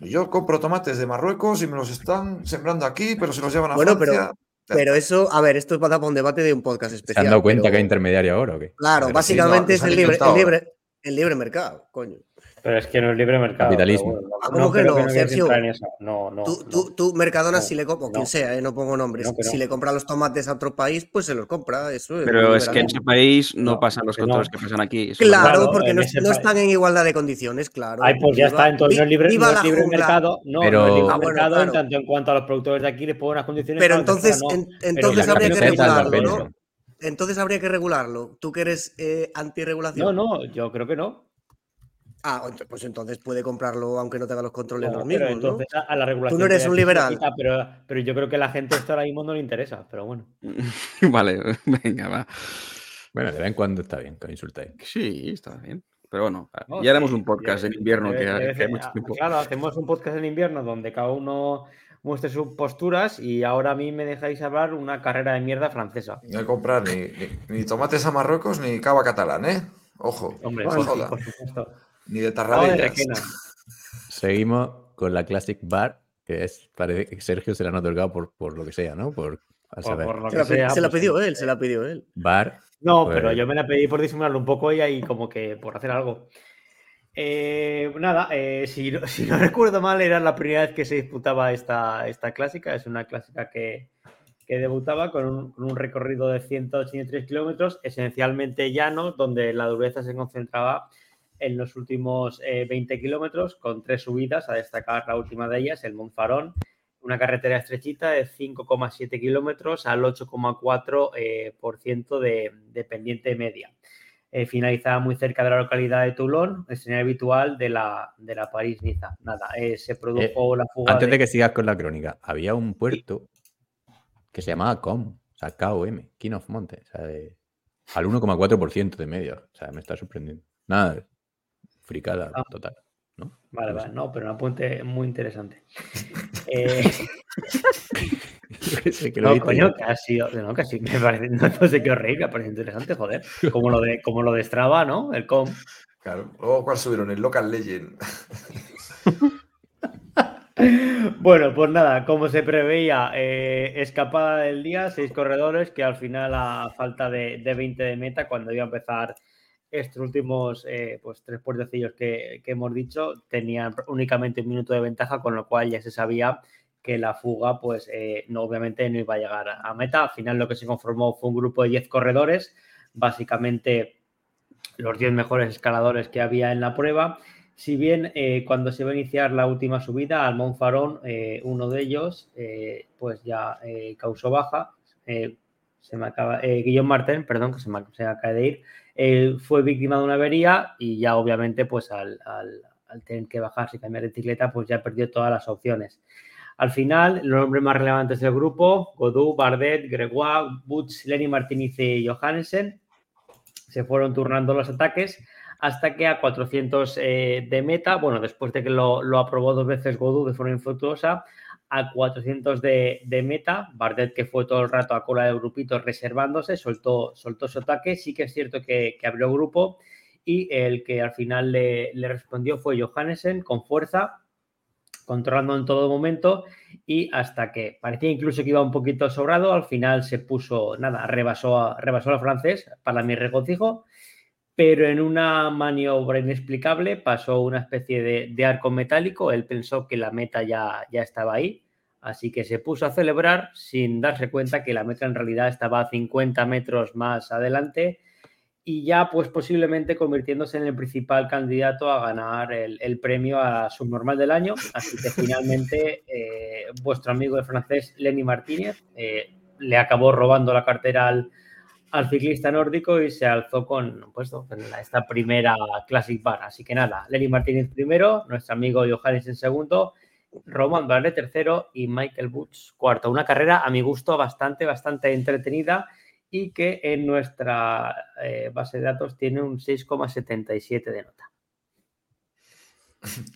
Yo compro tomates de Marruecos y me los están sembrando aquí, pero se los llevan a
Bueno, pero-
Francia.
Pero eso, a ver, esto es para dar para un debate de un podcast
¿Se
especial.
han dado cuenta
pero-
que hay intermediario ahora o qué?
Claro,
Pero
básicamente
sí, no,
es el libre, el, libre, el libre mercado, coño.
Pero es que no es libre mercado.
Capitalismo.
bueno,
Ah, ¿cómo que no, Sergio?
entrar en eso. No, no.
tú,
no.
tú, tú, Mercadona,
No,
si le compra, o
no.
quien sea, eh, no pongo nombres,
No, que no.
si le compra los tomates a otro país, pues se los compra. Eso es
Pero es que en ese país no,
No,
pasan los
que no.
controles que pasan aquí.
Claro,
Claro,
porque no, no están en igualdad de condiciones, claro.
Ay, pues ya está, entonces no es libre,
viva
no
la
es libre mercado. No,
Pero-
no es libre
Ah, bueno,
mercado en tanto en cuanto a los productores de aquí les pongo unas condiciones.
Pero entonces,
no.
entonces habría que regularlo, ¿no? Entonces habría que regularlo. Tú que eres eh,
No,
antirregulación.
no, yo creo que no.
Ah, pues entonces puede comprarlo aunque no tenga los controles
No,
los mismos, ¿no?
entonces a, a la regulación.
no eres un liberal.
quita, Pero, pero yo creo que a la gente esto ahora mismo no le interesa. Pero bueno.
vale, venga, va.
Bueno, de vez en cuando está bien que os insultéis.
Sí, está bien. Pero bueno,
No,
ya haremos
sí,
un podcast en invierno que, hay- que mucho tiempo.
Claro, hacemos un podcast en invierno donde cada uno muestre sus posturas y ahora a mí me dejáis hablar una carrera de mierda francesa.
No hay que comprar ni, ni- ni tomates a Marruecos ni cava catalán, ¿eh? Ojo.
Hombre,
no
por supuesto.
Ni de
de
tarradellas.
Requena.
Seguimos con la Classic Bar, que es, parece que Sergio se la han otorgado por, por lo que sea, ¿no? Por, a
Por-
saber.
por lo
Se
que
la, pe-
sea,
se la
pues,
pidió él, se la pidió él.
Bar,
No,
Pues-
pero yo me la pedí por disimularlo un poco y ahí como que por hacer algo. Eh, nada, eh, si, no, si no recuerdo mal, era la primera vez que se disputaba esta, esta clásica. Es una clásica que, que debutaba con un, con un recorrido de 183 kilómetros, esencialmente llano, donde la dureza se concentraba en los últimos eh, 20 kilómetros, con tres subidas, a destacar la última de ellas, el Monfarón, una carretera estrechita de 5,7 kilómetros al 8,4% eh, por ciento de, de pendiente media. Eh, finalizaba muy cerca de la localidad de Toulon, escenario habitual de la, de la París-Niza. Nada, eh, se produjo la fuga.
antes de que sigas con la crónica, había un puerto que se llamaba COM, o sea, KOM, King of Monte, o sea, de- al 1,4% de media. O sea, me está sorprendiendo. Nada, fricada
Ah.
total. ¿no?
Vale,
no
vale, no, pero un apunte muy interesante. Eh,
que
no, coño,
yo.
que ha sido, no, sí, me parece, no, no sé qué os me parece interesante, joder. Como lo de, como lo de Strava, ¿no? El com.
Claro. Luego, ¿cuál subieron? El Local Legend.
Bueno, pues nada, como se preveía, eh, escapada del día, seis corredores que al final a falta de, de 20 de meta, cuando iba a empezar estos últimos eh, pues tres puertecillos que, que hemos dicho, tenían únicamente un minuto de ventaja, con lo cual ya se sabía que la fuga, pues eh, no, obviamente no iba a llegar a meta. Al final lo que se conformó fue un grupo de 10 corredores, básicamente los 10 mejores escaladores que había en la prueba. Si bien eh, cuando se va a iniciar la última subida al Mont Farón, eh, uno de ellos pues ya causó baja, se me acaba, Guillaume Martin, perdón, que se me, se me acaba de ir, fue víctima de una avería y ya obviamente pues al, tener que bajarse y cambiar de bicicleta pues ya perdió todas las opciones. Al final, los nombres más relevantes del grupo, Godou, Bardet, Gregoire, Butch, Lenny Martínez y Johansen, se fueron turnando los ataques hasta que a 400 eh, de meta, bueno, después de que lo, lo aprobó dos veces Godou de forma infructuosa, a 400 de, meta, Bardet que fue todo el rato a cola de grupito reservándose, soltó, soltó su ataque, sí que es cierto que, que abrió grupo y el que al final le, le respondió fue Johannesen con fuerza, controlando en todo momento y hasta que parecía incluso que iba un poquito sobrado, al final se puso, nada, rebasó, a, rebasó al francés, para mi regocijo, pero en una maniobra inexplicable pasó una especie de, de, arco metálico, él pensó que la meta ya, ya estaba ahí, así que se puso a celebrar sin darse cuenta que la meta en realidad estaba a 50 metros más adelante y ya pues posiblemente convirtiéndose en el principal candidato a ganar el, el premio a subnormal del año, así que finalmente eh, vuestro amigo el francés Lenny Martínez eh, le acabó robando la cartera al al ciclista nórdico y se alzó con pues, esta primera Classic Bar. Así que nada, Lenny Martínez primero, nuestro amigo Johannes en segundo, Roman Bardet tercero y Michael Butch cuarto. Una carrera a mi gusto bastante, bastante entretenida y que en nuestra eh, base de datos tiene un 6,77 de nota.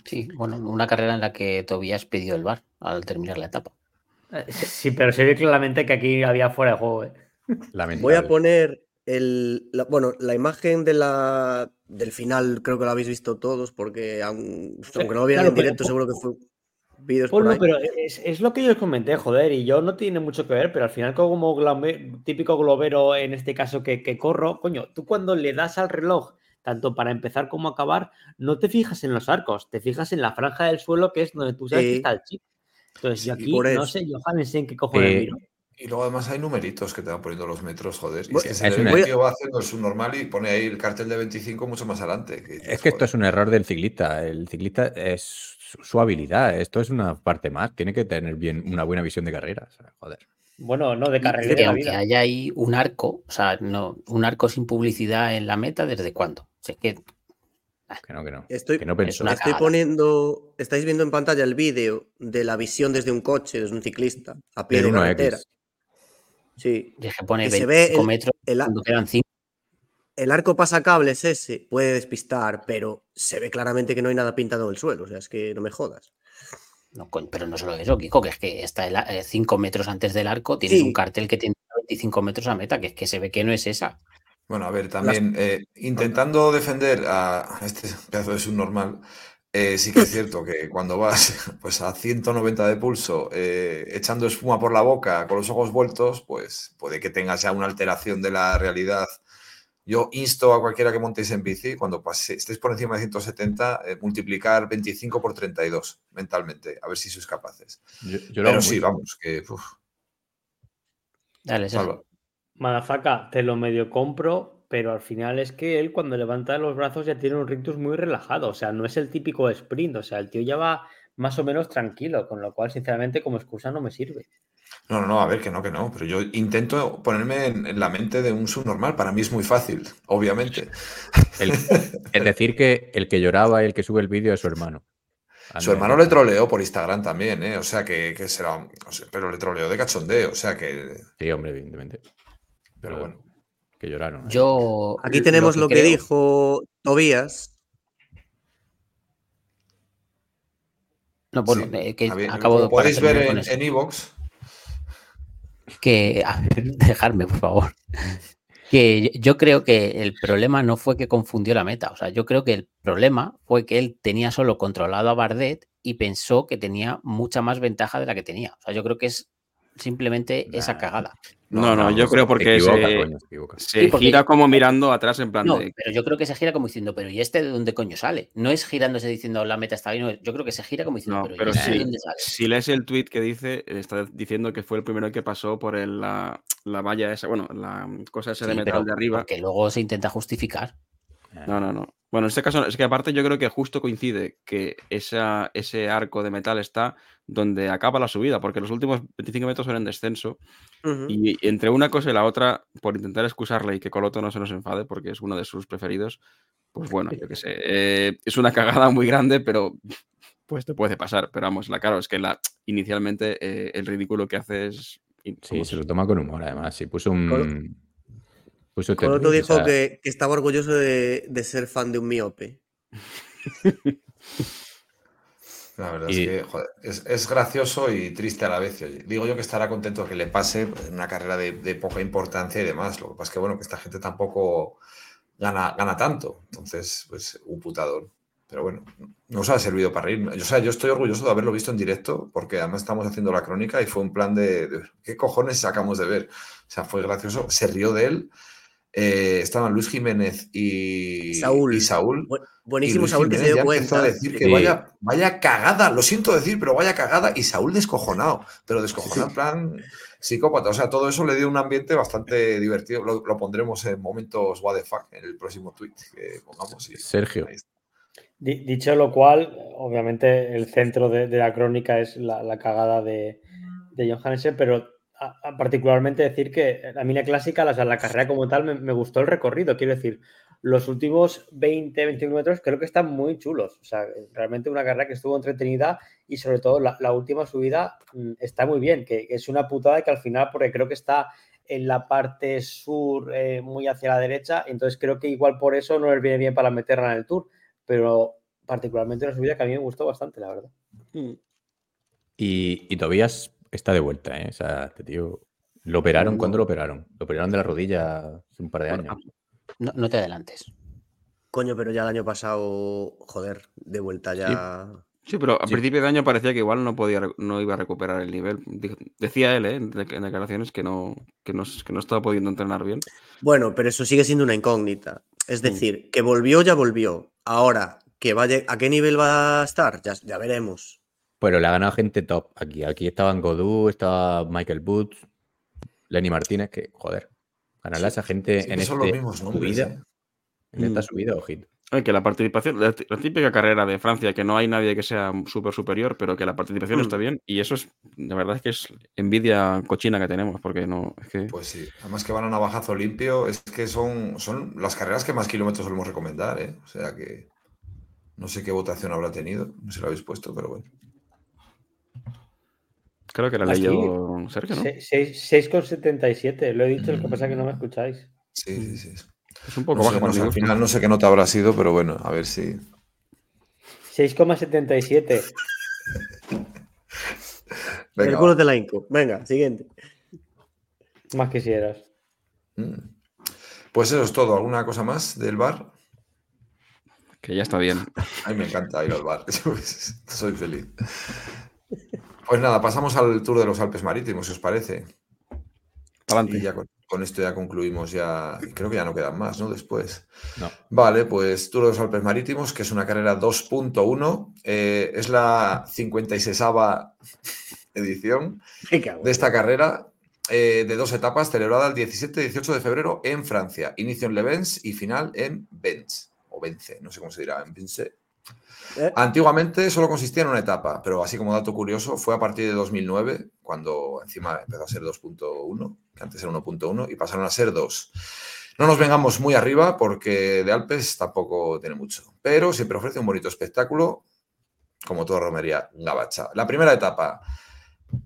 Sí, bueno, una carrera en la que Tobías pidió el bar al terminar la etapa.
Sí, pero se ve claramente que aquí había fuera de juego. ¿eh?
Lamentable.
Voy a poner el, la, bueno, la imagen de la, del final, creo que lo habéis visto todos, porque aun, aunque no lo vieran claro, en directo, seguro que fue vídeos
pero es, es, lo que yo os comenté, joder, y yo no tiene mucho que ver, pero al final como globe, típico globero, en este caso que, que corro, coño, tú cuando le das al reloj, tanto para empezar como acabar, no te fijas en los arcos, te fijas en la franja del suelo, que es donde tú sabes sí. que está el chip. Entonces, yo aquí no sé, Johannes, en qué cojones eh, miro.
Y luego además hay numeritos que te van poniendo los metros, joder. Y es que se es el tío va haciendo el subnormal y pone ahí el cartel de 25 mucho más adelante. Que,
es que joder. esto es un error del ciclista. El ciclista es su habilidad. Esto es una parte más. Tiene que tener bien una buena visión de carrera. O sea, joder.
Bueno, no, de carrera.
Que aunque haya ahí un arco, o sea, no, un arco sin publicidad en la meta, ¿desde cuándo? O sea, que
que no, que no.
Estoy,
que no
estoy poniendo, estáis viendo en pantalla el vídeo de la visión desde un coche, desde un ciclista, a pie de, de carretera.
X.
Sí.
Y es que pone
Y
25
se ve el-
metros
el-
cuando quedan 5.
El arco pasacables ese puede despistar, pero se ve claramente que no hay nada pintado en el suelo. O sea, es que no me jodas.
No, pero no solo eso, Kiko, que es que está 5 metros antes del arco, tienes
Sí.
un cartel que tiene 25 metros a meta, que es que se ve que no es esa.
Bueno, a ver, también eh, intentando defender a este pedazo de subnormal, eh, sí que es cierto que cuando vas pues, a 190 de pulso, eh, echando espuma por la boca, con los ojos vueltos, pues puede que tengas ya una alteración de la realidad. Yo insto a cualquiera que montéis en bici, cuando pase, estéis por encima de 170, eh, multiplicar 25 por 32 mentalmente, a ver si sois capaces.
Yo,
Pero
hago
sí,
mucho.
vamos, que... uf,
Dale.
Madafaka, te lo medio compro, pero al final es que él cuando levanta los brazos ya tiene un rictus muy relajado. O sea, no es el típico sprint. O sea, el tío ya va más o menos tranquilo, con lo cual, sinceramente, como excusa no me sirve.
No, no, no, a ver, que no, que no, pero yo intento ponerme en, en la mente de un subnormal. Para mí es muy fácil, obviamente.
El- es decir, que el que lloraba y el que sube el vídeo es su hermano.
Su
no,
hermano
no.
le troleó por Instagram también, ¿eh? O sea, que, que será... o sea, pero le troleó de cachondeo, o sea, que...
Sí, hombre, evidentemente.
Pero bueno.
Que lloraron. ¿eh?
Yo.
Aquí tenemos lo que,
creo-
dijo Tobías.
No, bueno,
Sí,
eh, que
ver,
acabo de.
podéis ver en Evox,
que a ver, dejarme, por favor. Que yo creo que el problema no fue que confundió la meta. O sea, yo creo que el problema fue que él tenía solo controlado a Bardet y pensó que tenía mucha más ventaja de la que tenía. O sea, yo creo que es simplemente esa cagada.
No, no, yo creo
se
porque
equivoca,
se,
coño, se equivoca.
se
Sí, porque-
gira como mirando atrás en plan
No,
de...
pero yo creo que se gira como diciendo, pero ¿y este de dónde coño sale? No es girándose diciendo la meta está bien, no, yo creo que se gira como diciendo,
No,
pero, ¿y este de
sí.
dónde sale?
Si lees el tweet que dice, está diciendo que fue el primero que pasó por el- la, la valla esa, bueno, la cosa esa de metal
pero
de arriba.
Porque luego se intenta justificar.
No, no, no. Bueno, en este caso es que aparte yo creo que justo coincide que esa, ese arco de metal está donde acaba la subida, porque los últimos 25 metros son en descenso y entre una cosa y la otra, por intentar excusarle y que Coloto no se nos enfade, porque es uno de sus preferidos, pues bueno, yo qué sé, eh, es una cagada muy grande, pero pues te puede pasar. Pero vamos, la claro, es que la, inicialmente eh, el ridículo que hace es...
Sí, se lo toma con humor, además. Sí, puso un. Puso este
Coloto
tweet, o
dijo
sea,
que, que estaba orgulloso de, de ser fan de un miope.
la verdad
Y-
es que joder, es, es gracioso y triste a la vez. oye. Digo yo que estará contento que le pase pues, en una carrera de, de poca importancia y demás. Lo que pasa es que, bueno, que esta gente tampoco gana, gana tanto. Entonces, pues, un putador. Pero bueno, no os ha servido para reír. Yo, o sea, yo estoy orgulloso de haberlo visto en directo porque además estamos haciendo la crónica y fue un plan de, de ¿qué cojones sacamos de ver? O sea, fue gracioso. Se rió de él. Eh, estaban Luis Jiménez y
Saúl.
Y Saúl.
Bu-
Y
buenísimo
Luis
Saúl que se
Jiménez
dio
ya empezó
cuenta.
a decir que
Sí.
vaya, vaya cagada, lo siento decir, pero vaya cagada. Y Saúl descojonado, pero descojonado en plan psicópata. O sea, todo eso le dio un ambiente bastante divertido. Lo, lo pondremos en momentos what the fuck en el próximo tweet que pongamos. y-
Sergio.
Dicho lo cual, obviamente el centro de, de la crónica es la, la cagada de, de John Hansen, pero a- a particularmente decir que la mina clásica, la, o sea, la carrera como tal, me, gustó el recorrido. Quiero decir, los últimos 20, 21 metros creo que están muy chulos. O sea, realmente una carrera que estuvo entretenida y sobre todo la, la última subida mm, está muy bien, que, que es una putada que al final, porque creo que está en la parte sur, eh, muy hacia la derecha, entonces creo que igual por eso no les viene bien para meterla en el tour pero particularmente una subida que a mí me gustó bastante, la verdad.
Y, y Tobías está de vuelta, ¿eh? O sea, este tío. ¿Lo operaron?
No.
¿Cuándo lo operaron? Lo operaron de la rodilla hace un par de años.
No, no te adelantes.
Coño, pero ya el año pasado, joder, de vuelta ya.
Sí, pero a
Sí.
principio de año parecía que igual no podía, no iba a recuperar el nivel. Decía él, ¿eh? en declaraciones que no, que no, que no estaba pudiendo entrenar bien.
Bueno, pero eso sigue siendo una incógnita. Es
Mm.
decir, que volvió, ya volvió. Ahora, que vaya, ¿a qué nivel va a estar? Ya, ya veremos.
Pero le ha ganado gente top aquí. Aquí estaban Godú, estaba Michael Booth, Lenny Martínez, que, joder, ganarle a esa gente
Sí,
en, este
mismos nombres.
subida,
¿eh?
en esta
Mm.
subida, ojito.
Ay, que la participación, la, típica carrera de Francia, que no hay nadie que sea súper superior, pero que la participación
Mm.
está bien. Y eso es, la verdad es que es envidia cochina que tenemos, porque no, es que...
Pues sí, además que van a navajazo limpio, es que son, son las carreras que más kilómetros solemos recomendar, ¿eh? O sea que no sé qué votación habrá tenido, no sé si lo habéis puesto, pero bueno.
Creo que la leyó Sergio, ¿no?
Se- seis- 6,77, lo he dicho, lo que pasa es que no me escucháis.
Sí, sí, sí.
Es un poco
No
bajo
sé, al final no sé qué nota habrá sido, pero bueno, a ver si.
6,77.
Venga,
el culo
va.
de la Inco. Venga, siguiente.
Más quisieras.
Mm. Pues eso es todo. ¿Alguna cosa más del bar?
Que ya está bien.
A mí me encanta ir al bar. Soy feliz. Pues nada, pasamos al Tour de los Alpes Marítimos, si os parece.
Adelante.
Y ya con, con esto ya concluimos ya. Creo que ya no quedan más, ¿no? Después.
No.
Vale, pues Tour de los Alpes Marítimos, que es una carrera 2.1. eh, es la 56 edición de esta carrera eh, de dos etapas celebrada el 17 y 18 de febrero en Francia. Inicio en Le Vence y final en Vence. O Vence, no sé cómo se dirá, en Vence.
Eh,
Antiguamente solo consistía en una etapa, pero así como dato curioso, fue a partir de 2009, cuando encima empezó a ser 2.1, que antes era 1.1, y pasaron a ser 2. No nos vengamos muy arriba porque de Alpes tampoco tiene mucho, pero siempre ofrece un bonito espectáculo, como toda romería gabacha. La primera etapa,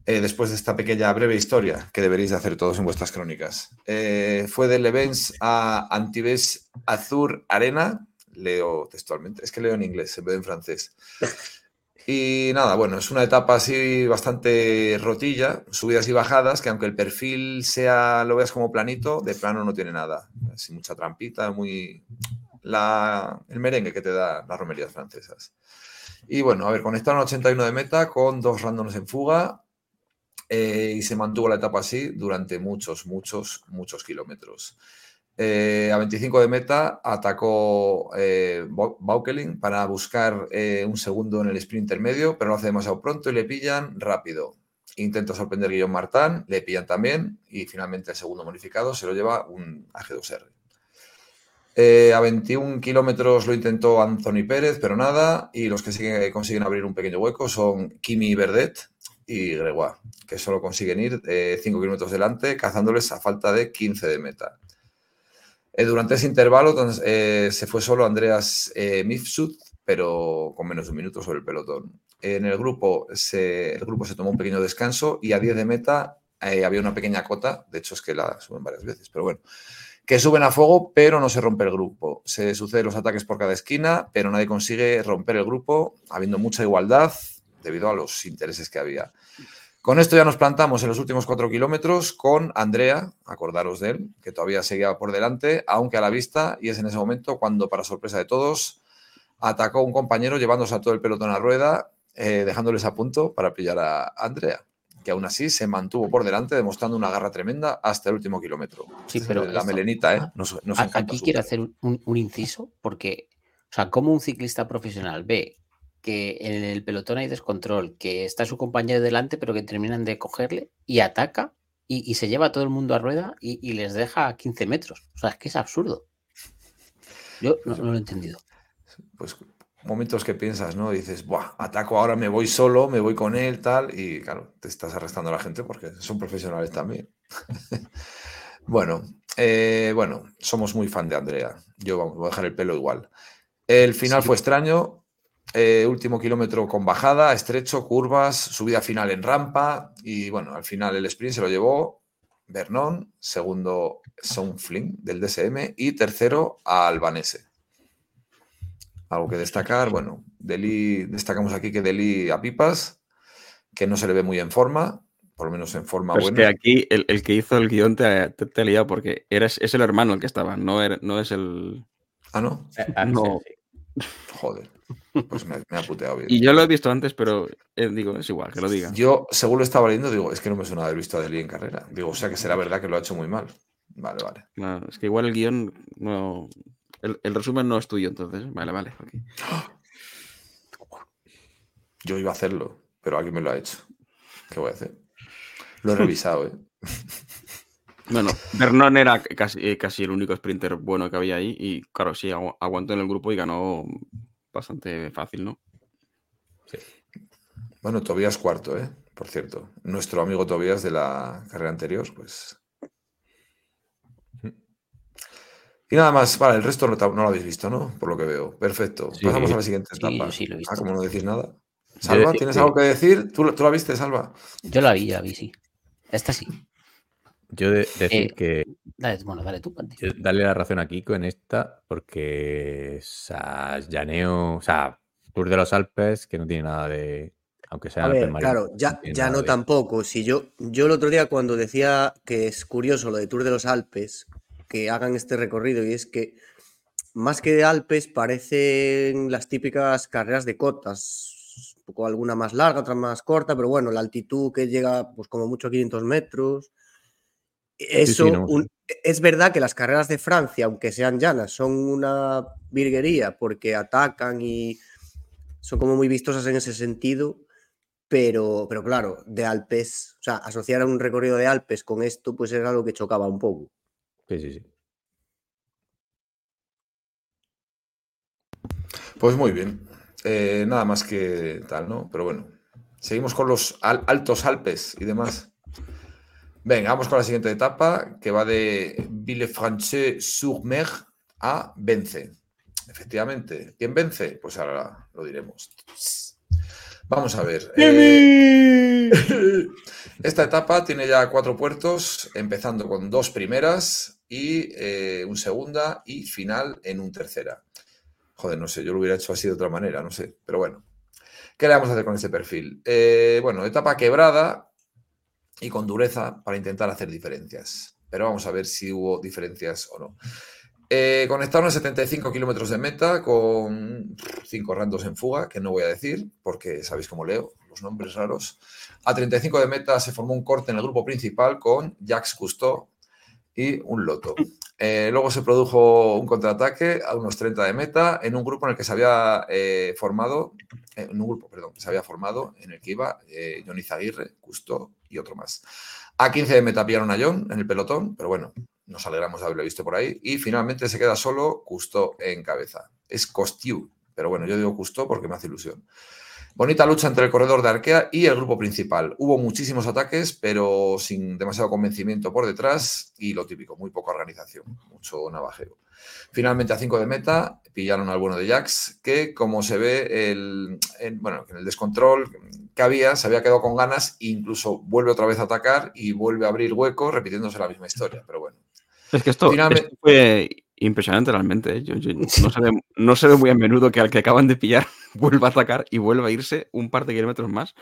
eh, después de esta pequeña breve historia que deberéis de hacer todos en vuestras crónicas, eh, fue de Levens a Antibes Azur Arena, leo textualmente, es que leo en inglés en vez de en francés. Y nada, bueno, es una etapa así bastante rotilla, subidas y bajadas, que aunque el perfil sea, lo veas como planito, de plano no tiene nada. Así mucha trampita, muy... El merengue que te da las romerías francesas. Y bueno, a ver, conectaron 81 de meta con dos randoms en fuga eh, y se mantuvo la etapa así durante muchos, muchos, muchos kilómetros. Eh, a 25 de meta atacó eh, para buscar eh, un segundo en el sprint intermedio, pero lo hace demasiado pronto y le pillan rápido. Intenta sorprender Guillaume Martin, le pillan también y finalmente el segundo modificado se lo lleva un AG2R. Eh, a 21 kilómetros lo intentó Anthony Pérez, pero nada, y los que siguen- consiguen abrir un pequeño hueco son Kimi Verdet y Gregoire, que solo consiguen ir 5 kilómetros delante, cazándoles a falta de 15 de meta. Eh, durante ese intervalo eh, se fue solo Andreas eh, Mifsud, pero con menos de un minuto sobre el pelotón. En el grupo se, el grupo se tomó un pequeño descanso y a 10 de meta había una pequeña cota, de hecho es que la suben varias veces, pero bueno, que suben a fuego, pero no se rompe el grupo. Se suceden los ataques por cada esquina, pero nadie consigue romper el grupo, habiendo mucha igualdad debido a los intereses que había. Con esto ya nos plantamos en los últimos cuatro kilómetros con Andrea, acordaros de él, que todavía seguía por delante, aunque a la vista, y es en ese momento cuando, para sorpresa de todos, atacó a un compañero llevándose a todo el pelotón a rueda, eh, dejándoles a punto para pillar a Andrea, que aún así se mantuvo por delante, demostrando una garra tremenda hasta el último kilómetro.
Sí, pero
la
esto-
melenita, ¿eh? Nos, nos
Aquí quiero hacer un, un inciso porque, o sea, como un ciclista profesional ve que en el pelotón hay descontrol, que está su compañero delante, pero que terminan de cogerle y ataca y, y se lleva a todo el mundo a rueda y, y les deja a 15 metros. O sea, es que es absurdo. Yo no, no lo he entendido.
pues momentos que piensas, ¿no? Dices, Buah, ataco ahora, me voy solo, me voy con él, tal, y claro, te estás arrestando a la gente porque son profesionales también. bueno, eh, bueno, somos muy fan de Andrea. Yo vamos, voy a dejar el pelo igual. El final
Sí.
fue extraño. Eh, último kilómetro con bajada, estrecho, curvas, subida final en rampa y bueno, al final el sprint se lo llevó Vernon, segundo Soundfling del DSM y tercero a Albanese. Algo que destacar, bueno, Deli, destacamos aquí que Deli a pipas, que no se le ve muy en forma, por lo menos en forma
Pero es
buena.
que aquí el, el que hizo el guion te, te, te ha liado porque eres, es el hermano el que estaba, no, era- no es el.
Ah, no,
No.
joder, pues me, me ha puteado bien.
Y yo lo he visto antes, pero eh, digo, es igual, que lo diga.
Yo, según lo estaba leyendo, digo, es que no me suena haber visto a Deli en carrera. Digo, o sea que será verdad que lo ha hecho muy mal. Vale, vale.
No, es que igual el guion no. El, el resumen no es tuyo, entonces. Vale, vale. ok.
Yo iba a hacerlo, pero alguien me lo ha hecho. ¿Qué voy a hacer? Lo he revisado, ¿eh?
Bueno, Vernon era casi, eh, casi el único sprinter bueno que había ahí y claro, sí, agu- aguantó en el grupo y ganó bastante fácil, ¿no?
Bueno, Tobías cuarto, ¿eh? Por cierto. Nuestro amigo Tobías de la carrera anterior, pues. Y nada más, vale, el resto no, lo habéis visto, ¿no? Por lo que veo. Perfecto.
Sí.
Pasamos a la siguiente
Sí,
etapa.
yo sí lo he visto.
Ah, como no decís nada. Salva, ¿tienes algo que decir? ¿Tú, ¿Tú la viste, Salva?
Yo la vi, la vi, sí. Esta sí.
Yo de- decir
Eh,
que
Dale, bueno, dale tú,
yo darle la razón a Kiko en esta, porque o sea, llaneo, o sea, Tour de los Alpes, que no tiene nada de. Aunque sea
A
Alpes
ver, claro, ya,
tiene
ya no
de-
tampoco. Si yo, yo el otro día cuando decía que es curioso lo de Tour de los Alpes, que hagan este recorrido y es que más que de Alpes, parecen las típicas carreras de cotas. Un poco alguna más larga, otra más corta, pero bueno, la altitud que llega pues como mucho a 500 metros. Eso,
sí, no,
un- es verdad que las carreras de Francia, aunque sean llanas, son una virguería porque atacan y son como muy vistosas en ese sentido, pero, pero claro, de Alpes, o sea, asociar a un recorrido de Alpes con esto, pues era algo que chocaba un poco.
Sí, sí, sí.
Pues muy bien. Eh, nada más que tal, ¿no? Pero bueno, seguimos con los al- altos Alpes y demás. Venga, vamos con la siguiente etapa, que va de Villefranche-sur-Mer a Vence. Efectivamente, ¿quién vence? Pues ahora lo diremos. Vamos a ver. eh, esta etapa tiene ya cuatro puertos, empezando con dos primeras y eh, un segunda y final en un tercera. Joder, no sé, yo lo hubiera hecho así de otra manera, no sé, pero bueno. ¿Qué le vamos a hacer con este perfil? Eh, bueno, etapa quebrada y con dureza para intentar hacer diferencias. Pero vamos a ver si hubo diferencias o no. Eh, conectaron a 75 kilómetros de meta con cinco randos en fuga, que no voy a decir, porque sabéis cómo leo los nombres raros. A 35 de meta se formó un corte en el grupo principal con Jacques Cousteau y un loto. Eh, luego se produjo un contraataque a unos 30 de meta en un grupo en el que se había eh, formado, eh, en un grupo, perdón, que se había formado en el que iba Johnny Zaguirre, Cousteau y otro más. A 15 de meta pillaron a John en el pelotón, pero bueno, nos alegramos de haberlo visto por ahí. Y finalmente se queda solo Cousteau en cabeza. Es Costiu, pero bueno, yo digo Cousteau porque me hace ilusión. Bonita lucha entre el corredor de Arkea y el grupo principal. Hubo muchísimos ataques, pero sin demasiado convencimiento por detrás y lo típico, muy poca organización, mucho navajeo. Finalmente, a 5 de meta, pillaron al bueno de Jax, que como se ve, el, en, bueno, en el descontrol que había, se había quedado con ganas e incluso vuelve otra vez a atacar y vuelve a abrir huecos, repitiéndose la misma historia. Pero bueno,
Es que esto,
Finalmente-
esto fue impresionante realmente. ¿eh? Yo- yo- no, se ve, no se ve muy a menudo que al que acaban de pillar vuelva a atacar y vuelva a irse un par de kilómetros más.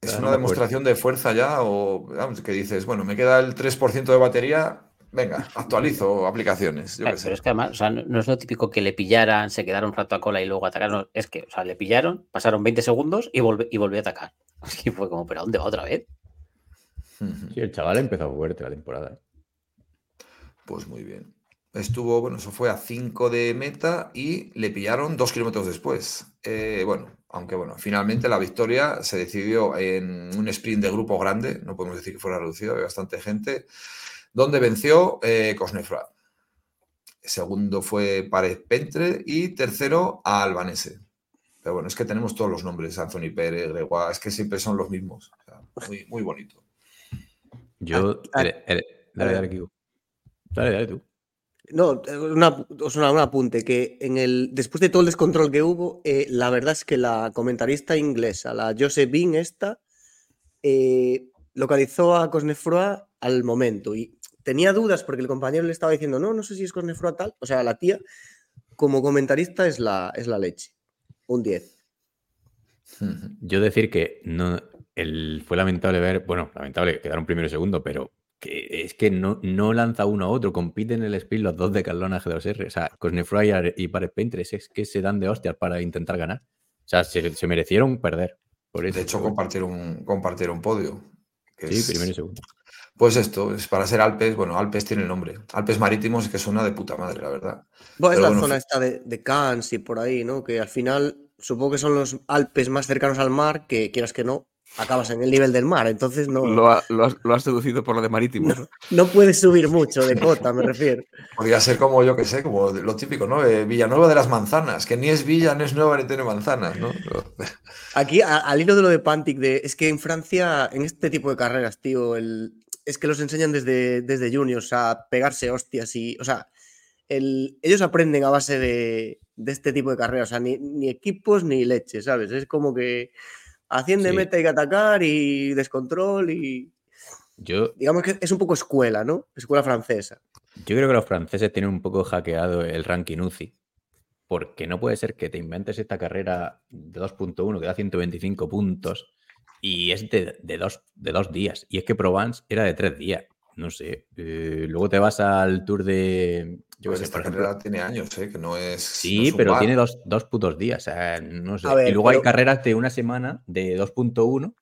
es
Ah, no
una demostración de fuerza ya, o vamos, que dices, bueno, me queda el 3% de batería, venga, actualizo aplicaciones. Yo
Claro,
qué sé.
pero es que además, o sea, no, no es lo típico que le pillaran, se quedaron un rato a cola y luego atacaron. Es que, o sea, le pillaron, pasaron 20 segundos y, volve- y volvió a atacar. Que fue como, ¿pero a dónde va otra vez?
Sí, el chaval empezó fuerte la temporada. ¿eh?
Pues muy bien. Estuvo, bueno, eso fue a 5 de meta y le pillaron dos kilómetros después. Eh, bueno, aunque bueno, finalmente la victoria se decidió en un sprint de grupo grande, no podemos decir que fuera reducido, había bastante gente, donde venció eh, Cosnefroid. Segundo fue Pared Pentre y tercero a Albanese. Pero bueno, es que tenemos todos los nombres, Anthony Pérez, Gregoire, es que siempre son los mismos. O sea, muy, muy bonito.
Yo.
Ah,
ele- dale, dale, Kiko. Dale, dale tú.
No, una, sea, un apunte, que en el, después de todo el descontrol que hubo, eh, la verdad es que la comentarista inglesa, la Josephine esta, eh, localizó a Cosnefroy al momento y tenía dudas porque el compañero le estaba diciendo, no, no sé si es Cosnefroy tal, o sea, la tía como comentarista es la, es la leche, un 10.
Ujú.
Yo decir que no, fue lamentable ver, bueno, lamentable que quedaron primero y segundo, pero que es que no, no lanza uno a otro, compiten en el sprint los dos de Carlona G2R, o sea, Cosnefroy y Pared Paintres es que se dan de hostias para intentar ganar. O sea, se, se merecieron perder. Por eso,
De hecho,
pero bueno.
compartieron, compartieron podio. que
Sí,
es-
primero y segundo.
Pues esto, es para ser Alpes, bueno, Alpes tiene el nombre. Alpes Marítimos que suena de puta madre, la verdad.
Bueno, es la
bueno,
zona esta de, de Cannes y por ahí, ¿no? Que al final supongo que son los Alpes más cercanos al mar, que quieras que no, acabas en el nivel del mar, entonces no,
Lo, ha- lo has, lo has deducido por lo de marítimos. ¿no?
no puedes subir mucho de cota, me refiero.
Podría ser como, yo que sé, como lo típico, ¿no? Eh, Villanueva de las Manzanas, que ni es villa, ni es nueva, ni tiene manzanas, ¿no?
Aquí, a- al hilo de lo de Pantic, de, es que en Francia, en este tipo de carreras, tío, el, es que los enseñan desde, desde juniors a pegarse hostias y, o sea, el, ellos aprenden a base de, de este tipo de carreras, o sea, ni, ni equipos ni leche, ¿sabes? Es como que haciendo
Sí.
meta que atacar y descontrol y,
Yo,
digamos que es un poco escuela, ¿no? Escuela francesa.
yo creo que los franceses tienen un poco hackeado el ranking UCI. Porque no puede ser que te inventes esta carrera de 2.1 que da 125 puntos y es de, de dos, de dos días. Y es que Provence era de tres días. No sé. Eh, luego te vas al tour de. Yo
Pues
sé,
esta
por ejemplo.
carrera tiene años, ¿eh? que no es.
Sí,
no es
pero
bar.
tiene dos, dos putos días. no sé.
Ver,
y luego hay carreras de una semana de 2.1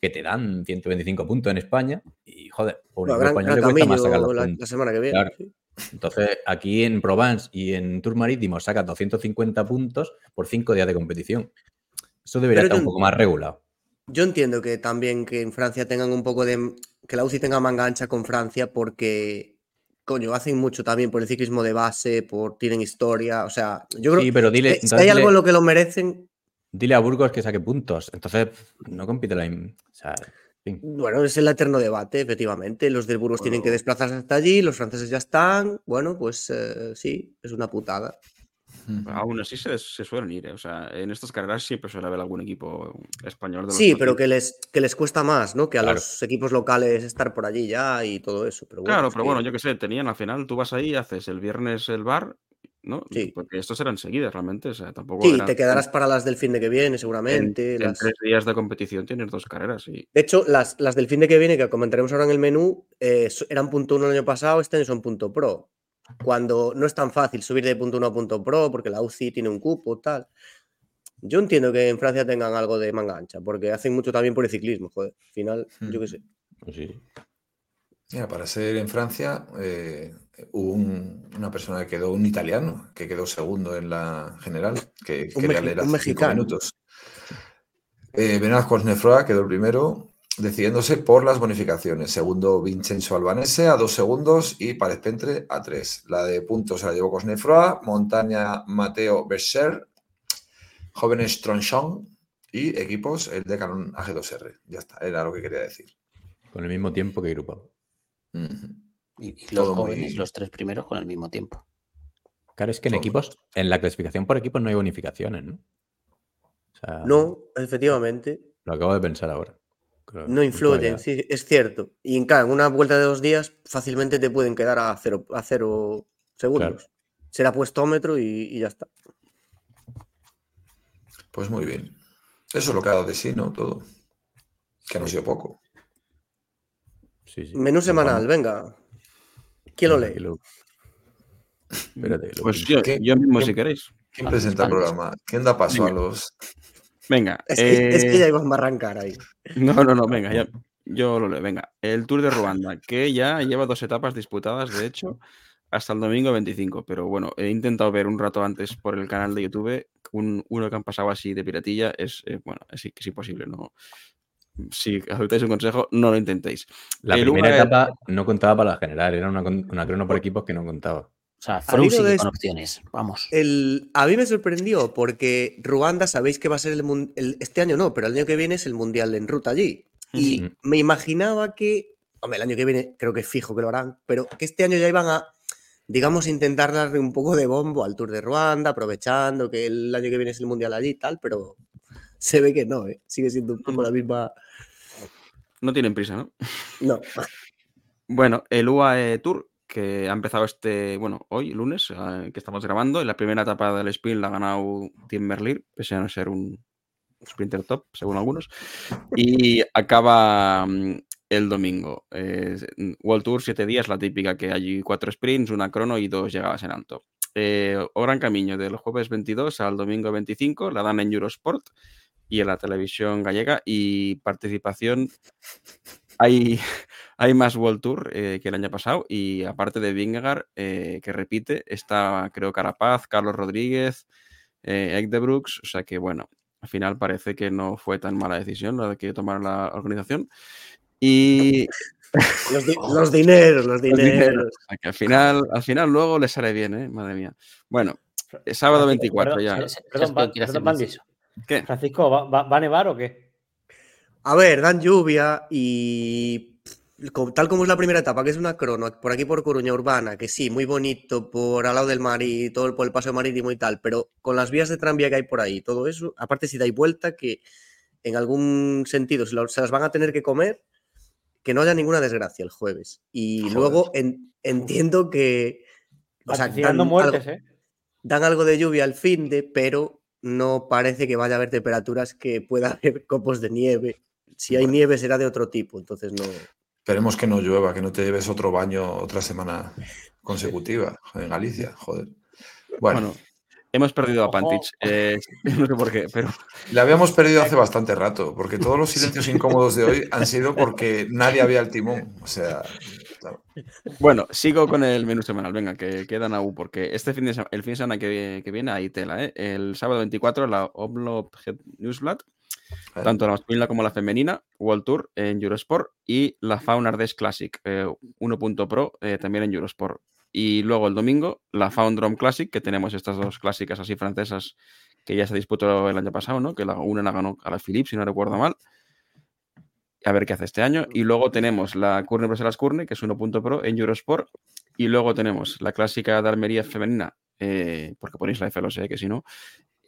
que te dan 125 puntos en España. Y joder,
Bueno,
equipo
Gran,
le cuesta más sacar los
la, semana que viene.
Claro.
sí.
Entonces, aquí en Provence y en Tour Marítimo sacas 250 puntos por 5 días de competición. Eso debería
Pero
estar un poco más regulado.
Yo entiendo que también que en Francia tengan un poco de. que la UCI tenga manga ancha con Francia porque. Coño, hacen mucho también por el ciclismo de base, por tienen historia. O sea, yo creo
Sí, pero dile,
que si hay algo en lo que lo merecen.
dile a Burgos que saque puntos. Entonces, no compite la. O sea.
Bueno, es el eterno debate, efectivamente. Los del Burgos tienen que desplazarse hasta allí, los franceses ya están. Bueno, pues eh, sí, es una putada.
Aún así se, se suelen ir, ¿eh? o sea, en estas carreras siempre suele haber algún equipo español de
Sí, pero que les, que les cuesta más, ¿no? Que a
Claro.
los equipos locales estar por allí ya y todo eso. Pero bueno,
Claro, pero
que-
bueno, yo qué sé, tenían al final, tú vas ahí, haces el viernes el bar, ¿no?
Sí.
Porque estos eran seguidas realmente, o sea, tampoco
Sí, te quedarás para las del fin de que viene,
en,
seguramente.
en
las-
tres días de competición tienes dos carreras y
De hecho, las, las del fin de que viene, que comentaremos ahora en el menú, eh, eran punto uno el año pasado, este año son punto pro. Cuando no es tan fácil subir de punto uno a punto pro, porque la UCI tiene un cupo, tal. Yo entiendo que en Francia tengan algo de manga ancha, porque hacen mucho también por el ciclismo, joder. Al final, yo qué sé.
Pues sí.
Mira, para ser en Francia, eh, hubo un- una persona que quedó, un italiano, que quedó segundo en la general, que
Un
quería leer
un
hace cinco
mexicano.
minutos. Eh, Benoît Cosnefroy quedó el primero, decidiéndose por las bonificaciones. Segundo, Vincenzo Albanese a dos segundos y Párez Pentre a tres. La de puntos se la llevó Cosnefroy, Montaña Mateo Bescher, Jóvenes Tronchon y equipos el Decathlon AG2R. Ya está, era lo que quería decir.
Con el mismo tiempo que Grupo.
Y, y los
Todo muy-
jóvenes, los tres primeros con el mismo tiempo.
Claro, es que en equipos, en la clasificación por equipos no hay bonificaciones, ¿no? O sea,
No, efectivamente,
Lo acabo de pensar ahora.
No influyen, sí, es cierto. Y en, claro, en una vuelta de dos días fácilmente te pueden quedar a cero, a cero segundos. Será puestómetro y, y ya está.
Pues muy bien. Eso es lo que ha dado de sí, ¿no? Todo. Que no ha sido poco.
Sí, sí.
Menú semanal, venga. ¿Quién lo lee?
que lo- Espérate, que lo
pues yo,
¿Qué-
yo mismo si queréis.
¿Quién presenta el programa? ¿Quién da paso a los...?
Venga.
Es que, es que ya íbamos a arrancar ahí.
No, no, no, venga, ya, yo lo leo. Venga, el Tour de Ruanda, que ya lleva dos etapas disputadas, de hecho, hasta el domingo 25. Pero bueno, he intentado ver un rato antes por el canal de YouTube un, uno que han pasado así de piratilla. Es, eh, bueno, es, es imposible. No, si aceptáis un consejo, no lo intentéis.
La
el
primera etapa no contaba para la general, era una, una crono por equipos que no contaba.
O sea,
de
con
es-
opciones. Vamos.
El, a mí me sorprendió porque Ruanda, sabéis que va a ser el, el- este año no, pero el año que viene es el mundial en ruta allí. Y
Ujú.
me imaginaba que, hombre, el año que viene creo que es fijo que lo harán, pero que este año ya iban a, digamos, intentar darle un poco de bombo al Tour de Ruanda, aprovechando que el año que viene es el mundial allí y tal, pero se ve que no, ¿eh? sigue siendo un poco la misma.
No tienen prisa, ¿no?
No,
Bueno, el UAE Tour, que ha empezado este, bueno, hoy, lunes, eh, que estamos grabando, en la primera etapa del sprint la ha ganado Tim Merlier, pese a no ser un sprinter top, según algunos, y acaba mm, el domingo. Eh, World Tour, siete días, la típica que hay cuatro sprints, una crono y dos llegadas en alto. Eh, o Gran Camino, del jueves 22 al domingo 25, la dan en Eurosport y en la televisión gallega, y participación hay, hay más World Tour eh, que el año pasado y aparte de Vingegaard, eh, que repite, está creo Carapaz, Carlos Rodríguez, eh, Ek de Brooks, o sea que bueno, al final parece que no fue tan mala decisión la de que tomar la organización. Y
los, di- los dineros, los
los dineros,
dineros.
o sea que al final, al final luego le sale bien, ¿eh? madre mía. Bueno, eh, sábado
Francisco,
24
perdón,
ya.
perdón,
se-
Perdón.
¿Qué?
Francisco, ¿va, va- va a nevar o qué?
A ver, dan lluvia y tal como es la primera etapa, que es una crono, por aquí por Coruña Urbana, que sí, muy bonito por al lado del mar y todo el, por el paseo marítimo y tal, pero con las vías de tranvía que hay por ahí, todo eso, aparte si dais vuelta, que en algún sentido se, las van a tener que comer, que no haya ninguna desgracia el jueves. Y
Joder.
luego en- entiendo que o sea, dan
muertes,
algo-
¿eh?
dan algo de lluvia al fin de, pero no parece que vaya a haber temperaturas que pueda haber copos de nieve. Si hay
Bueno.
nieve será de otro tipo, entonces no.
Esperemos que no llueva, que no te lleves otro baño otra semana consecutiva en Galicia, joder. Bueno,
Bueno, hemos perdido a. Pantich. eh, no sé por qué, pero
le habíamos perdido hace bastante rato, porque todos los silencios incómodos de hoy han sido porque nadie había el timón. O sea, claro.
bueno, sigo con el menú semanal. Venga, que quedan aún, porque este fin de semana, el fin de semana que, que viene hay tela, ¿eh? El sábado 24, la Omlop Head Newsblad, Tanto la masculina como la femenina, World Tour en Eurosport y la Fauna Ardèche Classic eh, 1.pro eh, también en Eurosport. Y luego el domingo, la Found Drum Classic, que tenemos estas dos clásicas así francesas que ya se disputó el año pasado, ¿no? Que la, una la ganó a la Philippe, si no recuerdo mal. A ver qué hace este año. Y luego tenemos la Curne Bruselas Curne, que es 1.pro en Eurosport. Y luego tenemos la clásica de Almería femenina, eh, porque ponéis la F, lo sé, que si no,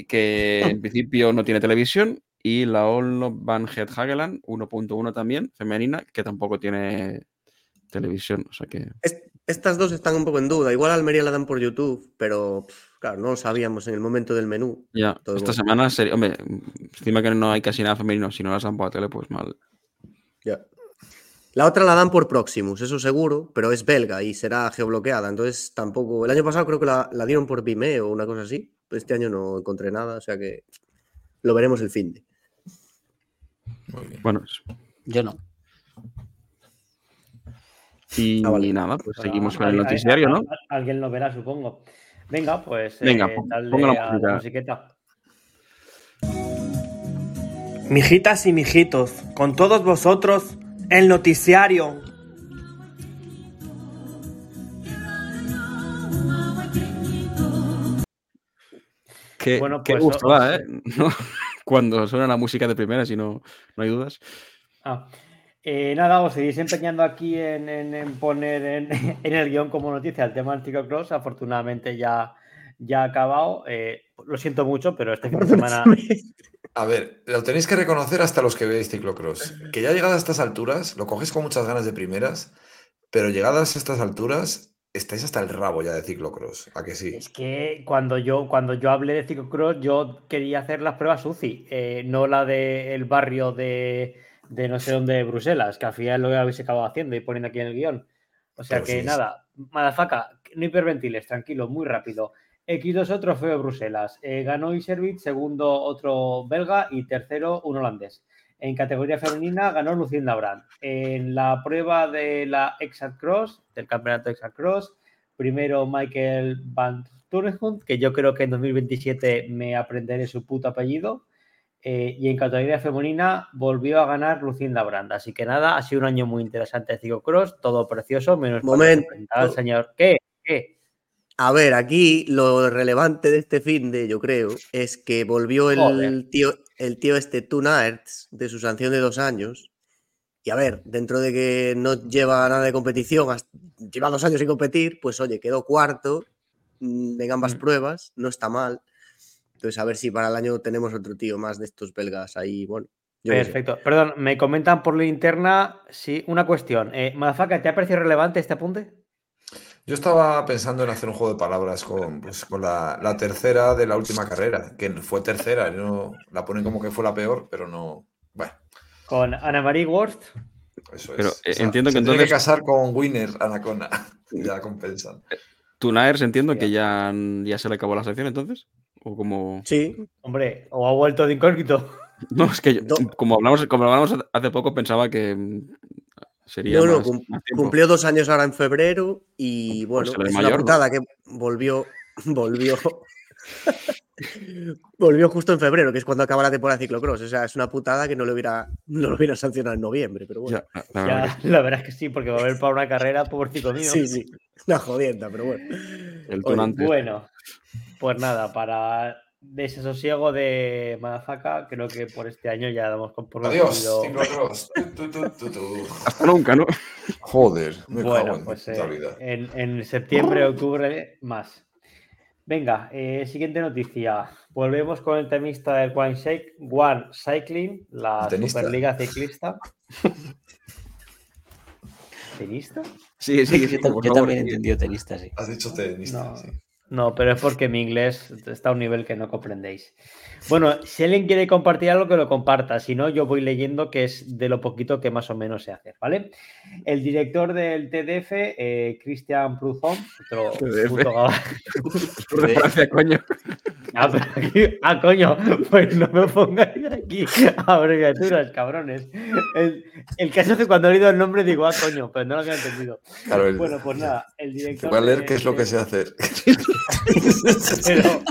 que en principio no tiene televisión. Y la Olno Van Het Hageland, 1.1 también, femenina, que tampoco tiene televisión. O sea que.
Es- estas dos están un poco en duda. Igual a Almería la dan por YouTube, pero pff, claro, no lo sabíamos en el momento del menú.
Ya,
Todo
esta
bueno.
semana sería. Hombre, encima que no hay casi nada femenino, si no las dan por la tele, pues mal.
Ya. La otra la dan por Proximus, eso seguro, pero es belga y será geobloqueada. Entonces tampoco. El año pasado creo que la, la dieron por Vimeo o una cosa así. Este año no encontré nada, o sea que lo veremos el fin de.
Bueno,
Yo no.
y
Ah, vale.
nada, pues
Bueno,
seguimos con el noticiario, ¿no?
al- Alguien lo verá, supongo. Venga, pues
Venga,
eh, dale
ponga la
a
música.
musiqueta.
Mijitas y mijitos, con todos vosotros, el noticiario.
Qué,
Bueno,
qué
pues,
gusto
o-
da, ¿eh? ¿No? Cuando suena la música de primera, si no, no hay dudas.
Ah, eh, nada, os seguís empeñando aquí en, en- en poner en, en el guion como noticia el tema del ciclocross. Afortunadamente ya, ya ha acabado. Eh, lo siento mucho, pero este fin de semana.
A ver, lo tenéis que reconocer hasta los que veis ciclocross. Que ya llegadas a estas alturas, lo coges con muchas ganas de primeras, pero llegadas a estas alturas, estáis hasta el rabo ya de ciclocross. ¿A que sí?
Es que cuando yo, cuando yo hablé de ciclocross, yo quería hacer las pruebas UCI, eh, no la del barrio de, de no sé dónde de Bruselas, que al final lo habéis acabado haciendo y poniendo aquí en el guion. O sea
Pero
que
sí
nada, Madafaka, no hiperventiles, tranquilo, muy rápido. X2 trofeo de Bruselas. Eh, ganó Iservit, segundo otro belga y tercero un holandés. En categoría femenina ganó Lucinda Brand. En la prueba de la Exact Cross, del campeonato Exact Cross, primero Michael Van Turnhout, que yo creo que en 2027 me aprenderé su puto apellido. Eh, y en categoría femenina volvió a ganar Lucinda Brand. Así que nada, ha sido un año muy interesante de ciclocross, todo precioso, menos
Momento.
enfrentaba al señor. ¿Qué? ¿Qué?
A ver, aquí lo relevante de este fin de, yo creo, es que volvió el
Joder.
tío, el tío este Tunaerts de su sanción de dos años. Y a ver, dentro de que no lleva nada de competición, lleva dos años sin competir, pues oye, quedó cuarto mm, en ambas
Mm.
pruebas, no está mal. Entonces, a ver si para el año tenemos otro tío más de estos belgas ahí, bueno.
Perfecto. Perdón, me comentan por la interna, sí, una cuestión. Eh, ¿te ha parecido relevante este apunte?
Yo estaba pensando en hacer un juego de palabras con, pues, con la, la tercera de la última carrera, que fue tercera, no, la ponen como que fue la peor, pero no. Bueno,
Con Ana Marie Worst.
eso
Pero,
es.
eh,
O sea,
entiendo que
se tiene
entonces-
que casar con Winner, Anacona. ya compensan.
Tunaers entiendo que ya, ya se le acabó la sección entonces. O como.
Sí,
Hombre, o ha vuelto de incógnito.
No, es que yo-
No.
como hablamos, como hablamos hace poco, pensaba que sería.
No, no,
más-
cum-
más tiempo.
cumplió dos años ahora en febrero y bueno,
se le
es
mayor,
una
¿no?
putada que volvió, volvió, volvió justo en febrero, que es cuando acaba la temporada de ciclocross. O sea, es una putada que no lo hubiera, no lo hubiera sancionado en noviembre, pero bueno.
Ya, la- verdad
Ya, la verdad es que sí, porque va a haber para una carrera, pobrecito mío.
Sí, sí, una jodienda, pero bueno.
el
Oye.
Bueno, pues nada, para desasosiego de Madafaka, creo que por este año ya damos con por
Adiós. Tu, tu, tu.
Hasta nunca, ¿no?
Joder, me cago
Bueno,
en
pues eh,
vida.
en, en septiembre, octubre, más. Venga, eh, siguiente noticia. Volvemos con el temista del One, Shake, One Cycling, la
¿El tenista?
Superliga Ciclista. ¿Tenista?
Sí, sí,
Yo,
sí,
yo también he entendido tenista, sí.
Has dicho tenista,
No.
sí.
No, pero es porque mi inglés está a un nivel que no comprendéis. Bueno, si alguien quiere compartir algo, que lo comparta. Si no, yo voy leyendo que es de lo poquito que más o menos se hace, ¿vale? El director del TDF, eh, Christian Pruzón, otro
TDF.
puto
coño.
Ah, pero aquí- ah, coño, pues no me pongáis aquí abreviaturas, cabrones. El, el caso es que cuando he oído el nombre digo, ah, coño, pero no lo había entendido.
Claro, el-
Bueno, pues nada, el director.
Voy a leer qué es lo que sé hacer.
Pero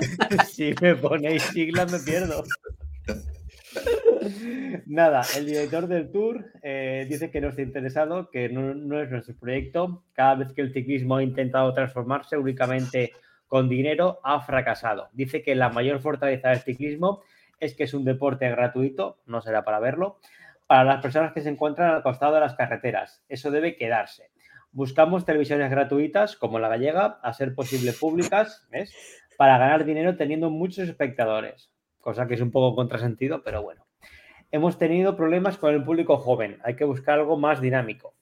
si me ponéis siglas me pierdo. Nada, el director del tour eh, dice que no está interesado, que no, no es nuestro proyecto. Cada vez que el ciclismo ha intentado transformarse únicamente con dinero, ha fracasado. Dice que la mayor fortaleza del ciclismo es que es un deporte gratuito, no será para verlo, para las personas que se encuentran al costado de las carreteras. Eso debe quedarse. Buscamos televisiones gratuitas, como la gallega, a ser posible públicas, ¿ves? Para ganar dinero teniendo muchos espectadores, cosa que es un poco contrasentido, pero bueno. Hemos tenido problemas con el público joven, hay que buscar algo más dinámico.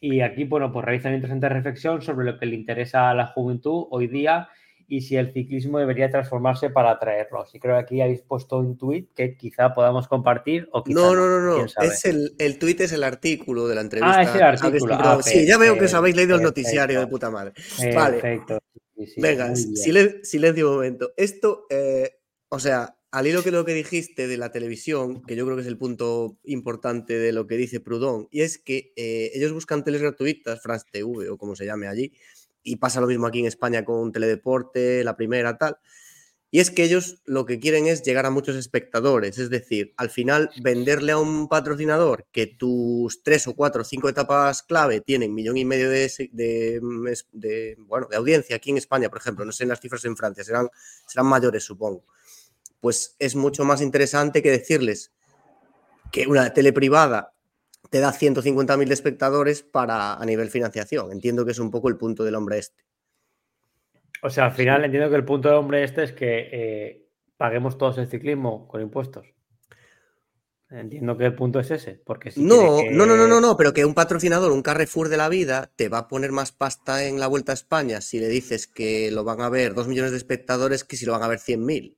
Y aquí, bueno, pues realiza una interesante reflexión sobre lo que le interesa a la juventud hoy día y si el ciclismo debería transformarse para atraerlos. Y creo que aquí habéis puesto un tuit que quizá podamos compartir o quizá
No, no, no, no. Es el, el tuit es el artículo de la entrevista.
Ah, es el artículo. Ah,
sí, ya veo que os
perfecto,
habéis leído el
perfecto.
noticiario de puta madre. Vale.
Perfecto. sí, sí,
Venga,
muy bien.
silen- silencio un momento. Esto, eh, o sea, al hilo que lo que dijiste de la televisión, que yo creo que es el punto importante de lo que dice Proudhon, y es que eh, ellos buscan teles gratuitas, France TV o como se llame allí, y pasa lo mismo aquí en España con Teledeporte, la primera, tal. Y es que ellos lo que quieren es llegar a muchos espectadores, es decir, al final venderle a un patrocinador que tus tres o cuatro o cinco etapas clave tienen millón y medio de, mm, de, bueno, de audiencia aquí en España, por ejemplo, no sé en las cifras en Francia, serán, serán mayores, supongo. Pues es mucho más interesante que decirles que una tele privada te da 150.000 espectadores para a nivel financiación. Entiendo que es un poco el punto del hombre este.
O sea, al final entiendo que el punto del hombre este es que eh, paguemos todos el ciclismo con impuestos. Entiendo que el punto es ese, porque si
No,
que-
no, no, no, no, no, pero que un patrocinador, un Carrefour de la vida, te va a poner más pasta en la Vuelta a España si le dices que lo van a ver dos millones de espectadores que si lo van a ver 100.000.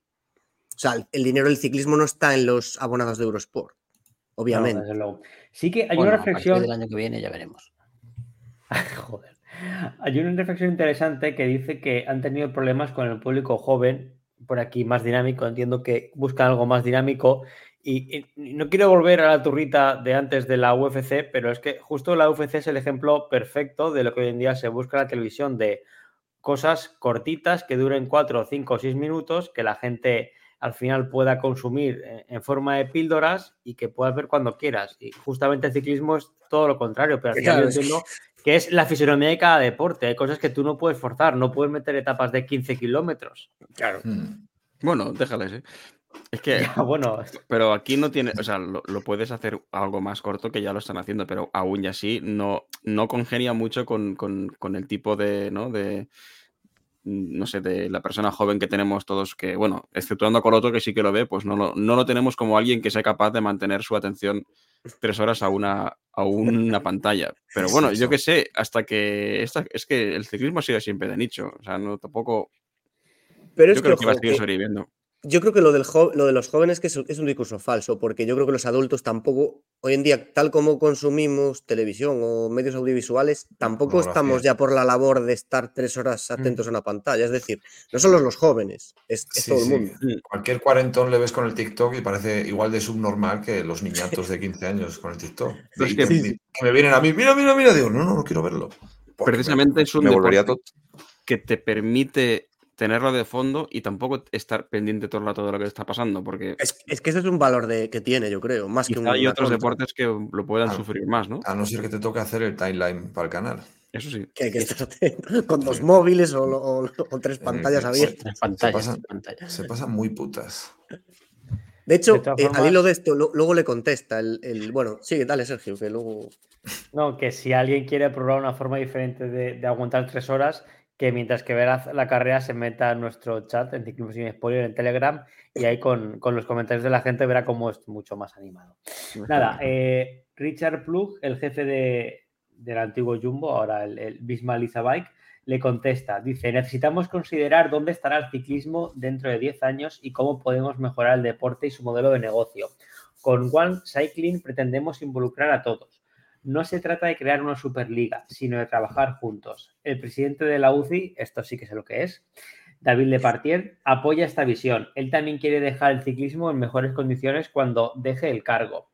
O sea, el- dinero del ciclismo no está en los abonados de Eurosport,
No,
obviamente.
desde luego. Sí que hay
Bueno,
una reflexión.
del año que viene ya veremos.
Joder. Hay una reflexión interesante que dice que han tenido problemas con el público joven, por aquí más dinámico, entiendo que buscan algo más dinámico. Y, y no quiero volver a la turrita de antes de la UFC, pero es que justo la UFC es el ejemplo perfecto de lo que hoy en día se busca en la televisión, de cosas cortitas que duren 4, 5 o 6 minutos, que la gente al final pueda consumir en- en forma de píldoras y que puedas ver cuando quieras. Y justamente el ciclismo es todo lo contrario, pero al final
Claro,
yo
es que-
entiendo que es la fisonomía de cada deporte. Hay cosas que tú no puedes forzar, no puedes meter etapas de 15 kilómetros. Claro.
Hmm.
Bueno, déjales, ¿eh? Es que,
bueno,
pero aquí no tiene, o sea, lo, lo puedes hacer algo más corto que ya lo están haciendo, pero aún y así no, no congenia mucho con, con- con el tipo de, ¿no? De, mm, no sé, de la persona joven que tenemos todos, que, bueno, exceptuando a Coloto, que sí que lo ve, pues no lo, no lo tenemos como alguien que sea capaz de mantener su atención tres horas a una, a una pantalla. Pero bueno, yo que sé, hasta que, esta, es que el ciclismo ha sido siempre de nicho, o sea, no tampoco,
Pero es
yo
que,
creo que va a seguir sobreviviendo.
Yo creo que lo, del lo de los jóvenes que es, es un discurso falso, porque yo creo que los adultos tampoco, hoy en día, tal como consumimos televisión o medios audiovisuales, tampoco estamos ya por la labor de estar tres horas atentos a una pantalla. Es decir, no solo los jóvenes, es, es
Sí,
todo
sí.
el mundo.
Cualquier cuarentón le ves con el TikTok y parece igual de subnormal que los niñatos de 15 años con el TikTok. Y
que-
me vienen a mí, mira, mira, mira, digo, no, no, no quiero verlo. Porque
Precisamente
me-
es un
me
deporte que te permite tenerlo de fondo y tampoco estar pendiente todo el rato de lo que está pasando, porque
Es, es que ese es un valor de, que tiene, yo creo, más que un.
hay otros
contra.
deportes que lo puedan sufrir más, ¿no?
A no ser que te toque hacer el timeline para el canal.
Eso sí.
Que hay que estar con dos móviles o, o- o tres pantallas
Eh,
abiertas.
Tres pantallas,
pasan-
tres pantallas.
Se pasan muy putas.
De hecho,
De
eh, al hilo de esto, lo- luego le contesta el, el- Bueno, sigue, dale, Sergio, que luego.
no, que si alguien quiere probar una forma diferente de, de aguantar tres horas, que mientras que ve la, la carrera se meta en nuestro chat en Ciclismo Sin Spoiler en Telegram y ahí con, con los comentarios de la gente verá cómo es mucho más animado. Nada, eh, Richard Plug, el jefe de, del antiguo Jumbo, ahora el, el Bismarck Bike, le contesta, dice, necesitamos considerar dónde estará el ciclismo dentro de 10 años y cómo podemos mejorar el deporte y su modelo de negocio. Con One Cycling pretendemos involucrar a todos. No se trata de crear una superliga, sino de trabajar juntos. El presidente de la UCI, esto sí que sé lo que es, David Lepartier, apoya esta visión. Él también quiere dejar el ciclismo en mejores condiciones cuando deje el cargo.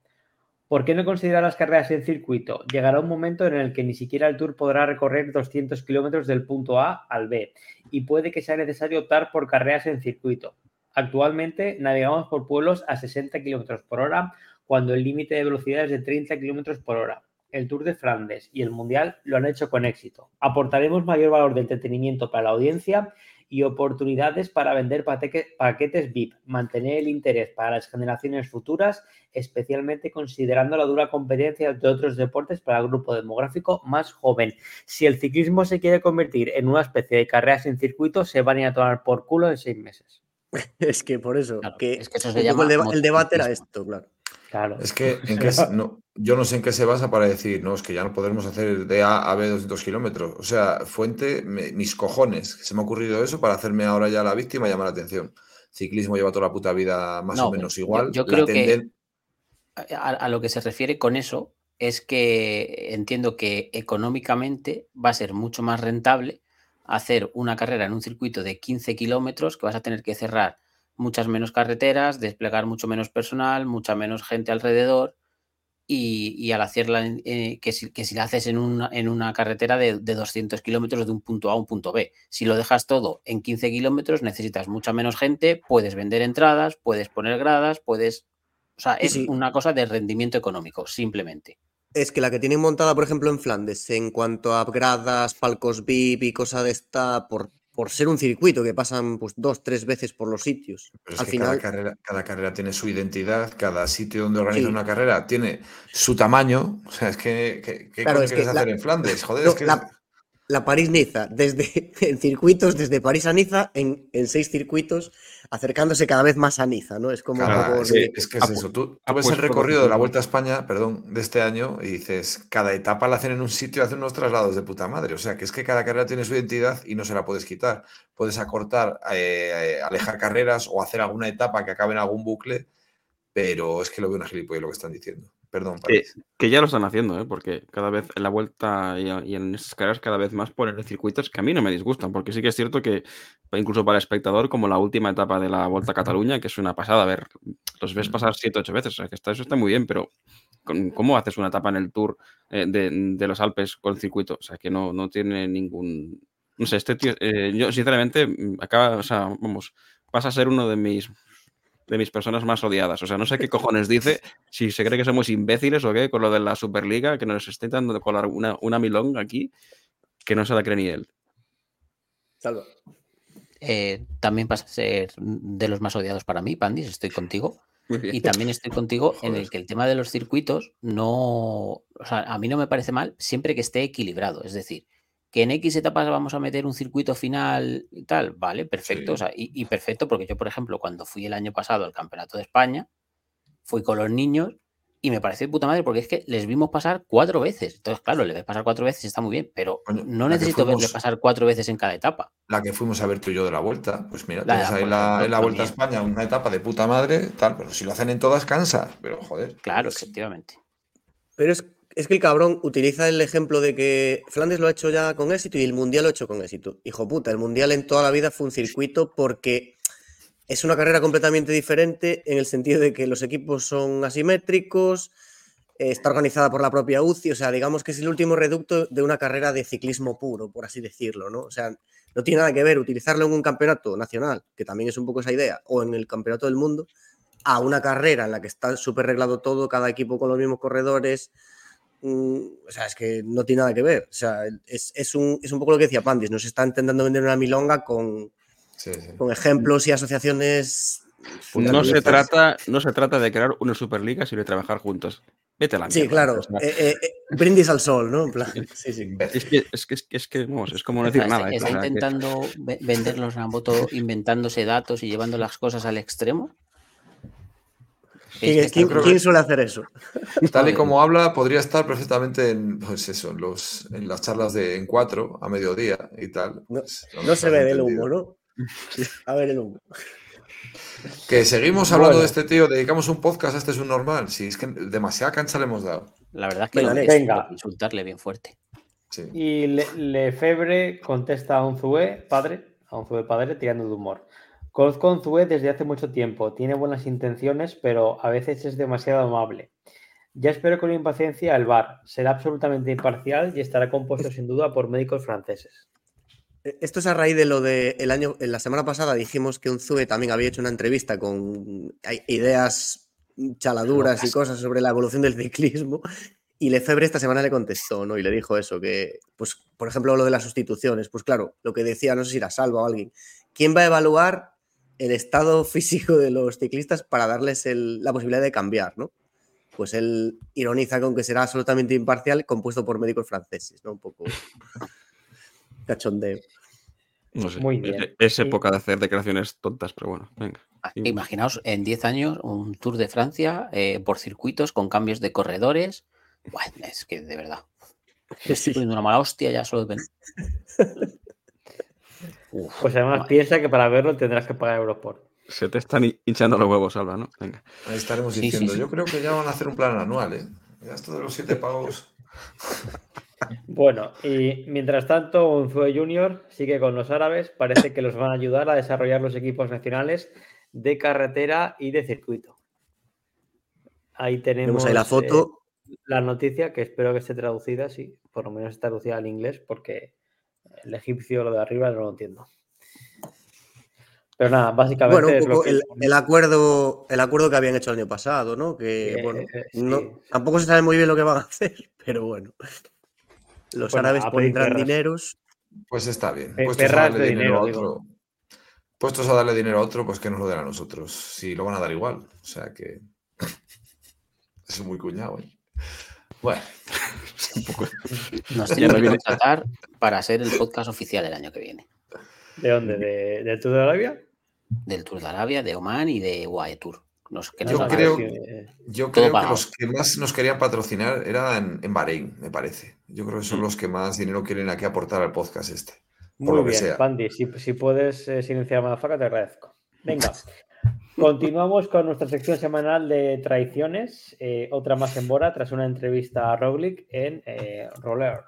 ¿Por qué no considerar las carreras en circuito? Llegará un momento en el que ni siquiera el Tour podrá recorrer 200 kilómetros del punto A al B y puede que sea necesario optar por carreras en circuito. Actualmente navegamos por pueblos a 60 kilómetros por hora cuando el límite de velocidad es de 30 kilómetros por hora. El Tour de Flandes y el Mundial lo han hecho con éxito. Aportaremos mayor valor de entretenimiento para la audiencia y oportunidades para vender paquetes VIP, mantener el interés para las generaciones futuras, especialmente considerando la dura competencia de otros deportes para el grupo demográfico más joven. Si el ciclismo se quiere convertir en una especie de carrera sin circuito, se van a ir a tomar por culo en seis meses.
Es que por eso, que,
es que eso se llama
el, deba- el debate era esto, claro.
Claro.
Es que, ¿en qué se- no, yo no sé en qué se basa para decir, no, es que ya no podremos hacer de A a B 200 kilómetros. O sea, fuente, me- mis cojones, se me ha ocurrido eso para hacerme ahora ya la víctima y llamar la atención. Ciclismo lleva toda la puta vida más
No,
o menos igual.
yo creo que- a lo que se refiere con eso es que entiendo que económicamente va a ser mucho más rentable hacer una carrera en un circuito de 15 kilómetros que vas a tener que cerrar muchas menos carreteras, desplegar mucho menos personal, mucha menos gente alrededor y, y al hacerla, eh, que, si, que si la haces en una, en una carretera de, de 200 kilómetros de un punto A a un punto B. Si lo dejas todo en 15 kilómetros necesitas mucha menos gente, puedes vender entradas, puedes poner gradas, puedes... O sea, es
sí.
una cosa de rendimiento económico, simplemente.
Es que la que tienen montada, por ejemplo, en Flandes, en cuanto a gradas, palcos VIP y cosa de esta, por, por ser un circuito que pasan pues dos, tres veces por los sitios.
Pero es
Al
que
final,
cada, carrera, cada carrera tiene su identidad, cada sitio donde organiza
Sí.
una carrera tiene su tamaño. O sea, es que, ¿qué, qué
Claro, es que
quieres
la-
hacer en Flandes? Joder,
no,
es que
la, la París-Niza, desde en circuitos, desde París a Niza, en, en seis circuitos, acercándose cada vez más a Niza, ¿no? Es como un
cada-
poco
es, que- es que es
Apu-
eso. Tú, tú ves
apuesto
el recorrido de la. Vuelta a España, perdón, de este año y dices, cada etapa la hacen en un sitio, hacen unos traslados de puta madre. O sea, que es que cada carrera tiene su identidad y no se la puedes quitar. Puedes acortar, eh, alejar carreras o hacer alguna etapa que acabe en algún bucle, pero es que lo veo una gilipollas lo que están diciendo. Perdón,
Que,
París.
que ya lo están haciendo, ¿eh? porque cada vez en la vuelta y, y en esas carreras cada vez más ponen circuitos que a mí no me disgustan, porque sí que es cierto que incluso para el espectador, como la última etapa de la Vuelta a Cataluña, que es una pasada, a ver, los ves pasar siete, ocho veces, o sea, que está, eso está muy bien, pero ¿cómo haces una etapa en el Tour eh, de, de los Alpes con circuito? O sea, que no, no tiene ningún... No sé, este tío, eh, yo sinceramente, mm, acaba, o sea, vamos, pasa a ser uno de mis de mis personas más odiadas. O sea, no sé qué cojones dice, si se cree que somos imbéciles o qué, con lo de la Superliga, que nos está intentando colar una, una milonga aquí, que no se la cree ni él.
Salva.
Eh, también pasa a ser de los más odiados para mí, Pandis, estoy contigo. Y también estoy contigo en el que el tema de los circuitos no, o sea, a mí no me parece mal siempre que esté equilibrado. Es decir, que en X etapas vamos a meter un circuito final y tal, vale, perfecto.
Sí.
o sea, y, y perfecto porque yo, por ejemplo, cuando fui el año pasado al Campeonato de España, fui con los niños y me pareció de puta madre porque es que les vimos pasar cuatro veces. Entonces, claro, le ves pasar cuatro veces y está muy bien, pero no necesito verle
fuimos-
pasar cuatro veces en cada etapa.
La que fuimos a ver tú y yo de la Vuelta, pues mira,
La-
tienes ahí la, la Vuelta a. España una etapa de puta madre, tal, pero si lo hacen en todas cansas, pero joder.
Claro, efectivamente.
Pero es, es que el cabrón utiliza el ejemplo de que Flandes lo ha hecho ya con éxito y el Mundial lo ha hecho con éxito. Hijo puta, el Mundial en toda la vida fue un circuito porque es una carrera completamente diferente en el sentido de que los equipos son asimétricos, eh, está organizada por la propia UCI, o sea, digamos que es el último reducto de una carrera de ciclismo puro, por así decirlo, ¿no? O sea, no tiene nada que ver utilizarlo en un campeonato nacional, que también es un poco esa idea, o en el campeonato del mundo, a una carrera en la que está súper reglado todo, cada equipo con los mismos corredores. O sea, es que no tiene nada que ver. O sea, es, es un, es un poco lo que decía Pandis, nos está intentando vender una milonga con,
sí, sí.
con ejemplos y asociaciones.
No se, trata, no se trata de crear una Superliga, sino de trabajar juntos. Vete a la
Sí,
mierda,
claro.
o sea,
eh, eh, eh, brindis al sol, ¿no? En plan, sí,
es, que, es, que, es, que, es que, vamos, es como no decir
Está,
nada.
está
que-
intentando ve- venderlos a moto inventándose datos y llevando las cosas al extremo.
¿Quién,
Es
quién-
está-
quién suele hacer eso?
Tal y como habla, podría estar perfectamente en, pues eso, en, los, en las charlas de en cuatro a mediodía y tal.
No-
Pues,
No se ve del
entendido.
humo, ¿no? A ver el humo.
Que seguimos hablando
Bueno.
de este tío, dedicamos un podcast a este subnormal. Sí, es que demasiada cancha le hemos dado.
La verdad es que
Venga,
Venga.
hay que insultarle bien fuerte.
Sí.
Y Le- Lefebvre contesta a Unzué, padre, a Unzué padre, tirando de humor. Conozco a Unzué desde hace mucho tiempo, tiene buenas intenciones, pero a veces es demasiado amable. Ya espero con impaciencia el VAR. Será absolutamente imparcial y estará compuesto sin duda por médicos franceses.
Eh, Esto es a raíz de lo de el año, en la semana pasada dijimos que Unzue también había hecho una entrevista con ideas chaladuras y cosas sobre la evolución del ciclismo. Y Lefebvre esta semana le contestó, ¿no? Y le dijo eso, que, pues, por ejemplo, lo de las sustituciones. Pues claro, lo que decía, no sé si era Salva o alguien. ¿Quién va a evaluar el estado físico de los ciclistas para darles el- la posibilidad de cambiar, ¿no? Pues él ironiza con que será absolutamente imparcial, compuesto por médicos franceses, ¿no? Un poco cachondeo.
No sé.
Muy bien.
Es, es época de hacer declaraciones tontas, pero bueno, venga.
Ah. Imaginaos en 10 años un Tour de Francia eh, por circuitos con cambios de corredores. Bueno, es que de verdad. Estoy poniendo una mala hostia ya solo de Uf,
Pues además
madre.
piensa que para verlo tendrás que pagar Eurosport.
Se te están hin- hinchando los huevos, Alba, ¿no? Venga.
Ahí estaremos
Sí, sí,
diciendo.
sí.
Yo creo que ya van a hacer un plan anual, ¿eh? Ya esto de los siete pagos.
Bueno, y mientras tanto, Unzué Junior sigue con los árabes. Parece que los van a ayudar a desarrollar los equipos nacionales de carretera y de circuito. Ahí tenemos
Tenemos ahí la
eh,
foto.
la noticia que espero que esté traducida, sí, por lo menos esté traducida al inglés, porque el egipcio, lo de arriba, no lo entiendo. Pero nada, básicamente
Bueno, un
es lo
poco
que-
el, el acuerdo, el acuerdo que habían hecho el año pasado, ¿no? Que
Eh,
bueno,
eh,
no- tampoco se sabe muy bien lo que van a hacer, pero bueno. Los
Bueno,
árabes pondrán
perras.
dineros.
Pues está bien. Puestos a darle
de
dinero a otro. Puestos a darle dinero a otro, pues que nos lo den a nosotros. Si lo van a dar igual. O sea que. Es muy cuñado, ¿eh? Bueno,
poco.
Nos
no
que contratar para ser el podcast oficial el año que viene.
¿De dónde? ¿De, ¿Del Tour de Arabia?
Del Tour de Arabia, de Oman y de UAE Tour. Nos, que nos
Yo creo-
que-
yo creo que los que más nos querían patrocinar eran en Bahrein, me parece. Yo creo que son los que más dinero quieren aquí aportar al podcast este. Por
Muy
lo que
bien,
sea.
Pandi, si, si puedes eh, silenciar a Madafaka, te agradezco. Venga, continuamos con nuestra sección semanal de traiciones, eh, otra más en Bora, tras una entrevista a Roglic en eh, Roller.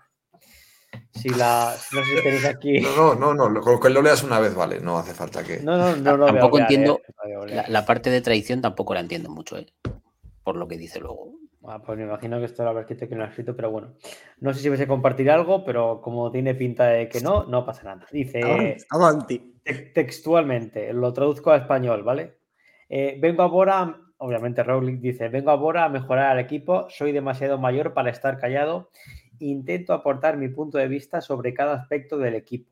Si la, no sé si tenéis aquí...
No, no, no, no. Con que lo leas una vez, vale. No hace falta que.
No, no, no a
Tampoco entiendo
eh, no.
La, la parte de traición tampoco la entiendo mucho, ¿eh? por lo que dice luego.
Ah, pues me imagino que esto lo habrá escrito que no lo ha escrito, pero bueno. No sé si vais a compartir algo, pero como tiene pinta de que no, no pasa nada. Dice...
Avanti, avanti.
Te- Textualmente, lo traduzco a español, ¿vale? Eh, vengo a Bora, obviamente Roglic dice, vengo a Bora a mejorar al equipo, soy demasiado mayor para estar callado, intento aportar mi punto de vista sobre cada aspecto del equipo.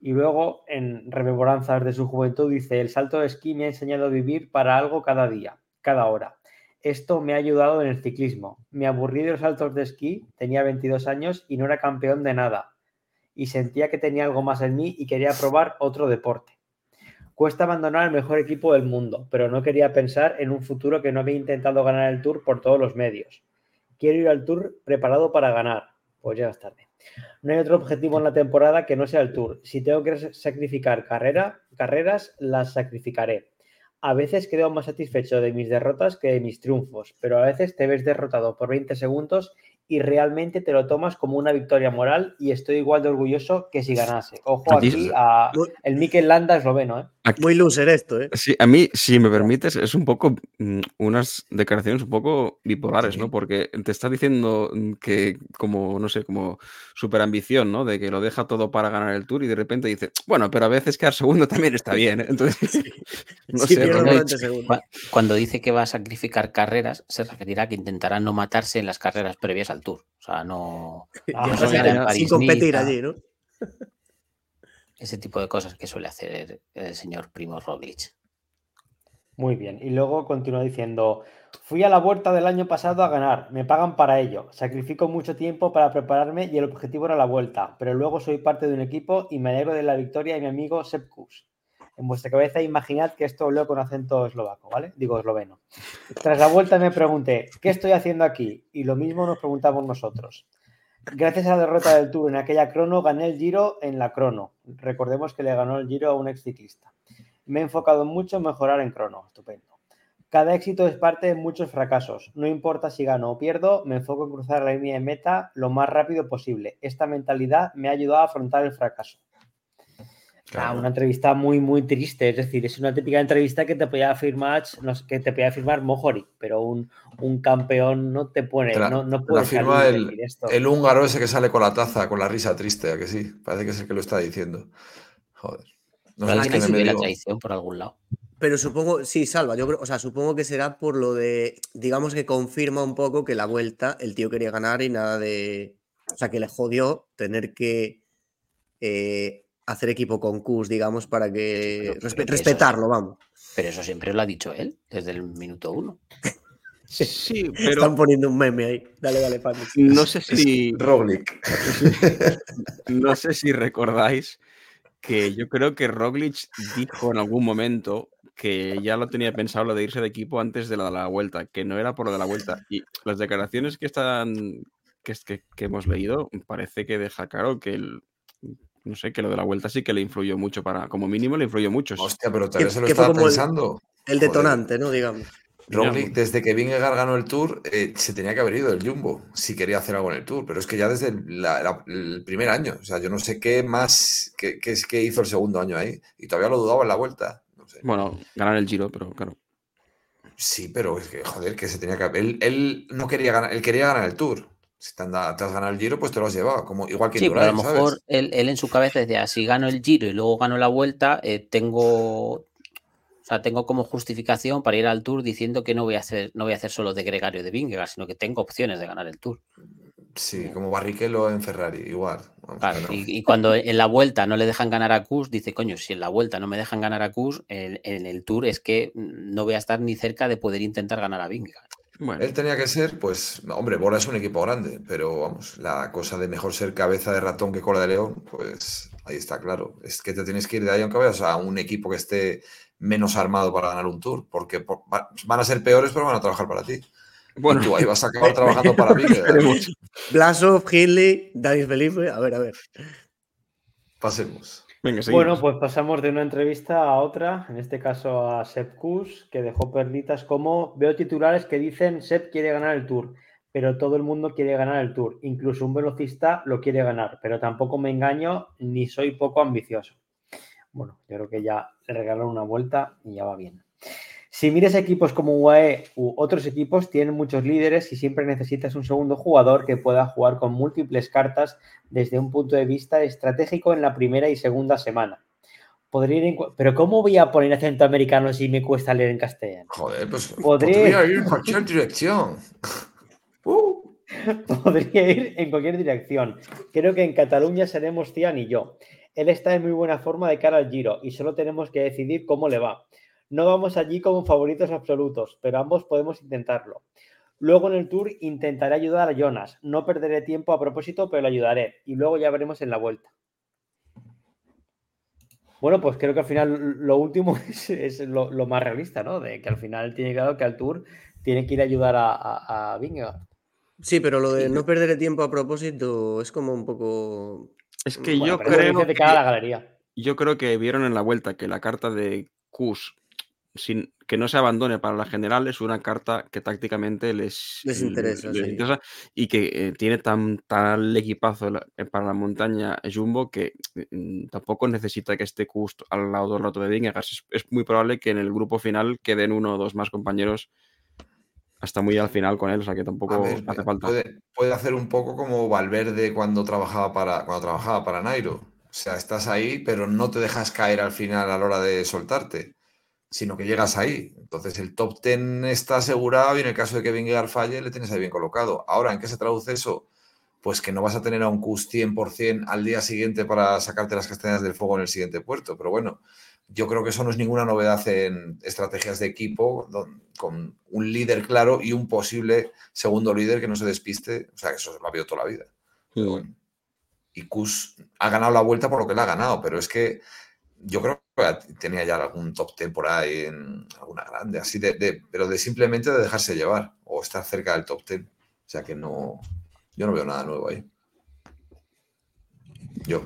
Y luego, en rememoranzas de su juventud, dice, el salto de esquí me ha enseñado a vivir para algo cada día, cada hora. Esto me ha ayudado en el ciclismo. Me aburrí de los saltos de esquí, tenía 22 años y no era campeón de nada y sentía que tenía algo más en mí y quería probar otro deporte. Cuesta abandonar el mejor equipo del mundo, pero no quería pensar en un futuro que no había intentado ganar el Tour por todos los medios. Quiero ir al Tour preparado para ganar. Pues ya es tarde. No hay otro objetivo en la temporada que no sea el Tour. Si tengo que sacrificar carrera, carreras, las sacrificaré. A veces quedo más satisfecho de mis derrotas que de mis triunfos, pero a veces te ves derrotado por 20 segundos y realmente te lo tomas como una victoria moral y estoy igual de orgulloso que si ganase. Ojo aquí a el Mikel Landa esloveno, ¿eh?
Muy loser esto, ¿eh?
Sí, a mí, si me permites, es un poco mm, unas declaraciones un poco bipolares,
Sí.
¿no? Porque te está diciendo mm, que como, no sé, como super ambición, ¿no? De que lo deja todo para ganar el tour y de repente dice, bueno, pero a veces quedar segundo también está bien. ¿eh?". Entonces, no
Sí,
sé,
pierdo
Roglic,
90 segundos.
Cu- Cuando dice que va a sacrificar carreras, se referirá a que intentará no matarse en las carreras previas al Tour. O sea, no
Ah,
Ya
no
sin- competir allí, ¿no?
Ese tipo de cosas que suele hacer el señor Primo Roglic.
Muy bien. Y luego continúa diciendo, fui a la vuelta del año pasado a ganar, me pagan para ello, sacrifico mucho tiempo para prepararme y el objetivo era la vuelta, pero luego soy parte de un equipo y me alegro de la victoria de mi amigo Sepp Kuss. En vuestra cabeza imaginad que esto leo con acento eslovaco, ¿vale? Digo esloveno. Tras la vuelta me pregunté, ¿qué estoy haciendo aquí? Y lo mismo nos preguntamos nosotros. Gracias a la derrota del Tour en aquella crono, gané el Giro en la crono. Recordemos que le ganó el Giro a un ex ciclista. Me he enfocado mucho en mejorar en crono. Estupendo. Cada éxito es parte de muchos fracasos. No importa si gano o pierdo, me enfoco en cruzar la línea de meta lo más rápido posible. Esta mentalidad me ha ayudado a afrontar el fracaso. Ah, una entrevista muy, muy triste. Es decir, es una típica entrevista que te podía firmar, que te podía firmar Mojori, pero un, campeón no te pone, no, no puede
firma el, el húngaro ese que sale con la taza, con la risa triste, ¿a que sí? Parece que es el que lo está diciendo. Joder.
No sé, que me la traición por algún lado.
Pero supongo, sí, Salva, yo creo, o sea, supongo que será por lo de, digamos que confirma un poco que la vuelta el tío quería ganar y nada de, o sea, que le jodió tener que eh, hacer equipo con Kus, digamos, para que respetarlo, vamos.
Pero eso siempre lo ha dicho él, desde el minuto uno.
Sí, pero...
Están poniendo un meme ahí. Dale, dale, Pablo.
No sé si...
Roglic.
no sé si recordáis que yo creo que Roglic dijo en algún momento que ya lo tenía pensado lo de irse de equipo antes de la, de la vuelta, que no era por lo de la vuelta. Y las declaraciones que están que, que, hemos leído parece que deja claro que el, no sé, que lo de la vuelta sí que le influyó mucho para, como mínimo le influyó mucho.
Hostia, pero tal vez se lo estaba pensando.
El, detonante, ¿no? Digamos.
Roglic, desde que Vingegaard ganó el Tour, eh, se tenía que haber ido el Jumbo si quería hacer algo en el Tour, pero es que ya desde el, primer año, o sea, yo no sé qué más, qué, qué, qué hizo el segundo año ahí, y todavía lo dudaba en la vuelta.
Bueno, ganar el Giro, pero claro.
Sí, pero es que, joder, que se tenía que. Él, él no quería ganar, él quería ganar el Tour. Si te, has ganado el Giro, pues te lo has llevado. Como, igual que
sí, pero a lo mejor él, en su cabeza decía: si gano el Giro y luego gano la vuelta, eh, tengo. O sea, tengo como justificación para ir al Tour diciendo que no voy a hacer, no voy a hacer solo de gregario de Vingegaard, sino que tengo opciones de ganar el Tour.
Sí, como Barrichello en Ferrari, igual.
y, cuando en la vuelta no le dejan ganar a Kus, dice, coño, si en la vuelta no me dejan ganar a Kus, en, el Tour es que no voy a estar ni cerca de poder intentar ganar a Vingegaard.
Bueno. Él tenía que ser, pues, hombre, Bora es un equipo grande, pero vamos, la cosa de mejor ser cabeza de ratón que cola de león, pues ahí está claro. Es que te tienes que ir de ahí aunque vayas a un equipo que esté menos armado para ganar un tour, porque van a ser peores, pero van a trabajar para ti. Bueno, tú ahí vas a acabar trabajando para mí.
Blasov, Hindley, Daniel Felipe. A ver, a ver.
Pasemos.
Bueno, pues pasamos de una entrevista a otra, en este caso a Sepp Kuss, que dejó perditas como veo titulares que dicen Sepp quiere ganar el Tour, pero todo el mundo quiere ganar el Tour, incluso un velocista lo quiere ganar, pero tampoco me engaño ni soy poco ambicioso. Bueno, yo creo que ya le regalaron una vuelta y ya va bien. Si mires equipos como UAE u otros equipos, tienen muchos líderes y siempre necesitas un segundo jugador que pueda jugar con múltiples cartas desde un punto de vista estratégico en la primera y segunda semana. Podría ir Pero ¿cómo voy a poner acento americano si me cuesta leer en castellano?
Joder, pues podría, ir en cualquier dirección.
Uh. Podría ir en cualquier dirección. Creo que en Cataluña seremos Cian y yo. Él está en muy buena forma de cara al Giro y solo tenemos que decidir cómo le va. No vamos allí como favoritos absolutos, pero ambos podemos intentarlo. Luego en el Tour intentaré ayudar a Jonas. No perderé tiempo a propósito, pero le ayudaré. Y luego ya veremos en la vuelta. Bueno, pues creo que al final lo último es, lo, más realista, ¿no? De que al final tiene claro que al Tour tiene que ir a ayudar a, a,
Sí, pero lo de no perder tiempo a propósito es como un poco.
Es que yo creo. Que, la galería. Yo creo que vieron en la vuelta que la carta de Kus sin, que no se abandone para la general es una carta que tácticamente les,
les interesa,
y que eh, tiene tan tal equipazo eh, para la montaña Jumbo que mm, tampoco necesita que esté Kust al lado del rato de Vingegaard. Es, muy probable que en el grupo final queden uno o dos más compañeros hasta muy al final con él, o sea que tampoco hace falta.
Puede, hacer un poco como Valverde cuando trabajaba para cuando trabajaba para Nairo. O sea, estás ahí, pero no te dejas caer al final a la hora de soltarte sino que llegas ahí. Entonces el top 10 está asegurado y en el caso de que Vingegaard falle, le tienes ahí bien colocado. Ahora, ¿en qué se traduce eso? Pues que no vas a tener a un Cus 100% al día siguiente para sacarte las castañas del fuego en el siguiente puerto. Pero bueno, yo creo que eso no es ninguna novedad en estrategias de equipo con un líder claro y un posible segundo líder que no se despiste. O sea, que eso lo ha habido toda la vida. Y Cus ha ganado la vuelta por lo que le ha ganado, pero es que yo creo que tenía ya algún top 10 por ahí en alguna grande, así de, pero de simplemente de dejarse llevar o estar cerca del top 10. O sea que no, yo no veo nada nuevo ahí. Yo.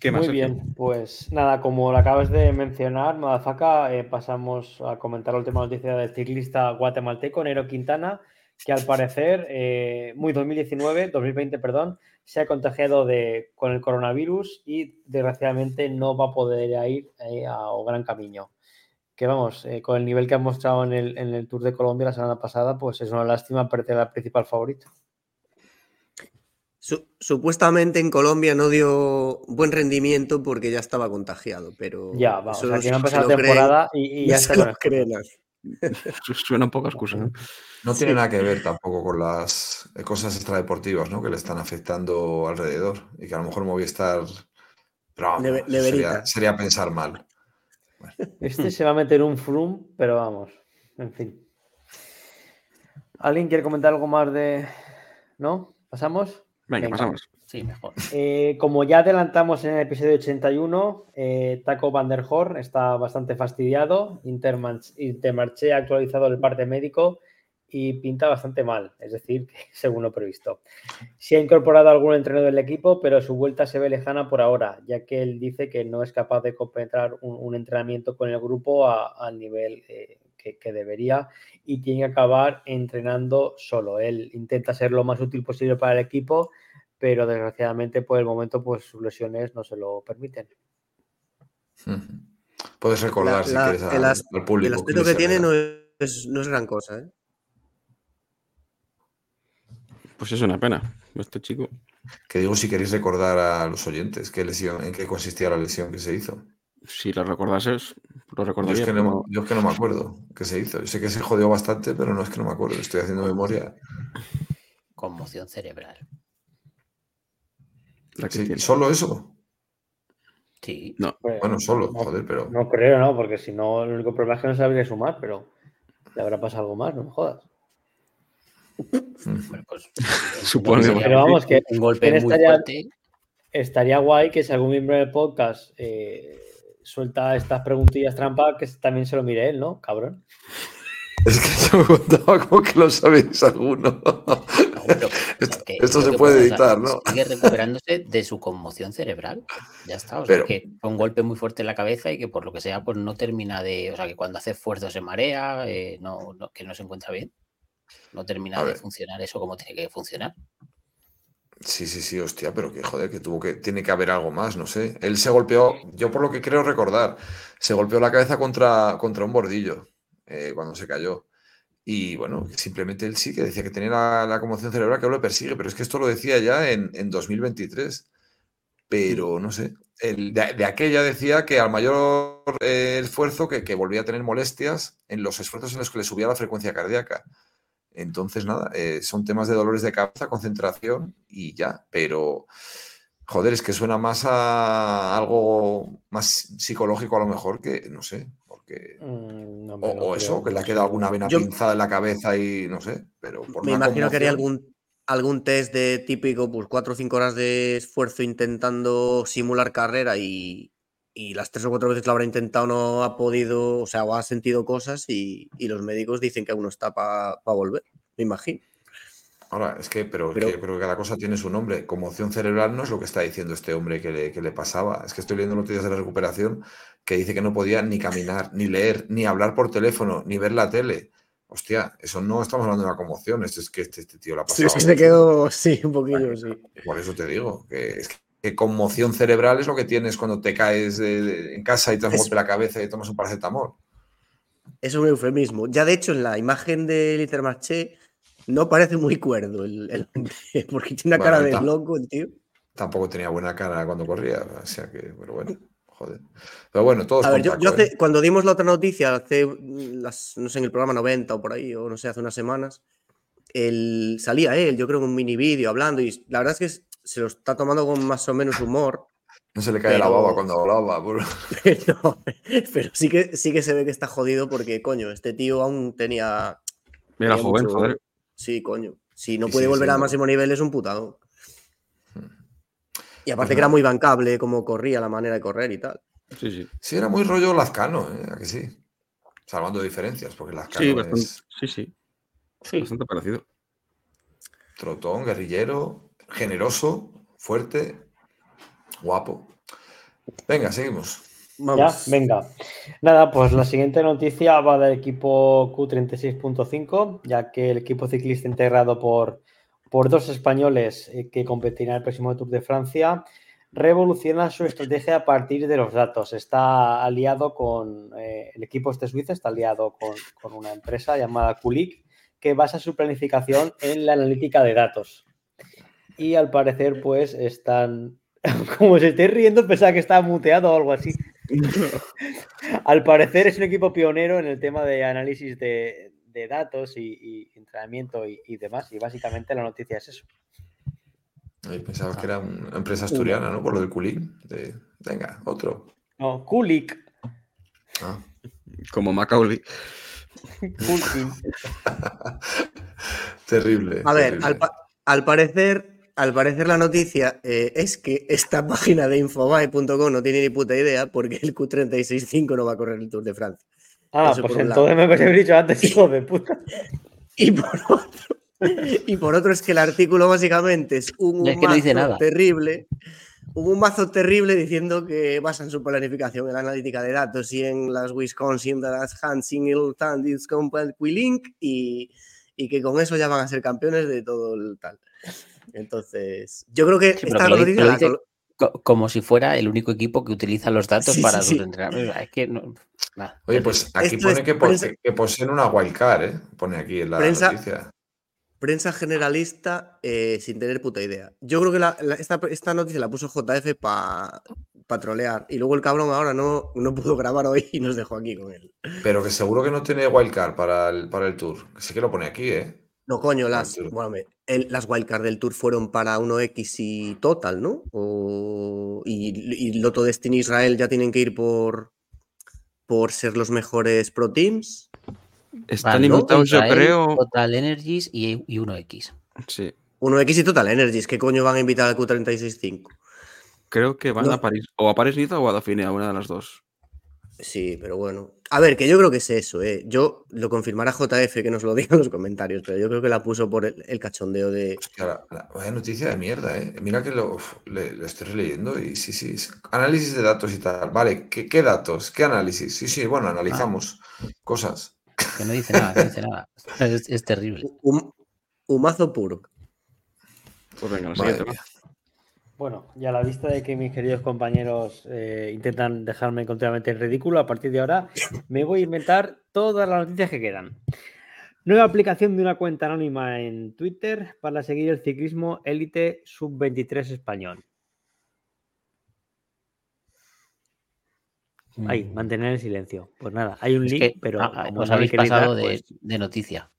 ¿Qué más? Muy bien, pues nada, como lo acabas de mencionar, Madafaka, eh, pasamos a comentar la última noticia del ciclista guatemalteco, Nero Quintana, que al parecer, eh, muy 2019, 2020, perdón, se ha contagiado de, con el coronavirus y desgraciadamente no va a poder ir eh, a Gran Camino. Que vamos, eh, con el nivel que ha mostrado en el, en el, Tour de Colombia la semana pasada, pues es una lástima perder al principal favorito.
supuestamente en Colombia no dio buen rendimiento porque ya estaba contagiado, pero.
Ya, vamos, o sea, que no la temporada y, ya está con
Suena un poco excusa. ¿no?
No tiene nada que ver tampoco con las cosas extradeportivas ¿no? que le están afectando alrededor y que a lo mejor Movistar. Pero sería, pensar mal.
Este se va a meter un frum, pero vamos, en fin. ¿Alguien quiere comentar algo más de.? ¿No? ¿Pasamos?
Venga, pasamos.
Sí, mejor.
Eh, como ya adelantamos en el episodio 81, eh, Taco Van der Horn está bastante fastidiado. Intermarché ha actualizado el parte médico y pinta bastante mal, es decir, según lo previsto. Se ha incorporado algún entrenador del equipo, pero su vuelta se ve lejana por ahora, ya que él dice que no es capaz de completar un, entrenamiento con el grupo al nivel eh, que, que, debería y tiene que acabar entrenando solo. Él intenta ser lo más útil posible para el equipo, pero desgraciadamente por el momento pues sus lesiones no se lo permiten.
Puedes recordar si quieres al, público.
El aspecto que, tiene no es, no es gran cosa, ¿eh?
Pues es una pena, este chico.
Que digo si queréis recordar a los oyentes qué lesión, en qué consistía la lesión que se hizo.
Si la recordases, lo recordaría.
Yo es, que no, yo es que no me acuerdo qué se hizo. Yo sé que se jodió bastante, pero no es que no me acuerdo. Estoy haciendo memoria.
Conmoción cerebral.
¿Solo eso?
Sí.
No.
Bueno, solo, joder, pero.
No creo, ¿no? Porque si no, el único problema es que no sabría sumar, pero le habrá pasado algo más, no me jodas.
Bueno, pues,
Supongo.
Pero vamos, que
un golpe muy
estaría,
fuerte.
estaría guay que si algún miembro del podcast eh, suelta estas preguntillas trampa, que también se lo mire él, ¿no? Cabrón.
Es que yo me contaba como que lo sabéis alguno. esto, se puede editar, ¿no?
Sigue recuperándose de su conmoción cerebral. Ya está. O sea, que fue un golpe muy fuerte en la cabeza y que por lo que sea, pues no termina de. O sea, que cuando hace esfuerzo se marea, eh, no, que no se encuentra bien. No termina de funcionar eso como tiene que funcionar.
Sí, sí, sí, hostia, pero que joder, que tuvo que. Tiene que haber algo más, no sé. Él se golpeó, yo por lo que creo recordar, se golpeó la cabeza contra, contra un bordillo eh, cuando se cayó. Y bueno, simplemente él sí que decía que tenía la, conmoción cerebral que lo persigue, pero es que esto lo decía ya en, en 2023. Pero no sé, de, aquella decía que al mayor eh, esfuerzo que, que, volvía a tener molestias en los esfuerzos en los que le subía la frecuencia cardíaca. Entonces, nada, eh, son temas de dolores de cabeza, concentración y ya, pero joder, es que suena más a algo más psicológico a lo mejor que, no sé,
Mm,
o, eso, que le ha quedado alguna vena pinzada en la cabeza y no sé, pero
Me imagino que haría algún, algún test de típico, pues cuatro o cinco horas de esfuerzo intentando simular carrera y, las tres o cuatro veces que lo habrá intentado no ha podido, o sea, o ha sentido cosas y, los médicos dicen que aún no está para volver, me imagino.
Ahora, es que, pero, pero... Que, que cada cosa tiene su nombre. Conmoción cerebral no es lo que está diciendo este hombre que le, que le pasaba. Es que estoy leyendo noticias de la recuperación que dice que no podía ni caminar, ni leer, ni hablar por teléfono, ni ver la tele. Hostia, eso no estamos hablando de una conmoción, es que este, este, tío la ha pasado.
Sí, se quedó, sí, un poquillo, sí.
Por eso te digo, que, es que conmoción cerebral es lo que tienes cuando te caes en casa y te das golpe la cabeza y tomas un paracetamol.
Es un eufemismo. Ya de hecho, en la imagen del Intermarché no parece muy cuerdo el, hombre, porque tiene una cara de loco el tío.
Tampoco tenía buena cara cuando corría, o sea que, pero bueno. Joder. Pero bueno, todos.
A ver, yo, ¿eh? cuando dimos la otra noticia, hace las, no sé, en el programa 90 o por ahí, o no sé, hace unas semanas, él, salía él, yo creo, en un mini vídeo hablando, y la verdad es que se lo está tomando con más o menos humor.
No se le cae la baba cuando hablaba.
Pero, pero, sí, que, sí que se ve que está jodido porque, coño, este tío aún tenía.
Mira, joven, joder.
Sí, coño. Si no puede volver a máximo nivel, es un putado. Y aparte que era muy bancable como corría, la manera de correr y tal.
Sí, sí.
Sí, era muy rollo lazcano, ¿eh? ¿A que sí? Salvando diferencias, porque lazcano
Sí,
es
bastante, sí, sí.
Sí.
Bastante parecido.
trotón, guerrillero, generoso, fuerte, guapo. Venga, seguimos.
Ya, venga. Nada, pues la siguiente noticia va del equipo Q36.5, ya que el equipo ciclista integrado por, por dos españoles eh, que competirán el próximo Tour de Francia revoluciona su estrategia a partir de los datos. Está aliado con eh, el equipo este suizo, está aliado con, con una empresa llamada Kulik, que basa su planificación en la analítica de datos. Y al parecer, pues están. Como se esté riendo, pensaba que estaba muteado o algo así. Al parecer es un equipo pionero en el tema de análisis de, de datos y, y entrenamiento y, y demás. Y básicamente la noticia es eso.
Ay, pensaba que era una empresa asturiana, ¿no? Por lo del culín. De, venga, otro.
No, Kulik.
Ah.
Como Macaulay.
Terrible.
A ver,
terrible.
al, pa- al parecer, al parecer la noticia eh, es que esta página de infobae.com no tiene ni puta idea porque el Q365 no va a correr el Tour de Francia.
Ah,
Eso
pues entonces me habría dicho antes, hijo de puta.
Y por otro, y por otro es que el artículo básicamente es un
Es que no dice
mazo
nada.
terrible. Hubo un mazo terrible diciendo que basan su planificación en la analítica de datos y en las Wisconsin, de las Hansing, el Tandis, Quilink y, y que con eso ya van a ser campeones de todo el tal. Entonces, yo creo que
Sí,
esta
lo- dice- Co- Como si fuera el único equipo que utiliza los datos
Sí,
para
sí,
sus
sí.
entrenamientos. Es que no. nada.
Oye, pues aquí
Esto
pone
es
que,
prensa-
que- poseen una wildcard, ¿eh? Pone aquí en la
Prensa-
noticia.
prensa generalista eh, sin tener puta idea. Yo creo que la- la- esta, esta noticia la puso JF para trolear y luego el cabrón ahora no, no pudo grabar hoy y nos dejó aquí con él.
Pero que seguro que no tiene wildcard para el, para el tour. Sí que lo pone aquí, ¿eh?
No, coño, las, bueno, el- las wildcard del Tour fueron para 1X y Total, ¿no? O- y, y Loto Destiny Israel ya tienen que ir por, por ser los mejores pro teams.
Están invitados, yo creo.
Total Energies y, y 1X.
Sí.
1X y Total Energies, ¿qué coño van a invitar al Q365?
Creo que van
No.
a París. O a París Niza o a Dauphiné, a una de las dos.
Sí, pero bueno. A ver, que yo creo que es eso, ¿eh? Yo lo confirmará JF que nos lo diga en los comentarios, pero yo creo que la puso por el, el cachondeo de.
Hostia, la- la- vaya noticia de mierda, ¿eh? Mira que lo, uf, le, lo estoy releyendo y sí, sí. es- Análisis de datos y tal. Vale, ¿qué, qué datos? ¿Qué análisis? Sí, sí, bueno, analizamos cosas.
Que no dice nada, no dice nada. Es, es terrible.
Un, humazo puro.
Pues venga, la siguiente.
Bueno, y a la vista de que mis queridos compañeros eh, intentan dejarme continuamente en ridículo, a partir de ahora me voy a inventar todas las noticias que quedan. Nueva aplicación de una cuenta anónima en Twitter para seguir el ciclismo élite sub-23 español. Ahí, mantener el silencio. Pues nada, hay un
Mm. Es
link,
que
pero
ah,
como
os habéis pasado
dar,
de,
pues,
de noticia.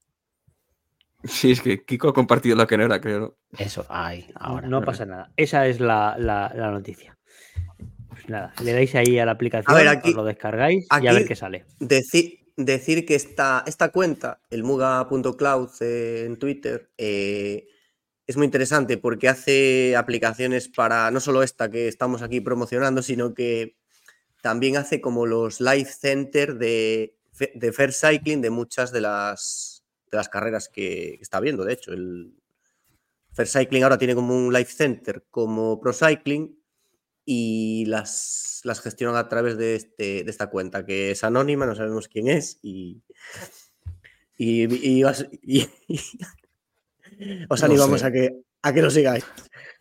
Sí, es que Kiko ha compartido la que no era, creo. ¿no?
Eso, ahí, ahora.
no pasa nada. Esa es la, la- la noticia. Pues nada, le dais ahí a la aplicación,
A ver, aquí-
os lo descargáis y a ver qué sale.
Deci- decir que esta, esta cuenta, el muga.cloud eh, en Twitter, eh, es muy interesante porque hace aplicaciones para no solo esta que estamos aquí promocionando, sino que también hace como los live center de, de Fair Cycling de muchas de las, de las carreras que, está viendo. De hecho, el Fair Cycling ahora tiene como un live center como Pro Cycling y las, las gestionan a través de, este, de esta cuenta, que es anónima, no sabemos quién es, y, y, y os, y- os
No
animamos
sé.
a, que, a que lo sigáis.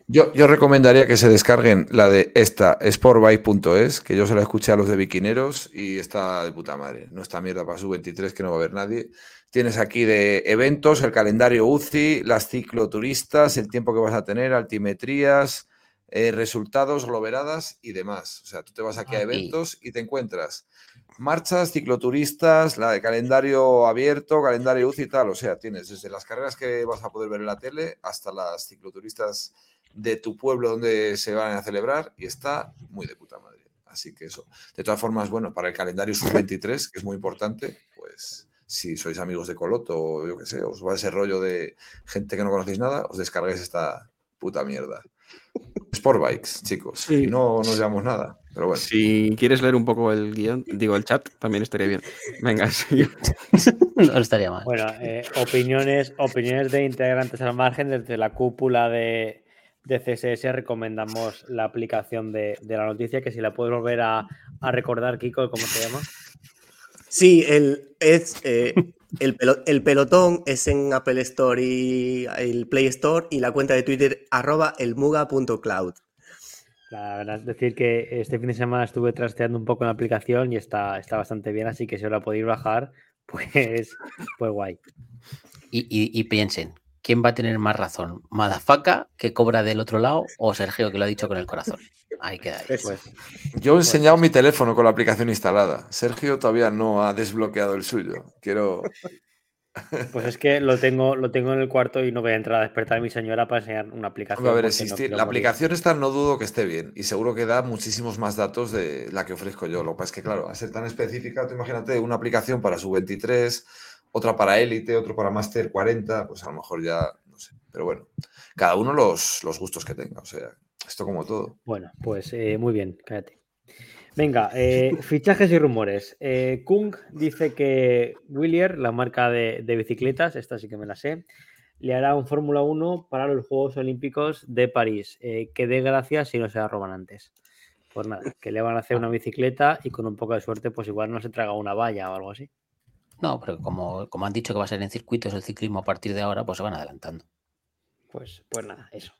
Yo, yo recomendaría que se descarguen la de esta, sportbike.es, que yo se la escuché a los de Biquineros y está de puta madre. No está mierda para su 23 que no va a haber nadie. Tienes aquí de eventos, el calendario UCI, las cicloturistas, el tiempo que vas a tener, altimetrías, eh, resultados, globeradas y demás. O sea, tú te vas aquí a
Ah,
eventos y te encuentras marchas, cicloturistas, la de calendario abierto, calendario UCI y tal. O sea, tienes desde las carreras que vas a poder ver en la tele hasta las cicloturistas de tu pueblo donde se van a celebrar y está muy de puta madre. Así que eso. De todas formas, bueno, para el calendario sub-23, que es muy importante, pues si sois amigos de Coloto o yo qué sé, os va ese rollo de gente que no conocéis nada, os descarguéis esta puta mierda. Sport Bikes, chicos.
Sí.
Y no nos llevamos nada. Pero bueno.
Si quieres leer un poco el guion, digo el chat, también estaría bien. Venga, sí.
No estaría mal.
Bueno, eh, opiniones, opiniones de integrantes al margen desde la cúpula de, de CSS recomendamos la aplicación de, de la noticia, que si la puedes volver a, a recordar, Kiko, ¿cómo se llama?
Sí, el, es, eh, el, pelo- el pelotón es en Apple Store y el Play Store y la cuenta de Twitter arroba elmuga.cloud.
La verdad es decir que este fin de semana estuve trasteando un poco en la aplicación y está, está bastante bien, así que si os la podéis bajar, pues, pues guay.
Y, y- y piensen, ¿quién va a tener más razón? ¿Madafaca, que cobra del otro lado, o Sergio, que lo ha dicho con el corazón? Ahí queda.
Pues,
Yo he enseñado mi teléfono con la aplicación instalada. Sergio todavía no ha desbloqueado el suyo. Quiero.
pues es que lo tengo, lo tengo en el cuarto y no voy a entrar a despertar a mi señora para enseñar una aplicación.
A ver,
porque no
existir. la
morir.
aplicación esta no dudo que esté bien y seguro que da muchísimos más datos de la que ofrezco yo. Lo que pasa es que, claro, a ser tan específica, tú imagínate una aplicación para sub 23, otra para élite, otro para máster 40, pues a lo mejor ya, no sé. Pero bueno, cada uno los, los gustos que tenga. O sea, esto como todo.
Bueno, pues eh, muy bien, cállate. Venga, eh, fichajes y rumores. Eh, Kung dice que Willier, la marca de, de bicicletas, esta sí que me la sé, le hará un Fórmula 1 para los Juegos Olímpicos de París. Eh, que dé gracias si no se la roban antes. Pues nada, que le van a hacer una bicicleta y con un poco de suerte, pues igual no se traga una valla o algo así.
No, pero como, como han dicho que va a ser en circuitos el ciclismo a partir de ahora, pues se van adelantando.
Pues, pues nada, eso.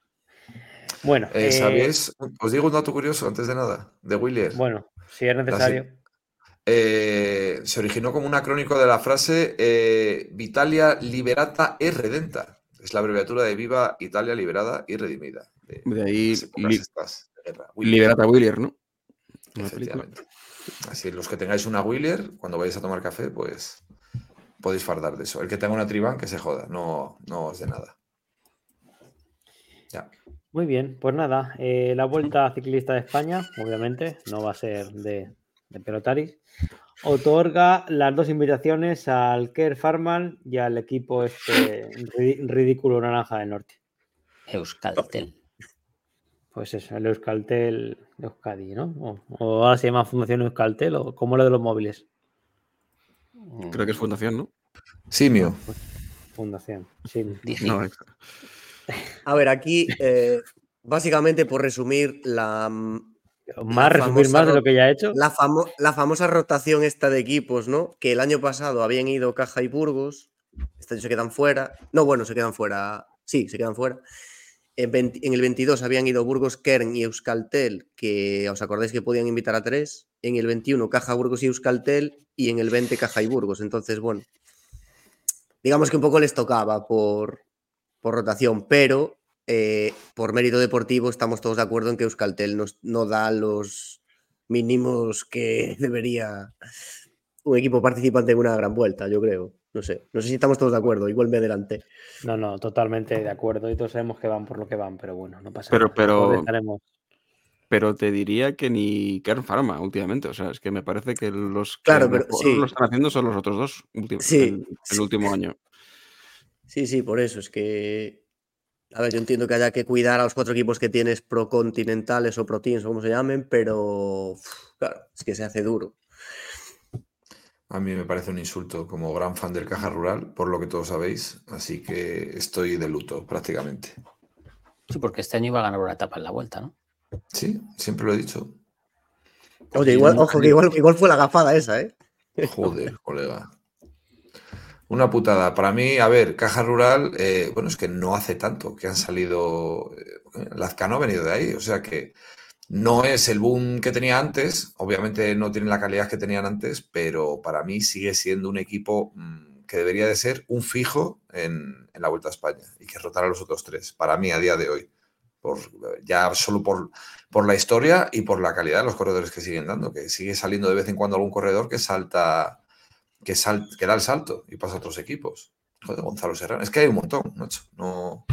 Bueno,
Eh,
eh,
¿Sabéis? Os digo un dato curioso antes de nada, de Willier.
bueno, si es necesario.
Eh, se originó como un acrónico de la frase eh, Vitalia liberata e redenta. Es la abreviatura de Viva Italia liberada y redimida. De
De ahí
las épocas
li-
estas de guerra. Willier,
Liberata Willier, ¿no?
Efectivamente. Así, los que tengáis una Willier, cuando vayáis a tomar café, pues podéis fardar de eso. El que tenga una Triban, que se joda, no, no os de nada. Ya.
Muy bien, pues nada, eh, la Vuelta Ciclista de España, obviamente, no va a ser de, de Pelotaris, otorga las dos invitaciones al Kerr Farman y al equipo este ri- ridículo naranja del norte.
Euskaltel.
Pues eso, el Euskaltel Euskadi, ¿no? O, o ahora se llama Fundación Euskaltel, o como lo de los móviles.
Creo que es fundación, ¿no?
Simio.
Fundación.
No, exacto.
A ver, aquí, eh, básicamente, por resumir, la,
Más resumir más de lo que ya he hecho.
la, famo- la famosa rotación esta de equipos, ¿no? Que el año pasado habían ido Caja y Burgos, este año se quedan fuera. No, bueno, se quedan fuera. Sí, se quedan fuera. En, 20 en el 22 habían ido Burgos, Kern y Euskaltel, que os acordáis que podían invitar a tres. En el 21 Caja, Burgos y Euskaltel. Y en el 20 Caja y Burgos. Entonces, bueno, digamos que un poco les tocaba por, por rotación, pero eh, por mérito deportivo estamos todos de acuerdo en que Euskaltel nos- no da los mínimos que debería un equipo participante en una gran vuelta, yo creo. No sé, no sé si estamos todos de acuerdo, igual me adelanté.
No, no, totalmente de acuerdo. Y todos sabemos que van por lo que van, pero bueno, no pasa
Pero-
nada.
pero- Pero te diría que ni Kern Pharma últimamente. O sea, es que me parece que los que
Claro, pero
mejor
sí.
lo están haciendo son los otros dos últimos,
Sí,
el, el
sí.
último año.
Sí, sí, por eso es que. A ver, yo entiendo que haya que cuidar a los cuatro equipos que tienes procontinentales o proteins o como se llamen, pero uf, claro, es que se hace duro.
A mí me parece un insulto como gran fan del Caja Rural, por lo que todos sabéis, así que estoy de luto prácticamente.
Sí, porque este año iba a ganar una etapa en la vuelta, ¿no?
Sí, siempre lo he dicho.
Oye, igual, ojo, que igual, igual fue la gafada esa, ¿eh?
Joder, colega. Una putada. Para mí, a ver, Caja Rural, eh, bueno, es que no hace tanto que han salido. eh, Lazcano ha venido de ahí, o sea que no es el boom que tenía antes. Obviamente no tienen la calidad que tenían antes, pero para mí sigue siendo un equipo mm, que debería de ser un fijo en, en la Vuelta a España y que rotar a los otros tres. Para mí, a día de hoy. Por, ya solo por, por la historia y por la calidad de los corredores que siguen dando, que sigue saliendo de vez en cuando algún corredor que salta que, sal- que da el salto y pasa a otros equipos. Joder, Gonzalo Serrano. Es que hay un montón, macho. No.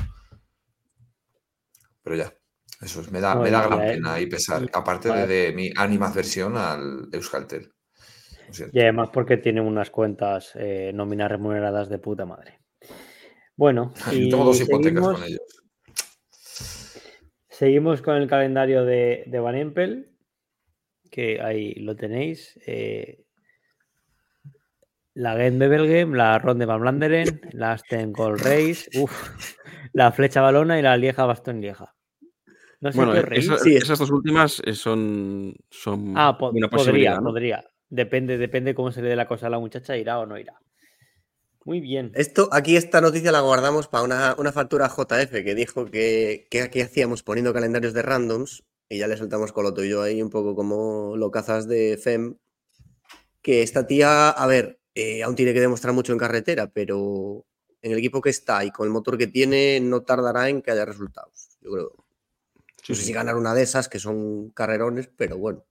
Pero ya. Eso es, me da,
No,
me da gran
y-
pena y pesar. Aparte de, de mi animadversión al Euskaltel.
Y además porque tiene unas cuentas eh, nóminas remuneradas de puta madre. Bueno, y
tengo dos hipotecas
seguimos,
con ellos.
Seguimos con el calendario de, de Van Empel, que ahí lo tenéis. eh, la Game Bebelgem, la Ronde Van Blanderen, la Asten Gold Race, uf, la Flecha Balona y la Lieja Bastón Lieja. No sé
Bueno,
qué
esa-
Sí, es-
esas dos últimas eh, son, son
Ah, po-
una
podría, podría. Depende, depende cómo se le dé la cosa a la muchacha, irá o no irá. Muy bien.
Esto, aquí esta noticia la guardamos para una, una factura JF que dijo que, que aquí hacíamos poniendo calendarios de randoms y ya le soltamos con lo tuyo ahí un poco como locazas de FEM. Que esta tía, a ver, eh, aún tiene que demostrar mucho en carretera, pero en el equipo que está y con el motor que tiene no tardará en que haya resultados. Yo creo.
Sí,
no sé
sí.
si ganar una de esas, que son carrerones, pero bueno.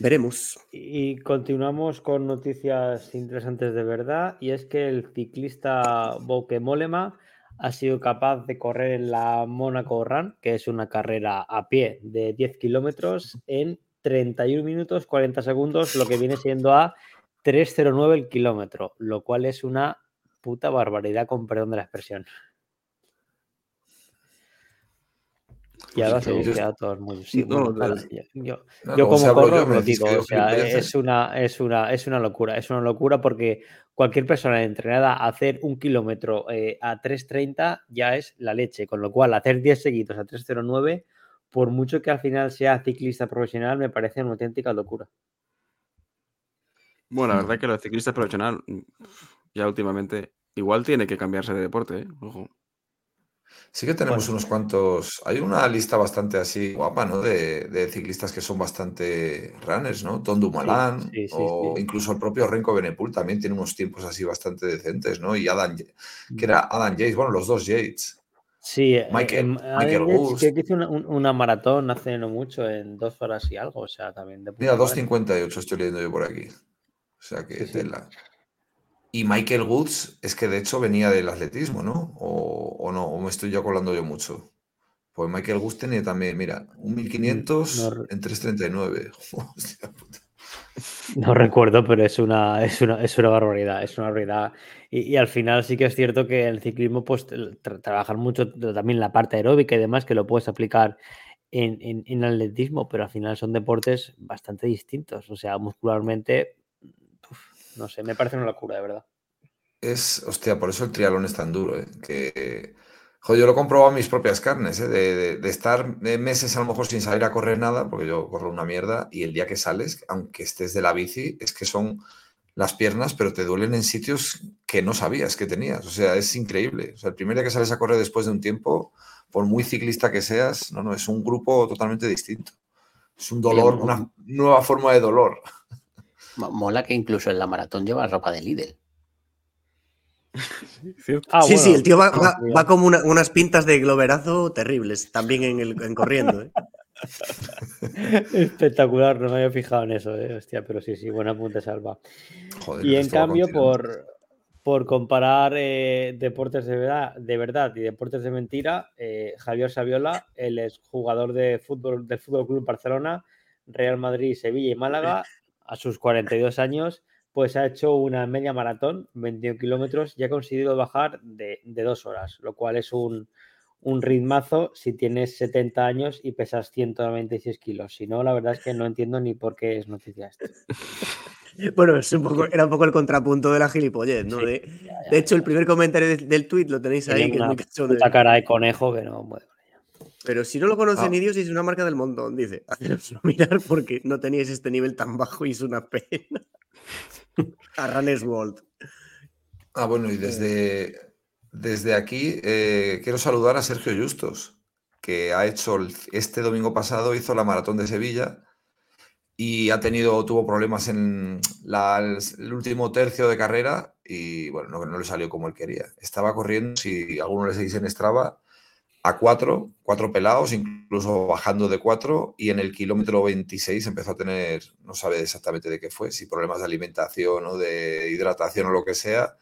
Veremos.
Y continuamos con noticias interesantes de verdad, y es que el ciclista Bouke Mollema ha sido capaz de correr en la Monaco Run, que es una carrera a pie de 10 kilómetros, en 31 minutos 40 segundos, lo que viene siendo a 3.09 el kilómetro, lo cual es una puta barbaridad, con perdón de la expresión. Y ahora se queda todos muy... sí,
No,
bueno, nada,
es-
yo- yo,
No,
yo
como
corro lo digo, o sea, es una, es, una, es una locura, es una locura porque cualquier persona entrenada a hacer un kilómetro eh, a 3.30 ya es la leche, con lo cual hacer 10 seguidos a 3.09, por mucho que al final sea ciclista profesional, me parece una auténtica locura.
Bueno, la verdad que los ciclistas profesional mm, ya últimamente igual tiene que cambiarse de deporte, ¿eh? Ojo.
Sí que tenemos
Bueno.
unos cuantos. Hay una lista bastante así guapa, ¿no? De, de ciclistas que son bastante runners, ¿no? Tom
sí, sí,
o incluso el propio Renko Benepul también tiene unos tiempos así bastante decentes, ¿no? Y Adam, que era Adam Yates, bueno, los dos Yates.
Sí, eh,
Michael-
Yates, creo que hizo una, un- una maratón hace no mucho, en dos horas y algo, o sea, también de
Mira,
puta madre.
2.58 estoy leyendo yo por aquí. O sea que tela. Y Michael Woods es que de hecho venía del atletismo, ¿no? O, o no, o me estoy ya colando yo mucho. Pues Michael Woods tenía también, mira, un 1500
No
en 339. Hostia puta.
No recuerdo, pero es una, es una, es una barbaridad, es una barbaridad. Y, y al final sí que es cierto que el ciclismo, pues tra- tra- trabajar mucho también la parte aeróbica y demás, que lo puedes aplicar en, en, en atletismo, pero al final son deportes bastante distintos. O sea, muscularmente, no sé, me parece una locura, de verdad.
Es, hostia, por eso el triatlón es tan duro, ¿eh? Que, joder, yo lo he comprobado mis propias carnes, ¿eh? De, de- de estar eh, meses a lo mejor sin salir a correr nada, porque yo corro una mierda, y el día que sales, aunque estés de la bici, es que son las piernas, pero te duelen en sitios que no sabías que tenías. O sea, es increíble. O sea, el primer día que sales a correr después de un tiempo, por muy ciclista que seas, no, no, es un grupo totalmente distinto. Es un dolor, una nueva forma de dolor.
Mo- Mola que incluso en la maratón lleva ropa de Lidl.
Ah,
sí, sí, el tío va, va- va como una- unas pintas de globerazo terribles, también en, el, en corriendo. ¿eh?
Espectacular, no me había fijado en eso, eh, hostia, pero sí, sí, buena punta salva.
Joder,
Y en cambio, por, por comparar eh, deportes de verdad, de verdad y deportes de mentira, eh, Javier Saviola, él es jugador de fútbol del Fútbol Club Barcelona, Real Madrid, Sevilla y Málaga, a sus 42 años, pues ha hecho una media maratón, 21 kilómetros, y ha conseguido bajar de, de dos horas, lo cual es un, un ritmazo si tienes 70 años y pesas 196 kilos. Si no, la verdad es que no entiendo ni por qué es noticia esto.
Bueno, es un poco, era un poco el contrapunto de la gilipollez, ¿no?
Sí,
De,
Ya, ya.
de hecho, el primer comentario de- del tweet lo tenéis ahí,
Tiene
que es muy
puta cara de conejo que no puede.
Pero si no lo conocen
Ah.
ni Dios, es una marca del montón, dice. Haceroslo mirar porque no teníais este nivel tan bajo y es una pena. A Runners World.
Ah, bueno, y desde, desde aquí eh, quiero saludar a Sergio Justos, que ha hecho el- este domingo pasado, hizo la maratón de Sevilla y ha tenido, tuvo problemas en la- el último tercio de carrera y bueno, no, no le salió como él quería. Estaba corriendo, si alguno le seguís en Strava, a cuatro, cuatro pelados, incluso bajando de cuatro, y en el kilómetro 26 empezó a tener, no sabe exactamente de qué fue, si problemas de alimentación o de hidratación o lo que sea,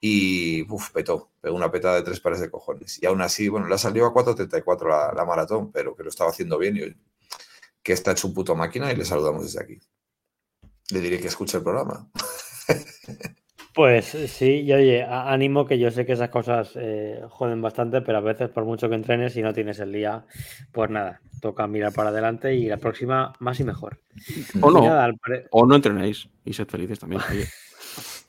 y uf, petó, pegó una petada de tres pares de cojones. Y aún así, bueno, le ha salido a 4.34 la, la maratón, pero que lo estaba haciendo bien y que está hecho un puto máquina y le saludamos desde aquí. Le diré que escuche el programa.
Pues sí, y oye, ánimo que yo sé que esas cosas eh, joden bastante, pero a veces por mucho que entrenes y no tienes el día, pues nada, toca mirar para adelante y la próxima más y mejor.
O
Y
no,
nada, al pare-
o no entrenéis y sed felices también. oye.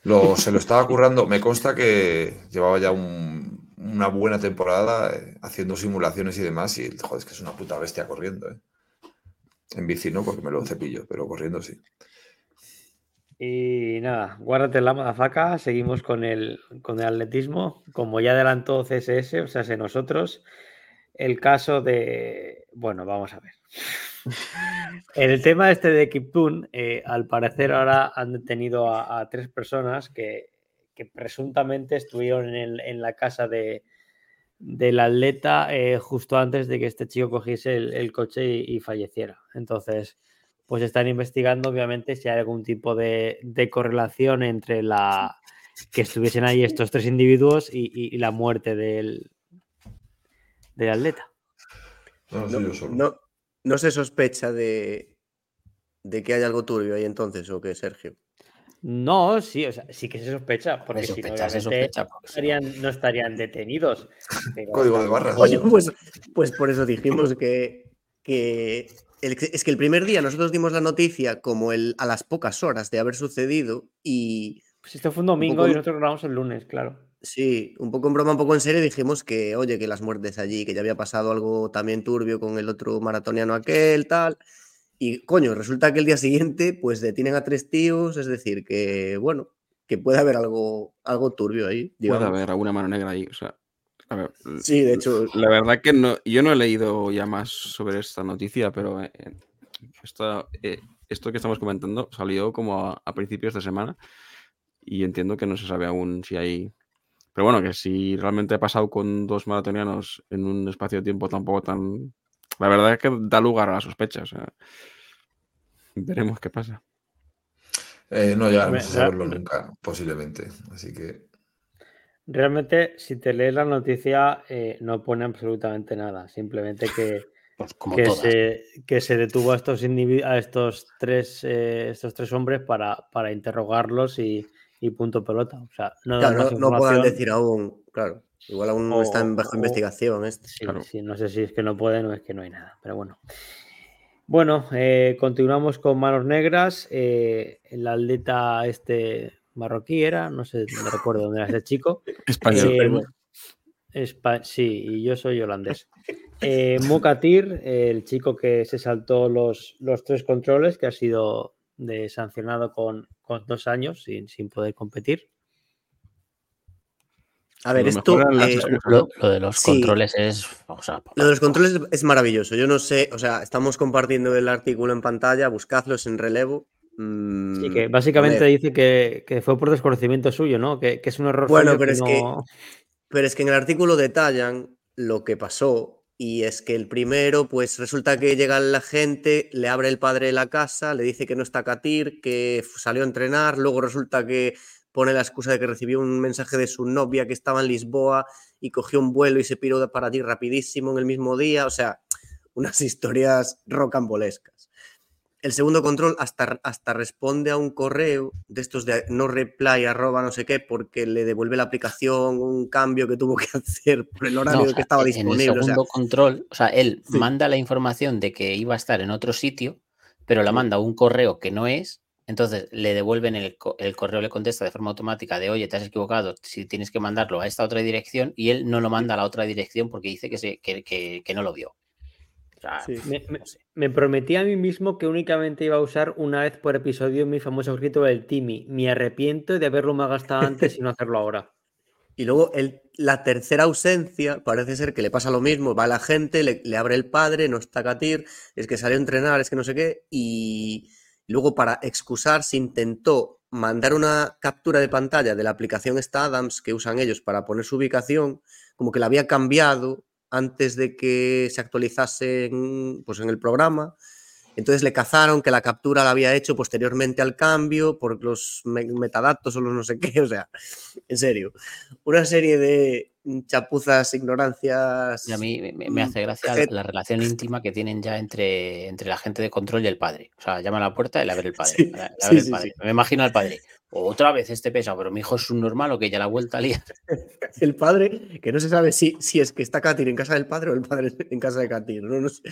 Lo, se lo estaba currando. Me consta que llevaba ya un- una buena temporada eh, haciendo simulaciones y demás. Y joder, es que es una puta bestia corriendo. eh. En bici no, porque me lo cepillo, pero corriendo sí.
Y nada, guárdate la madafaca, seguimos con el, con el atletismo. Como ya adelantó CSS, o sea, sé nosotros, el caso de. Bueno, vamos a ver. El tema este de Kiptun, eh, al parecer ahora han detenido a, tres personas que, que presuntamente estuvieron en, en la casa de, del atleta eh, justo antes de que este chico cogiese el, coche y falleciera. Entonces, pues están investigando obviamente si hay algún tipo de, de correlación entre la que estuviesen ahí estos tres individuos y, y- y la muerte del, del atleta.
No, no
se sospecha de, de que hay algo turbio ahí entonces, ¿o qué, Sergio?
No, sí, o sea, sí que se sospecha, porque si no,
sospecha. porque si no-
estarían, no estarían detenidos. pero-
Código de barras.
Oye, pues, pues por eso dijimos que, que el- es que el primer día nosotros dimos la noticia como el, a las pocas horas de haber sucedido y
Pues esto fue un domingo
poco-
y nosotros grabamos el lunes, claro.
sí, un poco en broma, un poco en serio, dijimos que, oye, que las muertes allí, que ya había pasado algo también turbio con el otro maratoniano aquel, tal. Y coño, resulta que el día siguiente pues detienen a tres tíos, es decir, que bueno, que puede haber algo, algo turbio ahí.
Puede
digamos.
haber alguna mano negra ahí. O sea, a ver,
Sí, de hecho,
La verdad que no, yo no he leído ya más sobre esta noticia, pero eh, esta, eh, esto que estamos comentando salió como a, a principios de semana y entiendo que no se sabe aún si hay... Pero bueno, que si realmente ha pasado con dos maratonianos en un espacio de tiempo tampoco tan... La verdad es que da lugar a la sospecha. O sea, veremos qué pasa.
Eh, no llegaremos a saberlo nunca, posiblemente. Así que.
Realmente, si te lees la noticia, eh, no pone absolutamente nada. Simplemente que,
Pues como
que, se, que se detuvo a estos, a estos, tres, eh, estos tres hombres para, para interrogarlos y, y punto pelota. O sea, no
claro, no, no puedan decir aún, claro, igual aún
O-
está en bajo
o-
investigación este.
Sí,
Claro.
sí, no sé si es que no pueden o es que no hay nada, pero bueno. Bueno, eh, continuamos con manos negras. eh, el atleta este marroquí era, no sé, no recuerdo dónde era ese chico.
Español.
Eh, Espa- sí, y yo soy holandés. Eh, Mokatir, el chico que se saltó los, los tres controles, que ha sido de sancionado con, con dos años sin, sin poder competir.
A ver,
Lo
esto, eh,
Lo, de los
Sí.
controles es. O sea,
lo de los controles es maravilloso. Yo no sé, o sea, estamos compartiendo el artículo en pantalla, buscadlos en relevo. Mm,
Sí, que
a
básicamente dice que, que fue por desconocimiento suyo, ¿no? Que, que es un error
Bueno, pero es que-
no-
Pero es que en el artículo detallan lo que pasó y es que el primero, pues resulta que llega la gente, le abre el padre de la casa, le dice que no está Katir, que salió a entrenar, luego resulta que pone la excusa de que recibió un mensaje de su novia que estaba en Lisboa y cogió un vuelo y se piró para allí rapidísimo en el mismo día, o sea, unas historias rocambolescas. El segundo control hasta, hasta responde a un correo de estos de no reply arroba no sé qué porque le devuelve la aplicación un cambio que tuvo que hacer por el horario
No, o sea,
que estaba
en
disponible.
el
o sea,
segundo control, o sea, él
Sí.
manda la información de que iba a estar en otro sitio, pero la manda a un correo que no es. Entonces le devuelven el correo, le contesta de forma automática de oye, te has equivocado, si tienes que mandarlo a esta otra dirección, y él no lo manda a la otra dirección porque dice que, se, que, que- que no lo vio. O sea,
Sí.
Me, prometí a mí mismo que únicamente iba a usar una vez por episodio mi famoso grito del Timmy. Me arrepiento de haberlo malgastado antes y no hacerlo ahora.
Y luego el- la tercera ausencia parece ser que le pasa lo mismo, va la gente, le, le abre el padre, no está Katir, es que salió a entrenar, es que no sé qué, y luego para excusarse intentó mandar una captura de pantalla de la aplicación esta Adams que usan ellos para poner su ubicación, como que la había cambiado antes de que se actualizase en, pues en el programa. Entonces le cazaron que la captura la había hecho posteriormente al cambio por los me- metadatos o los no sé qué, o sea, en serio, una serie de chapuzas, ignorancias.
Y a mí me- me, me hace gracia la relación íntima que tienen ya entre, entre la gente de control y el padre. O sea, llama a la puerta y le abre el padre.
Sí, sí,
el padre.
sí.
Me imagino al padre. Otra vez este pesado, pero mi hijo es un normal o que ya la vuelta a liar.
El padre, que no se sabe si, si es que está Katir en casa del padre o el padre en casa de Katir. No, no sé.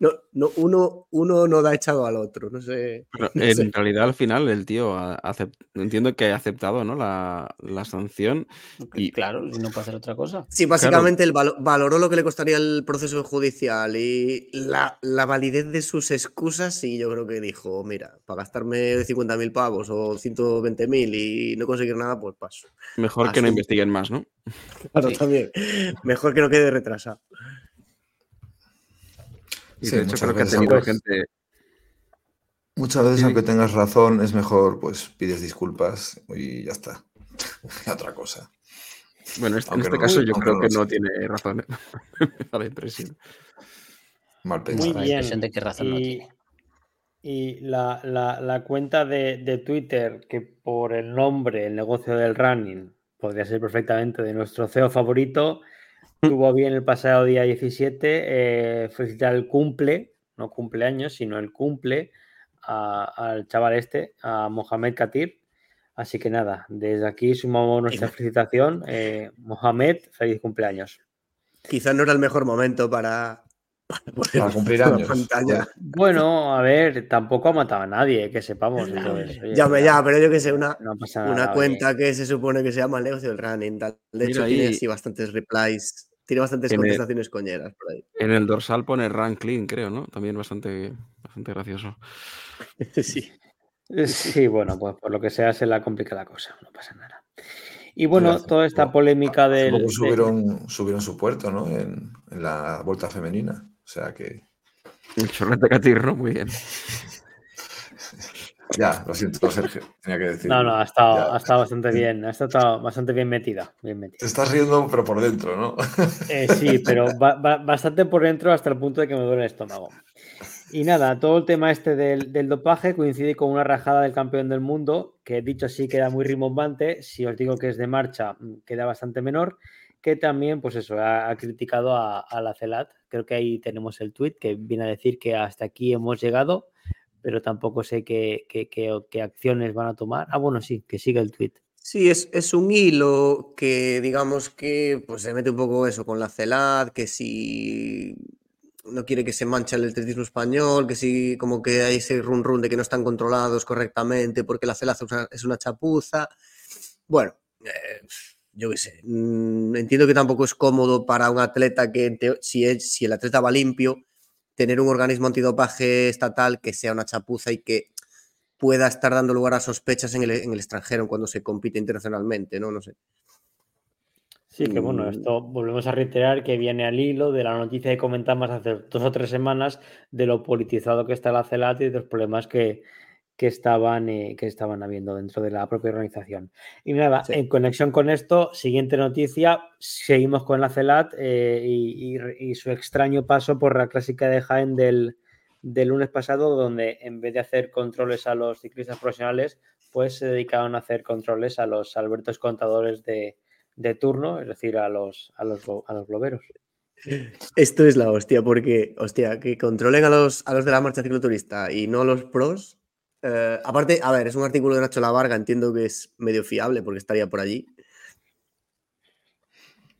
No, no, uno, uno no da echado al otro. No sé.
Pero
no
en
sé.
realidad, al final, el tío ha acep- entiendo que ha aceptado ¿no? la, la sanción. Y-
Claro, y no puede hacer otra cosa.
Sí, básicamente él valo- valoró lo que le costaría el proceso judicial y la, la validez de sus excusas y yo creo que dijo, mira, para gastarme 50.000 pavos o 120.000 y no conseguir nada, pues paso.
Mejor que no investiguen más, ¿no?
Claro,
Sí.
también. Mejor que no quede retrasado.
Y
Sí,
de hecho,
muchas
creo que ha
veces,
tenido
pues,
gente.
Muchas veces,
Sí.
aunque tengas razón, es mejor, pues pides disculpas y ya está. Otra cosa.
Bueno, este- en este
no-
caso yo creo
no
que no tiene razón. ¿eh? Me da la impresión.
Mal
Muy
pensado.
la
bien.
impresión de que razón no
y
tiene.
Y la, la- la cuenta de, de Twitter, que por el nombre, el negocio del running, podría ser perfectamente de nuestro CEO favorito, tuvo bien el pasado día 17 eh, felicitar el cumple, no cumpleaños, sino el cumple a- al chaval este, a Mohamed Katir. Así que nada, desde aquí sumamos nuestra felicitación. Eh, Mohamed, feliz cumpleaños.
Quizás no era el mejor momento para, para
cumplir
la
años.
pantalla.
Bueno, a ver, tampoco ha matado a nadie, que sepamos. entonces, oye,
Ya, ya, pero yo que sé, una,
no pasa nada.
una
oye.
cuenta que se supone que se llama el negocio del running. De
Mira
hecho, tiene así bastantes replies, tiene bastantes contestaciones coñeras por ahí.
En el dorsal pone Run Clean, creo, ¿no? También bastante, bastante gracioso.
Sí.
Sí, bueno, pues por lo que sea se la complica la cosa, no pasa nada. Y bueno, toda esta polémica del... de-
subieron, subieron su puerto, ¿no? En, en la vuelta femenina. O sea que.
El chorrete Catir, ¿no? Muy bien.
Ya, lo siento, Sergio. Tenía que decir.
No, no, ha estado, ha estado bastante bien, ha estado bastante bien metida, bien metida.
Te estás riendo, pero por dentro, ¿no?
Eh, sí, pero ba- ba- bastante por dentro hasta el punto de que me duele el estómago. Y nada, todo el tema este del, del dopaje coincide con una rajada del campeón del mundo, que dicho así queda muy rimbombante. Si os digo que es de marcha, mm, queda bastante menor. Que también, pues eso, ha, criticado a, la CELAT. Creo que ahí tenemos el tweet que viene a decir que hasta aquí hemos llegado, pero tampoco sé qué, qué- qué- acciones van a tomar. Ah, bueno, sí, que siga el tweet.
Sí, es, es un hilo que digamos que pues se mete un poco eso con la CELAD, que si no quiere que se manche el atletismo español, que si como que hay ese run run de que no están controlados correctamente porque la CELAD es una, es una chapuza. Bueno, eh, yo qué sé, mm, entiendo que tampoco es cómodo para un atleta que es, si el atleta va limpio, tener un organismo antidopaje estatal que sea una chapuza y que pueda estar dando lugar a sospechas en el, en el extranjero cuando se compite internacionalmente, ¿no? No sé.
Sí, que bueno,
Mm.
esto volvemos a reiterar que viene al hilo de la noticia que comentamos hace dos o tres semanas de lo politizado que está la CELAT y de los problemas que, que estaban, eh, que estaban habiendo dentro de la propia organización. Y nada,
Sí.
en conexión con esto, siguiente noticia, seguimos con la CELAT eh, y, y- y su extraño paso por la clásica de Jaén del, del lunes pasado, donde en vez de hacer controles a los ciclistas profesionales, pues se dedicaron a hacer controles a los albertos contadores de, de turno, es decir, a los, a los, a los globeros.
Esto es la hostia, porque, hostia, que controlen a los, a los de la marcha cicloturista y no a los pros. Eh, aparte, a ver, es un artículo de Nacho Lavarga, entiendo que es medio fiable porque estaría por allí.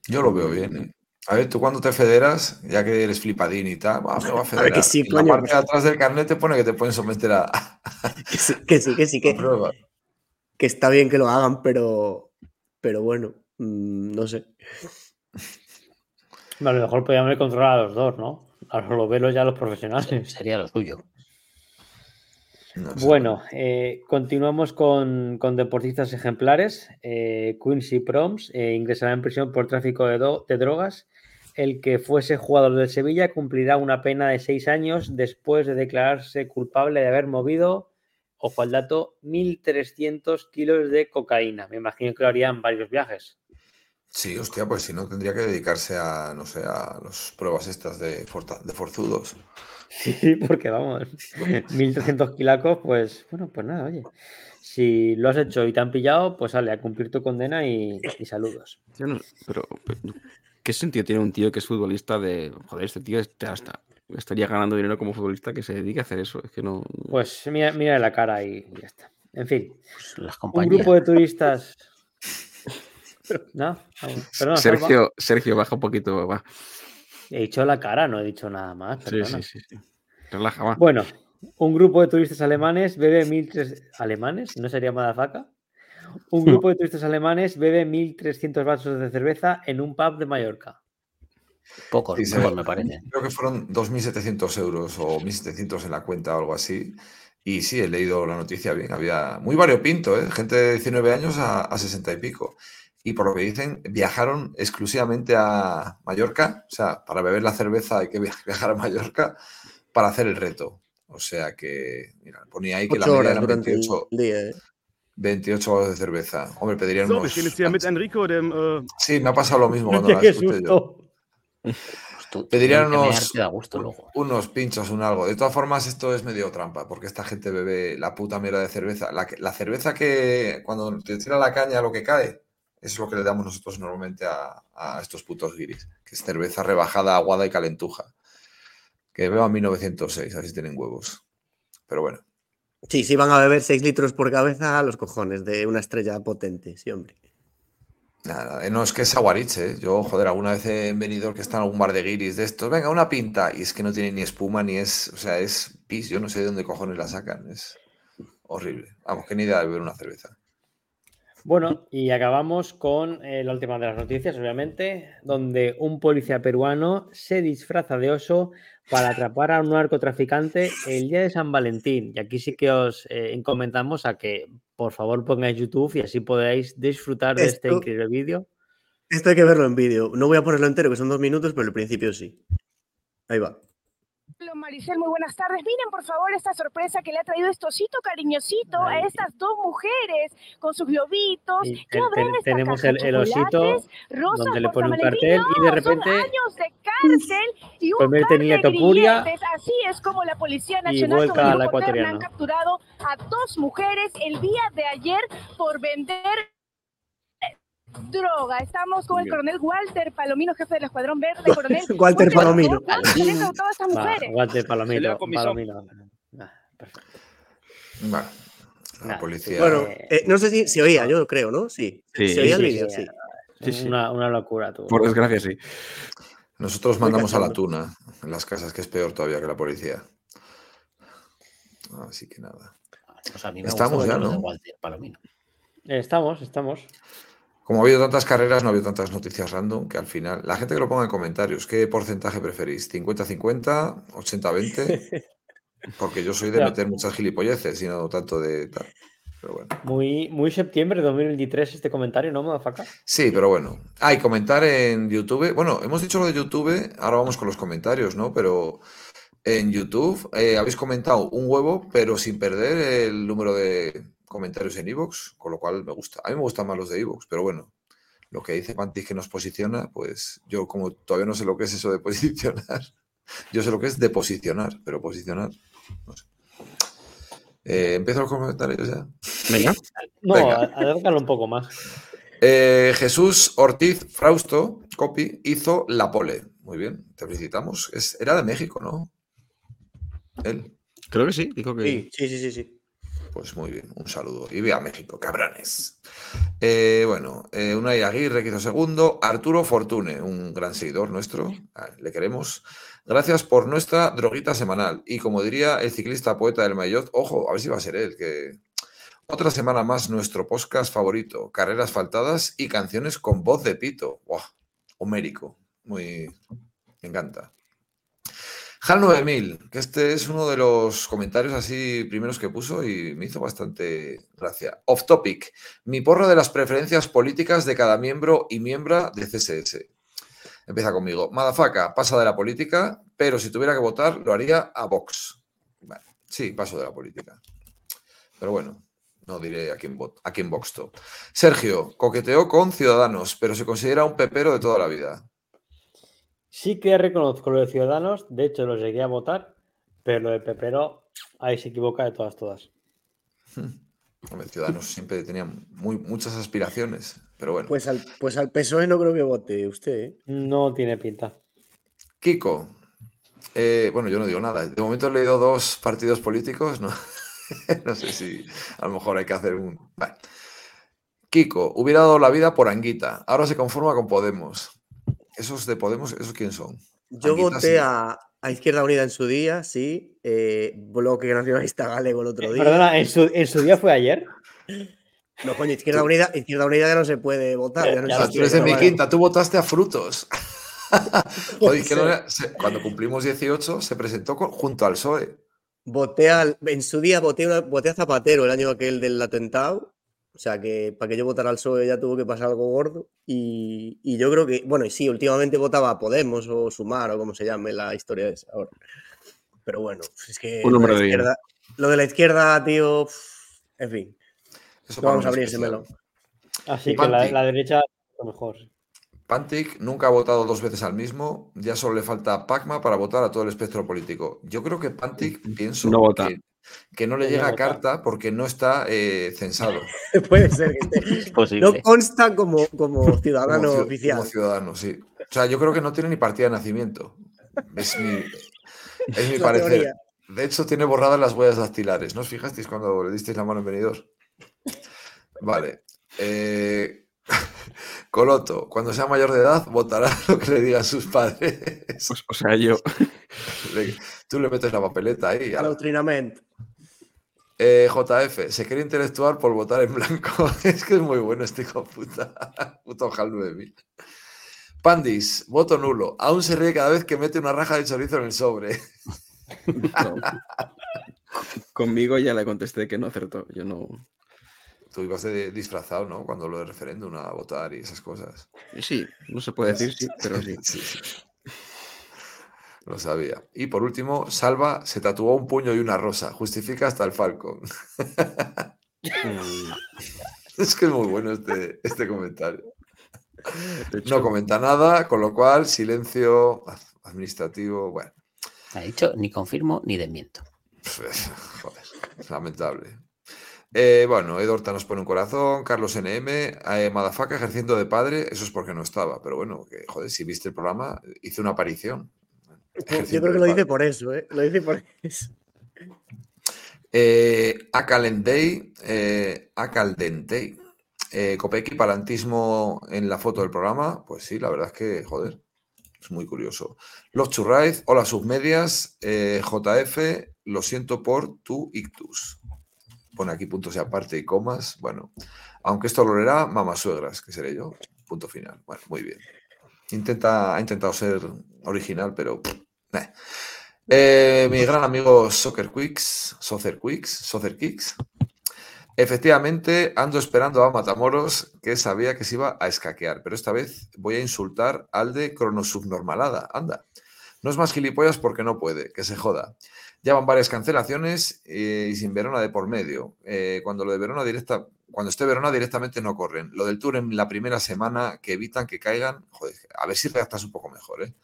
Yo lo veo bien. ¿eh? A ver, tú cuando te federas, ya que eres flipadín y tal, va, me voy a
ver,
federar.
que sí,
Y la
coño,
parte de atrás del carnet te pone que te pueden someter a, a
Que sí, que sí, que sí, que,
prueba.
que está bien que lo hagan, pero, pero bueno, mm, no sé.
A lo mejor podríamos haber controlado a los dos, ¿no? A los globeros y a los profesionales.
Sería lo suyo.
No sé.
Bueno, eh, continuamos con, con deportistas ejemplares. Eh, Quincy Proms eh, ingresará en prisión por tráfico de, do- de drogas. El que fuese jugador del Sevilla cumplirá una pena de seis años después de declararse culpable de haber movido, ojo al dato, 1.300 kilos de cocaína. Me imagino que lo harían varios viajes.
Sí, hostia, pues si no tendría que dedicarse a, no sé, a las pruebas estas de, forta- de forzudos.
Sí, porque vamos, 1.300 kilacos, pues bueno, pues nada, oye. Si lo has hecho y te han pillado, pues sale a cumplir tu condena y, y saludos.
Yo no- pero, pero, ¿qué sentido tiene un tío que es futbolista de. Joder, este tío está, hasta- estaría ganando dinero como futbolista que se dedique a hacer eso? Es que no.
Pues mira, mira la cara y ya está. En fin,
Pues las
un
compañías.
grupo de turistas. No, Salva.
Sergio, Sergio, baja un poquito. Va.
He dicho la cara, no he dicho nada más.
Sí, sí, sí, sí. Relaja, va.
Bueno, un grupo de turistas alemanes bebe 1300 ¿Alemanes? ¿No sería Madafaka? Un grupo de turistas alemanes bebe 1300 vasos de cerveza en un pub de Mallorca.
Pocos,
Sí,
pocos me parece.
Creo que fueron 2.700 euros o 1.700 en la cuenta o algo así. Y sí, he leído la noticia bien. Había muy variopinto, ¿eh? gente de 19 años a, a 60 y pico. Y por lo que dicen, viajaron exclusivamente a Mallorca. O sea, para beber la cerveza hay que via- viajar a Mallorca para hacer el reto. O sea que, mira, ponía ahí que la media
horas
eran
durante
28,
el día. ¿eh?
28 vasos de cerveza. Hombre, pedirían
So,
unos...
Enrico, dem äh,
Sí, me ha pasado lo mismo cuando la
¡Qué
escuché yo.
Pues
Pedirían unos-
gusto
unos pinchos, un algo. De todas formas, esto es medio trampa, porque esta gente bebe la puta mierda de cerveza. La, la cerveza que cuando te tira la caña lo que cae, es lo que le damos nosotros normalmente a, a estos putos guiris, que es cerveza rebajada, aguada y calentuja. Que beban 1906, así tienen huevos. Pero bueno,
Sí, sí van a beber 6 litros por cabeza a los cojones de una estrella potente, sí, hombre.
nada, eh, no es que es aguariche. ¿eh? Yo, joder, alguna vez he venido que está en algún bar de guiris de estos, venga, una pinta, y es que no tiene ni espuma ni es, o sea, es pis, yo no sé de dónde cojones la sacan, es horrible. Vamos, que ni idea de beber una cerveza.
Bueno, y acabamos con eh, la última de las noticias, obviamente, donde un policía peruano se disfraza de oso para atrapar a un narcotraficante el día de San Valentín. Y aquí sí que os eh, encomendamos a que por favor pongáis YouTube y así podéis disfrutar de este increíble vídeo.
Esto hay que verlo en vídeo. No voy a ponerlo entero, que son dos minutos, pero el principio sí. Ahí va.
Hola Maricel, muy buenas tardes. Miren por favor esta sorpresa que le ha traído este osito cariñosito a estas dos mujeres con sus globitos.
Y
¿Qué habrá en esta
tenemos
caja?
el- el osito.
¿Rosas
donde le pone un cartel y de repente
son años de cárcel y un par
niña
de
topuria.
Así es como la Policía
y
Nacional el
la
han capturado a dos mujeres el día de ayer por vender droga. Estamos con el coronel Walter Palomino, jefe del Escuadrón Verde. Coronel,
Walter Palomino.
favor, ¿Cuántos han incautado a estas
Va,
mujeres?
da comisión.
palomino. Ah, perfecto.
Bueno, la policía.
Bueno,
Eh,
eh, no sé si se oía, yo creo, ¿no? Sí.
Sí,
se oía
sí,
el vídeo,
sí,
sí.
Sí, sí.
Una, una locura, tú.
Por desgracia, sí.
Nosotros mandamos a la tuna en las casas, que es peor todavía que la policía. Así que nada.
Pues a mí me
Estamos ya, ¿no?
Walter Palomino.
Estamos, estamos.
Como ha habido tantas carreras, no ha habido tantas noticias random que al final. La gente que lo ponga en comentarios, ¿qué porcentaje preferís? ¿50-50? ¿80-20? Porque yo soy de meter muchas gilipolleces y no tanto de tal. Pero bueno.
Muy, muy septiembre de 2023 este comentario, ¿no, Madafaka?
Sí, pero bueno. Ah, y comentar en YouTube. Bueno, hemos dicho lo de YouTube, ahora vamos con los comentarios, ¿no? Pero en YouTube eh, habéis comentado un huevo, pero sin perder el número de comentarios en Evox, con lo cual me gusta. A mí me gustan más los de Evox, pero bueno, lo que dice Pantis que nos posiciona, pues yo como todavía no sé lo que es eso de posicionar, yo sé lo que es de posicionar, pero posicionar, no sé. Eh, Empiezo los comentarios ya.
Venga.
No,
Venga.
un poco más.
Eh, Jesús Ortiz Frausto, copy, hizo la pole. Muy bien, te felicitamos. Es- era de México, ¿no? Él.
Creo que sí. Dijo que.
Sí, sí, sí, sí. sí.
Pues muy bien, un saludo. Y viva México, cabrones. Eh, bueno, eh, Unai Aguirre que hizo segundo. Arturo Fortune, un gran seguidor nuestro. Le queremos. Gracias por nuestra droguita semanal. Y como diría el ciclista poeta del Maillot, ojo, a ver si va a ser él, que otra semana más nuestro podcast favorito, carreras faltadas y canciones con voz de pito. ¡Buah! Homérico. Muy. Me encanta. Hal 9000, que este es uno de los comentarios así primeros que puso y me hizo bastante gracia. Off topic. Mi porro de las preferencias políticas de cada miembro y miembra de CSS. Empieza conmigo. Madafaka, pasa de la política, pero si tuviera que votar, lo haría a Vox. Sí, paso de la política. Pero bueno, no diré a quién, a quién voxto. Sergio, coqueteó con Ciudadanos, pero se considera un pepero de toda la vida.
Sí que reconozco lo de Ciudadanos, de hecho lo llegué a votar, pero lo de Pepero, ahí se equivoca de todas, todas.
Hombre, Ciudadanos siempre tenía muy, muchas aspiraciones, pero bueno.
Pues al, pues al PSOE no creo que vote usted, ¿eh?
No tiene pinta.
Kiko, eh, bueno, yo no digo nada. De momento he leído dos partidos políticos, ¿no? no sé si a lo mejor hay que hacer un. Vale. Kiko, hubiera dado la vida por Anguita. Ahora se conforma con Podemos. ¿Esos de Podemos, esos quién son?
Yo voté a, a Izquierda Unida en su día, sí. eh, bloque Nacionalista Galego el otro día.
Perdona, ¿en su, ¿en su día fue ayer?
No, coño, Izquierda Unida, Izquierda Unida ya no se puede votar. Ya no
Ya
O sea,
existe,
tú eres de mi
vale.
quinta, tú votaste a frutos. Que no era- se- cuando cumplimos 18 se presentó con- junto al PSOE.
Voté al, en su día voté, una- voté a Zapatero el año aquel del atentado. O sea que para que yo votara al PSOE ya tuvo que pasar algo gordo. Y, y yo creo que, bueno, y sí, últimamente votaba a Podemos o Sumar o como se llame la historia esa ahora. Pero bueno, es que
Un
lo de, la izquierda, lo de la izquierda, tío, en fin,
Eso
no vamos a abrir ese melón.
Así que la, la derecha lo mejor.
Pantic nunca ha votado dos veces al mismo, ya solo le falta Pacma para votar a todo el espectro político. Yo creo que Pantic pienso
No vota.
Que, que no le llega carta porque no está eh, censado.
Puede ser que esté.
Es
No consta como, como ciudadano
ciu-
oficial.
como ciudadano, sí. O sea, yo creo que no tiene ni partida de nacimiento. Es mi, es mi parecer.
teoría.
De hecho, tiene borradas las huellas dactilares. ¿No os fijasteis cuando le disteis la mano en venidor? Vale. Eh, Coloto, cuando sea mayor de edad, votará lo que le digan sus padres.
Pues, o sea, yo.
Tú le metes la papeleta ahí.
Adoctrinamiento.
Eh, JF, se quiere intelectual por votar en blanco. es que es muy bueno este hijo de puta. Puto Hal 9000. Pandis, voto nulo. Aún se ríe cada vez que mete una raja de chorizo en el sobre.
no. Conmigo ya le contesté que no acertó. Yo no.
Tú ibas de disfrazado, ¿no? Cuando lo de referéndum a votar y esas cosas.
Sí, no se puede decir sí, pero sí.
Sí, sí. Lo sabía. Y por último, Salva se tatuó un puño y una rosa. Justifica hasta el Falcon. Es que es muy bueno este, este comentario. No comenta nada, con lo cual, silencio administrativo. Bueno,
Ha dicho ni confirmo ni desmiento.
joder, es lamentable. Eh, bueno, Edorta nos pone un corazón, Carlos NM, eh, Madafaka ejerciendo de padre, eso es porque no estaba, pero bueno, que joder, si viste el programa, hizo una aparición.
Yo creo que lo dice por eso, ¿eh? Lo dice por eso.
Eh, Acalendei, eh, Acaldentei. Eh, Copeki en la foto del programa. Pues sí, la verdad es que, joder, es muy curioso. Los Churraiz, hola submedias, eh, JF, lo siento por tu ictus. Pone aquí puntos y aparte y comas. Bueno, aunque esto lo leerá mamasuegras, que seré yo. Punto final. Bueno, muy bien. Intenta, ha intentado ser original, pero. pff, Eh, mi gran amigo Soccer Quicks, Soccer Quicks, Soccer Kicks. Efectivamente, ando esperando a Matamoros, que sabía que se iba a escaquear, pero esta vez voy a insultar al de cronosubnormalada. Anda. No es más gilipollas porque no puede, que se joda. Ya van varias cancelaciones eh, y sin Verona de por medio. Eh, cuando lo de Verona directa, cuando esté Verona directamente no corren. Lo del Tour en la primera semana que evitan que caigan. Joder, a ver si redactas un poco mejor, ¿eh?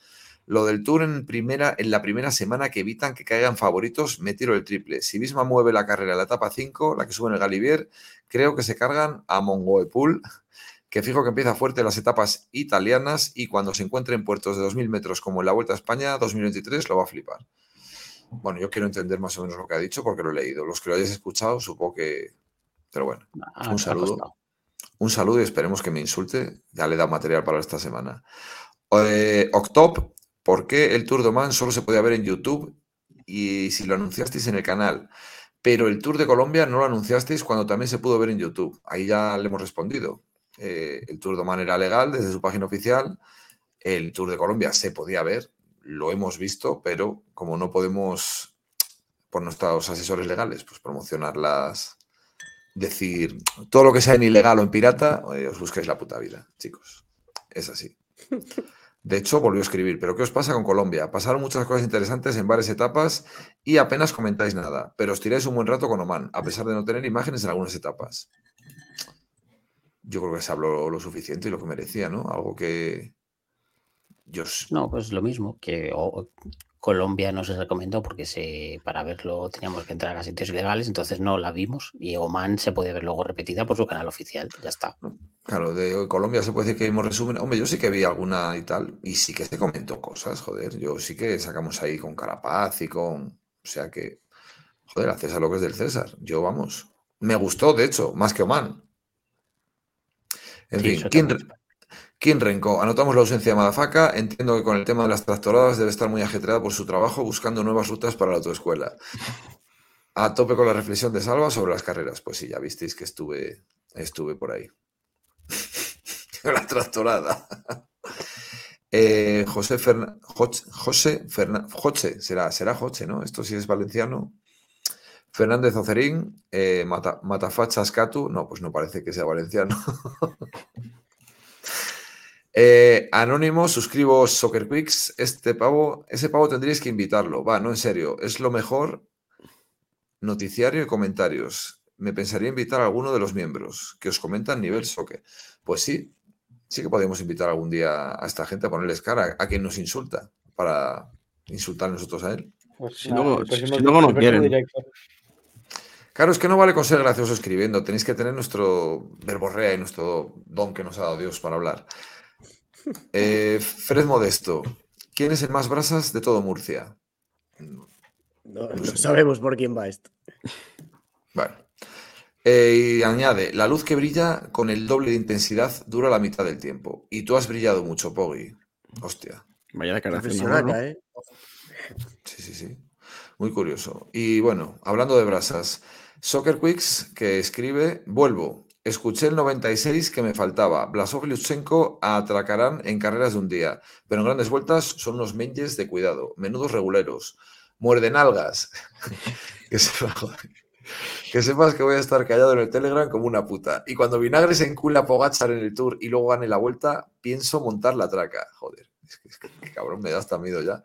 Lo del Tour en, primera, en la primera semana que evitan que caigan favoritos, me tiro el triple. Si Visma mueve la carrera en la etapa 5, la que sube en el Galivier, creo que se cargan a Mongoepul, que fijo que empieza fuerte las etapas italianas y cuando se encuentre en puertos de 2.000 metros como en la Vuelta a España 2023 lo va a flipar. Bueno, yo quiero entender más o menos lo que ha dicho porque lo he leído. Los que lo hayáis escuchado, supongo que... Pero bueno,
Ah,
un saludo. Un saludo y esperemos que me insulte. Ya le da material para esta semana. Eh, Octop, ¿por qué el Tour de Oman solo se podía ver en YouTube y si lo anunciasteis en el canal? Pero el Tour de Colombia no lo anunciasteis cuando también se pudo ver en YouTube. Ahí ya le hemos respondido. Eh, el Tour de Oman era legal desde su página oficial. El Tour de Colombia se podía ver, lo hemos visto, pero como no podemos, por nuestros asesores legales, pues promocionarlas, decir todo lo que sea en ilegal o en pirata, eh, os busquéis la puta vida, chicos. Es así. De hecho, volvió a escribir, pero ¿qué os pasa con Colombia? Pasaron muchas cosas interesantes en varias etapas y apenas comentáis nada, pero os tiráis un buen rato con Oman, a pesar de no tener imágenes en algunas etapas. Yo creo que se habló lo suficiente y lo que merecía, ¿no? Algo que yo...
No, pues lo mismo, que Colombia no se recomendó porque se, para verlo teníamos que entrar a sitios ilegales, entonces no la vimos. Y Oman se puede ver luego repetida por su canal oficial, ya está.
Claro, de Colombia se puede decir que vimos resumen. Hombre, yo sí que vi alguna y tal, y sí que se comentó cosas, joder. Yo sí que sacamos ahí con Carapaz y con. O sea que, Joder, a César lo que es del César. Yo, vamos. Me gustó, de hecho, más que Oman. En
Sí,
fin, ¿quién,
también.
¿quién renco? Anotamos la ausencia de Madafaka. Entiendo que con el tema de las tractoradas debe estar muy ajetreada por su trabajo buscando nuevas rutas para la autoescuela. A tope con la reflexión de Salva sobre las carreras. Pues sí, ya visteis que estuve, estuve por ahí. la tractorada. Eh, José Joch- José Ferna- Joche, será, será Joche, ¿no? Esto sí es valenciano. Fernández Ocerín, eh, Mata- Catu, no, pues no parece que sea valenciano. Eh, Anónimo, suscribo Soccer Quicks. Este pavo, ese pavo tendríais que invitarlo. Va, no, en serio, es lo mejor. Noticiario y comentarios. Me pensaría invitar a alguno de los miembros que os comentan nivel soccer. Pues sí, sí que podemos invitar algún día a esta gente a ponerles cara a quien nos insulta para insultar nosotros a él.
Pues
Si
nada,
luego- si luego no quieren.
directo.
Claro, es que no vale con ser gracioso escribiendo, tenéis que tener nuestro verborrea y nuestro don que nos ha dado Dios para hablar. Eh, Fred Modesto, ¿quién es el más brasas de todo Murcia?
No, no sabemos por quién va esto.
Bueno. Eh, y añade, la luz que brilla con el doble de intensidad dura la mitad del tiempo. Y tú has brillado mucho, Poggy. Hostia.
Vaya declaración. ¿no?
¿eh?
Sí, sí, sí. Muy curioso. Y bueno, hablando de brasas, Soccer Quicks que escribe, vuelvo. Escuché el 96 que me faltaba. Blasov y Lutsenko atracarán en carreras de un día, pero en grandes vueltas son unos menges de cuidado, menudos reguleros. Muerden algas. que, que sepas que voy a estar callado en el Telegram como una puta. Y cuando Vinagre se encula a Pogachar en el Tour y luego gane la vuelta, pienso montar la traca. Joder, es que cabrón, me da hasta miedo ya.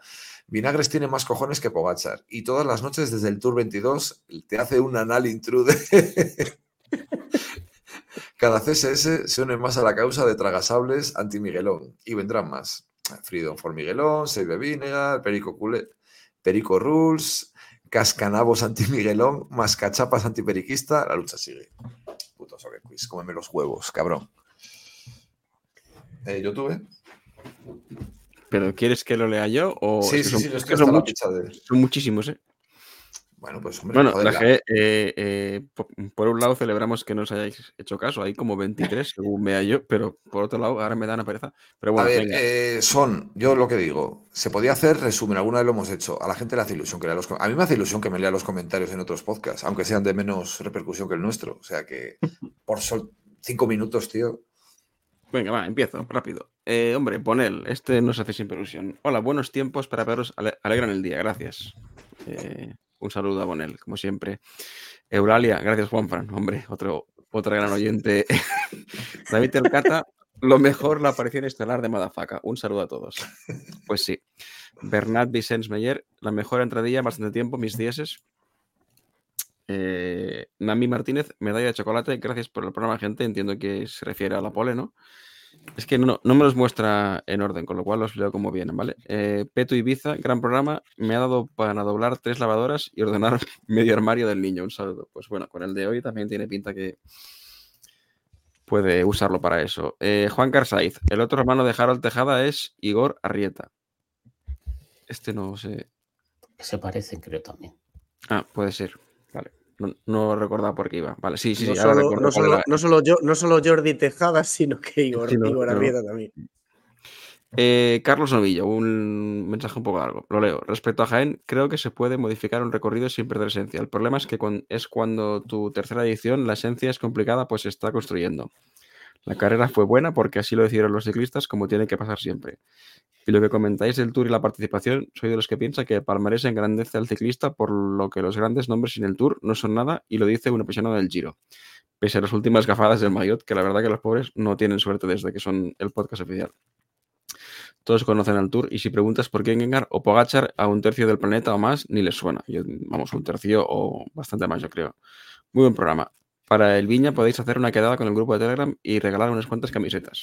Vinagres tiene más cojones que Pogachar y todas las noches desde el Tour 22 te hace un anal intrude. Cada CSS se une más a la causa de tragasables anti-Miguelón y vendrán más. Freedom for Miguelón, Save Vinegar, Perico, Cule- Perico Rules, Cascanabos anti-Miguelón, Mascachapas antiperiquista, la lucha sigue. Puto Soccer Quiz, cómeme los huevos, cabrón. Eh, ¿YouTube?
¿Pero quieres que lo lea yo? O
Sí,
son-
sí, estoy
much-
de...
son muchísimos, ¿eh?
Bueno, pues hombre,
Bueno,
joder,
la
la-
G, eh, eh, po- por un lado celebramos que no os hayáis hecho caso, hay como 23 según vea yo, pero por otro lado ahora me da una pereza. Pero bueno,
a ver, eh, son, yo lo que digo, se podía hacer resumen, alguna vez lo hemos hecho. A la gente le hace ilusión que lea los A mí me hace ilusión que me lea los comentarios en otros podcasts, aunque sean de menos repercusión que el nuestro. O sea que por sol cinco minutos, tío.
Venga, va, empiezo, rápido. Eh, hombre, Ponel, este nos hace siempre ilusión. Hola, buenos tiempos para veros, ale- alegran el día, gracias. Eh, un saludo a Bonel, como siempre. Euralia, gracias Juanfran, hombre, otro, otra gran oyente. David Telcata, lo mejor la aparición estelar de Madafaka. Un saludo a todos. Pues sí. Bernat Vicens Meyer, la mejor entradilla en bastante tiempo, mis dieces. Eh, Nami Martínez, medalla de chocolate, gracias por el programa, gente. Entiendo que se refiere a la pole, ¿no? Es que no, no me los muestra en orden, con lo cual los leo como vienen, ¿vale? Eh, Peto Ibiza, gran programa. Me ha dado para doblar tres lavadoras y ordenar medio armario del niño. Un saludo. Pues bueno, con el de hoy también tiene pinta que puede usarlo para eso. Eh, Juan Carsaiz, el otro hermano de Harold Tejada es Igor Arrieta. Este no sé.
Se parecen, creo también.
Ah, puede ser. Vale. No, no recordaba por qué iba. Vale, sí, sí,
no,
sí. ahora
solo,
recuerdo
no, solo,
era.
no solo yo, no solo Jordi Tejada, sino que Igor,
Sí,
Igor. Arrieta también.
Eh, Carlos Novillo, un mensaje un poco largo. Lo leo. Respecto a Jaén, creo que se puede modificar un recorrido sin perder esencia. El problema es que es cuando tu tercera edición la esencia es complicada, pues se está construyendo. La carrera fue buena porque así lo decidieron los ciclistas, como tiene que pasar siempre. Y lo que comentáis del Tour y la participación, soy de los que piensa que palmarés engrandece al ciclista, por lo que los grandes nombres sin el Tour no son nada, y lo dice un apasionado del Giro. Pese a las últimas gafadas del Mayotte, que la verdad que los pobres no tienen suerte desde que son el podcast oficial. Todos conocen al Tour y si preguntas por quién Gengar o Pogachar a un tercio del planeta o más, ni les suena. Yo, vamos, un tercio o bastante más, yo creo. Muy buen programa. Para el Viña podéis hacer una quedada con el grupo de Telegram y regalar unas cuantas camisetas.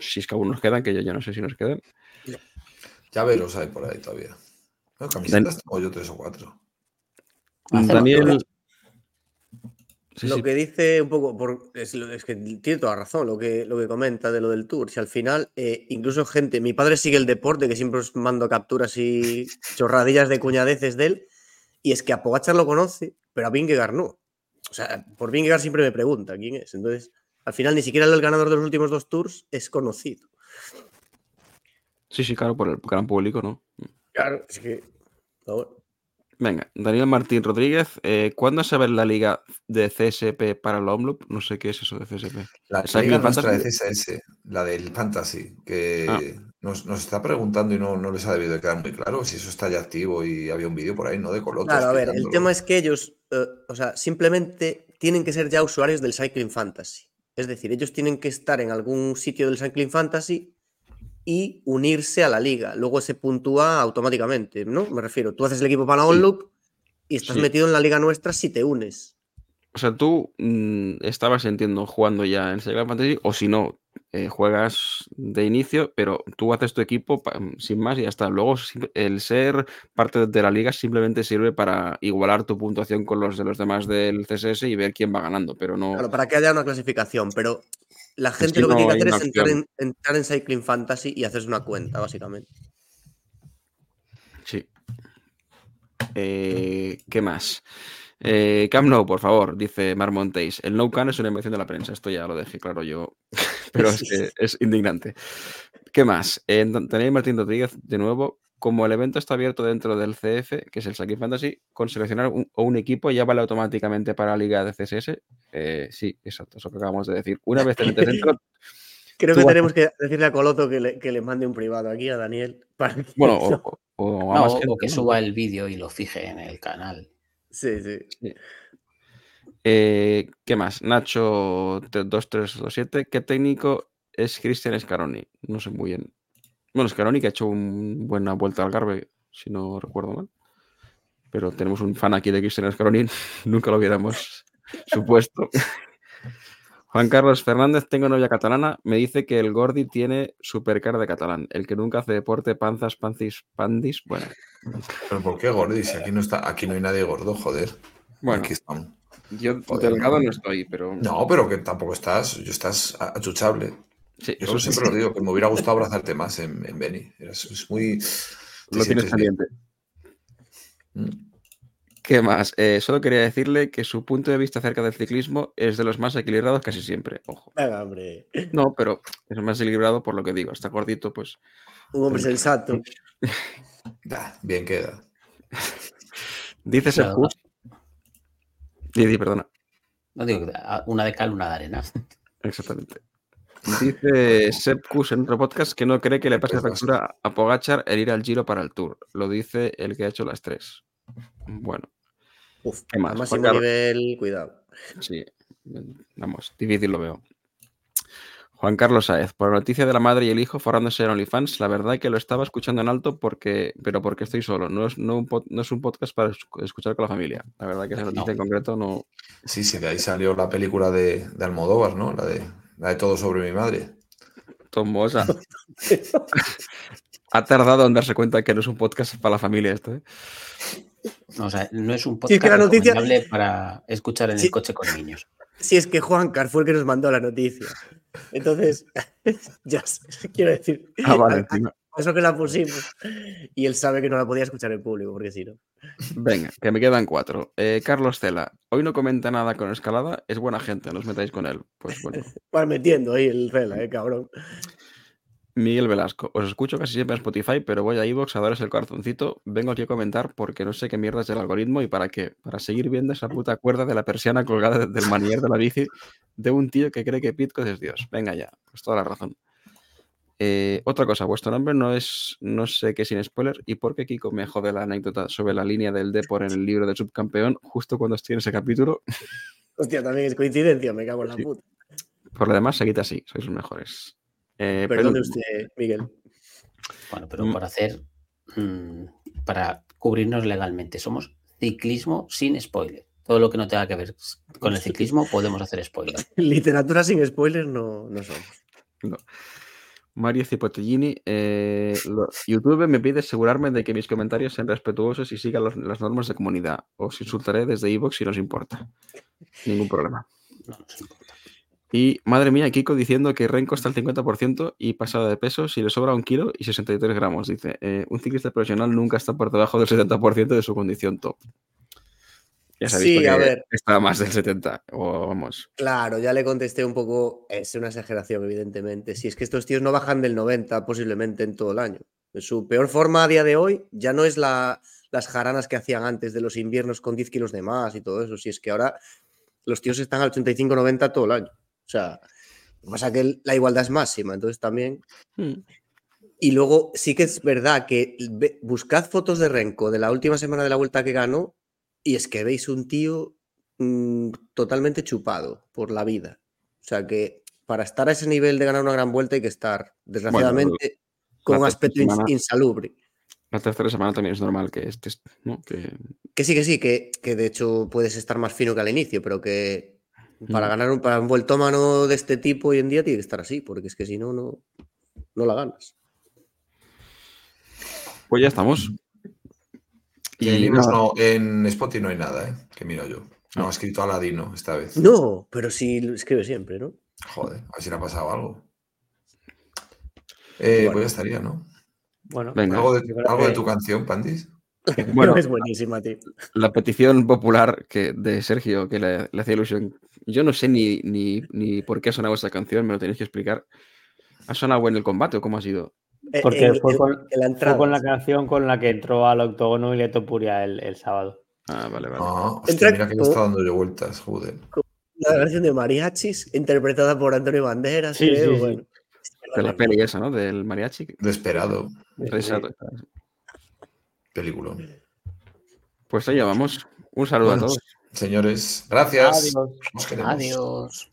Si es que aún nos quedan, que yo ya no sé si nos quedan.
Llaveros hay por ahí todavía. No, camisetas tengo yo tres o cuatro.
Daniel. Sí,
lo
sí.
que dice un poco, por, es, lo- es que tiene toda razón lo que, lo que comenta de lo del tour. Si al final, eh, incluso gente, mi padre sigue el deporte, que siempre os mando capturas y chorradillas de cuñadeces de él, Y es que a Pogachar lo conoce, pero a Vingegaard no. O sea, por Vingegaard siempre me pregunta quién es. Entonces, al final ni siquiera el ganador de los últimos dos tours es conocido.
Sí, sí, claro, por el gran público, ¿no?
Claro, es que. bueno.
Venga, Daniel Martín Rodríguez, eh, ¿cuándo se ve la liga de CSP para el Omloop? No sé qué es eso de CSP.
La, la
¿Cycling
liga nuestra de? CSS, la del Fantasy, que
Ah.
Nos, nos está preguntando y no, no les ha debido de quedar muy claro si eso está ya activo y había un vídeo por ahí, ¿no? De Coloto.
Claro, a ver, el tema es que ellos, eh, o sea, simplemente tienen que ser ya usuarios del Cycling Fantasy. Es decir, ellos tienen que estar en algún sitio del Cycling Fantasy y unirse a la liga. Luego se puntúa automáticamente, ¿no? Me refiero, tú haces el equipo para la OnLoop y estás
Sí.
metido en la liga nuestra si te unes.
O sea, tú mm, estabas, entiendo, jugando ya en Cycling Fantasy, o si no, eh, juegas de inicio, pero tú haces tu equipo mm, sin más y ya está. Luego, el ser parte de la liga simplemente sirve para igualar tu puntuación con los de los demás del CSS y ver quién va ganando, pero no.
Claro, para que haya una clasificación, pero la gente
sí
lo que
no
tiene que hacer es entrar en,
opción.
entrar en Cycling Fantasy y hacerse una cuenta, básicamente.
Sí. Eh, ¿Qué más? Eh, Camp Nou, por favor, dice Mar Montéis. El no can es una invención de la prensa. Esto ya lo dejé claro yo, pero es que es indignante. ¿Qué más? Eh, Daniel Martín Rodríguez, de nuevo, como el evento está abierto dentro del CF, que es el Cycling Fantasy, con seleccionar un, o un equipo ya vale automáticamente para la liga de CSS. Eh, sí, exacto, eso que acabamos de decir. Una vez te metes dentro,
Creo que tenemos que decirle a Coloto que le, que le mande un privado aquí a Daniel. Para que-
bueno, o, o- o
No, que
¿no?
suba el vídeo y lo fije en el canal.
Sí, sí.
Eh, ¿Qué más? Nacho 2327. ¿Qué técnico es Cristian Scaroni? No sé muy bien. Bueno, Scaroni que ha hecho una buena vuelta al Garbe, si no recuerdo mal. Pero tenemos un fan aquí de Cristian Scaroni. Nunca lo hubiéramos supuesto. Juan Carlos Fernández, tengo novia catalana. Me dice que el Gordi tiene super cara de catalán. El que nunca hace deporte, panzas, pancis, pandis. Bueno,
¿Pero por qué gordo? Si aquí no, está, aquí no hay nadie gordo, joder.
bueno
Aquí estamos.
yo
Joder,
delgado
no.
estoy, pero.
No, pero que tampoco estás, yo estás achuchable.
Sí,
Yo eso siempre lo digo, que me hubiera gustado abrazarte más en, en Beni. Es, muy...
Lo tienes
sientes bien.
¿Qué más? Eh, solo quería decirle que su punto de vista acerca del ciclismo es de los más equilibrados casi siempre. Ojo.
Venga, hombre.
No, pero es más equilibrado por lo que digo. Está gordito, pues.
Un hombre sensato.
Da, bien queda.
Dice. Sergio. Didi, perdona.
No digo una de cal, una de arena.
Exactamente. Dice Sepkus en otro podcast que no cree que le pase factura a Pogachar el ir al Giro para el Tour. Lo dice el que ha hecho las tres. Bueno,
Uf,
¿Qué más?
a
Juan Carlos.
nivel, cuidado.
sí. Vamos, difícil lo veo. Juan Carlos Saez, por noticia de la madre y el hijo forrándose en OnlyFans, la verdad que lo estaba escuchando en alto porque, pero porque estoy solo. No es, no un, pod- no es un podcast para esc- escuchar con la familia. La verdad que esa noticia
No.
en concreto no.
Sí, sí, de ahí salió la película de, de Almodóvar, ¿no? La de, la de Todo sobre mi madre.
Tomosa. ha tardado en darse cuenta que no es un podcast para la familia esto. ¿eh?
No, o sea, no es un podcast
es que la noticia-
recomendable para escuchar en
Sí.
el coche con niños.
Si es que Juan Car fue el que nos mandó la noticia. Entonces, ya sé, quiero decir,
Ah, vale,
a- a-
encima.
eso que la pusimos. Y él sabe que no la podía escuchar en público, porque si no.
Venga, que me quedan cuatro. Eh, Carlos Cela, hoy no comenta nada con escalada, es buena gente, no os metáis con él. Pues bueno.
Vas metiendo ahí el rela, eh, cabrón.
Miguel Velasco, os escucho casi siempre en Spotify, pero voy a iVoox a daros el corazoncito. Vengo aquí a comentar porque no sé qué mierda es el algoritmo y para qué. Para seguir viendo esa puta cuerda de la persiana colgada del manier de la bici de un tío que cree que Pitcoin es Dios. Venga ya, pues toda la razón. Eh, otra cosa, vuestro nombre no es, no sé qué sin spoiler, y por qué Kiko me jode la anécdota sobre la línea del Depor en el libro del subcampeón justo cuando estoy en ese capítulo.
Hostia, también es coincidencia, me cago en la
Sí.
puta.
Por lo demás, seguid así, sois los mejores. Eh,
Perdón de
penúltimo.
usted, Miguel.
Bueno, pero
Mm.
por hacer. mm, para cubrirnos legalmente, somos ciclismo sin spoiler. Todo lo que no tenga que ver con el ciclismo podemos hacer spoiler.
Literatura sin spoilers no, no somos.
Mario Cipotellini, eh, YouTube me pide asegurarme de que mis comentarios sean respetuosos y sigan los- las normas de comunidad. Os insultaré desde iVoox si nos importa. Ningún problema.
No.
Y madre mía, Kiko diciendo que Renko está al 50% y pasada de peso si le sobra un kilo y 63 gramos. Dice, eh, un ciclista profesional nunca está por debajo del 70% de su condición top. Ya ha
Sí,
visto
a
que
ver.
está más del 70. O vamos.
Claro, ya le contesté un poco, es una exageración, evidentemente. Si es que estos tíos no bajan del 90 posiblemente en todo el año. Su peor forma a día de hoy ya no es la, las jaranas que hacían antes de los inviernos con 10 kilos de más y todo eso. Si es que ahora los tíos están al 85-90 todo el año. O sea, lo que pasa es que la igualdad es máxima, entonces también.
Hmm.
Y luego sí que es verdad que buscad fotos de Renko de la última semana de la vuelta que ganó y es que veis un tío mm, totalmente chupado por la vida. O sea que para estar a ese nivel de ganar una gran vuelta hay que estar, desgraciadamente, con un aspecto
semana-
insalubre.
La tercera semana también es normal que estés, ¿no? Que,
Que sí, que sí, que, que de hecho puedes estar más fino que al inicio, pero que para
Mm.
ganar un, para un vueltómano de este tipo hoy en día tiene que estar así, porque es que si no, no, no la ganas.
Pues ya estamos.
Y en, libros no, en Spotify no hay nada, ¿eh? Que miro yo. No, ha escrito Aladino esta vez.
No, pero sí lo escribe siempre, ¿no?
Joder, a ver si le ha pasado algo. Eh,
Bueno.
Pues ya estaría, ¿no?
Bueno,
Venga.
¿Algo de, tu canción, Pandis?
Bueno,
es buenísima, tío.
la petición popular que, de Sergio, que le, le hacía ilusión. Yo no sé ni, ni, ni por qué ha sonado esta canción, me lo tenéis que explicar. ¿Ha sonado en el combate o cómo ha sido?
Eh,
Porque
en-
fue con,
la
fue
entrada.
con la canción con la que entró al octógono y le Puria el, el sábado.
Ah, vale, vale.
Ah, hostia, mira que le está dando yo vueltas, joder.
La versión de Mariachis, interpretada por Antonio Banderas,
Sí,
creo,
sí, sí.
De la peli esa, ¿no? Del mariachi.
Desesperado.
Exacto.
Película.
Pues allá vamos. Un saludo
Bueno,
a todos.
Señores, gracias.
Adiós.
Os queremos.
Adiós.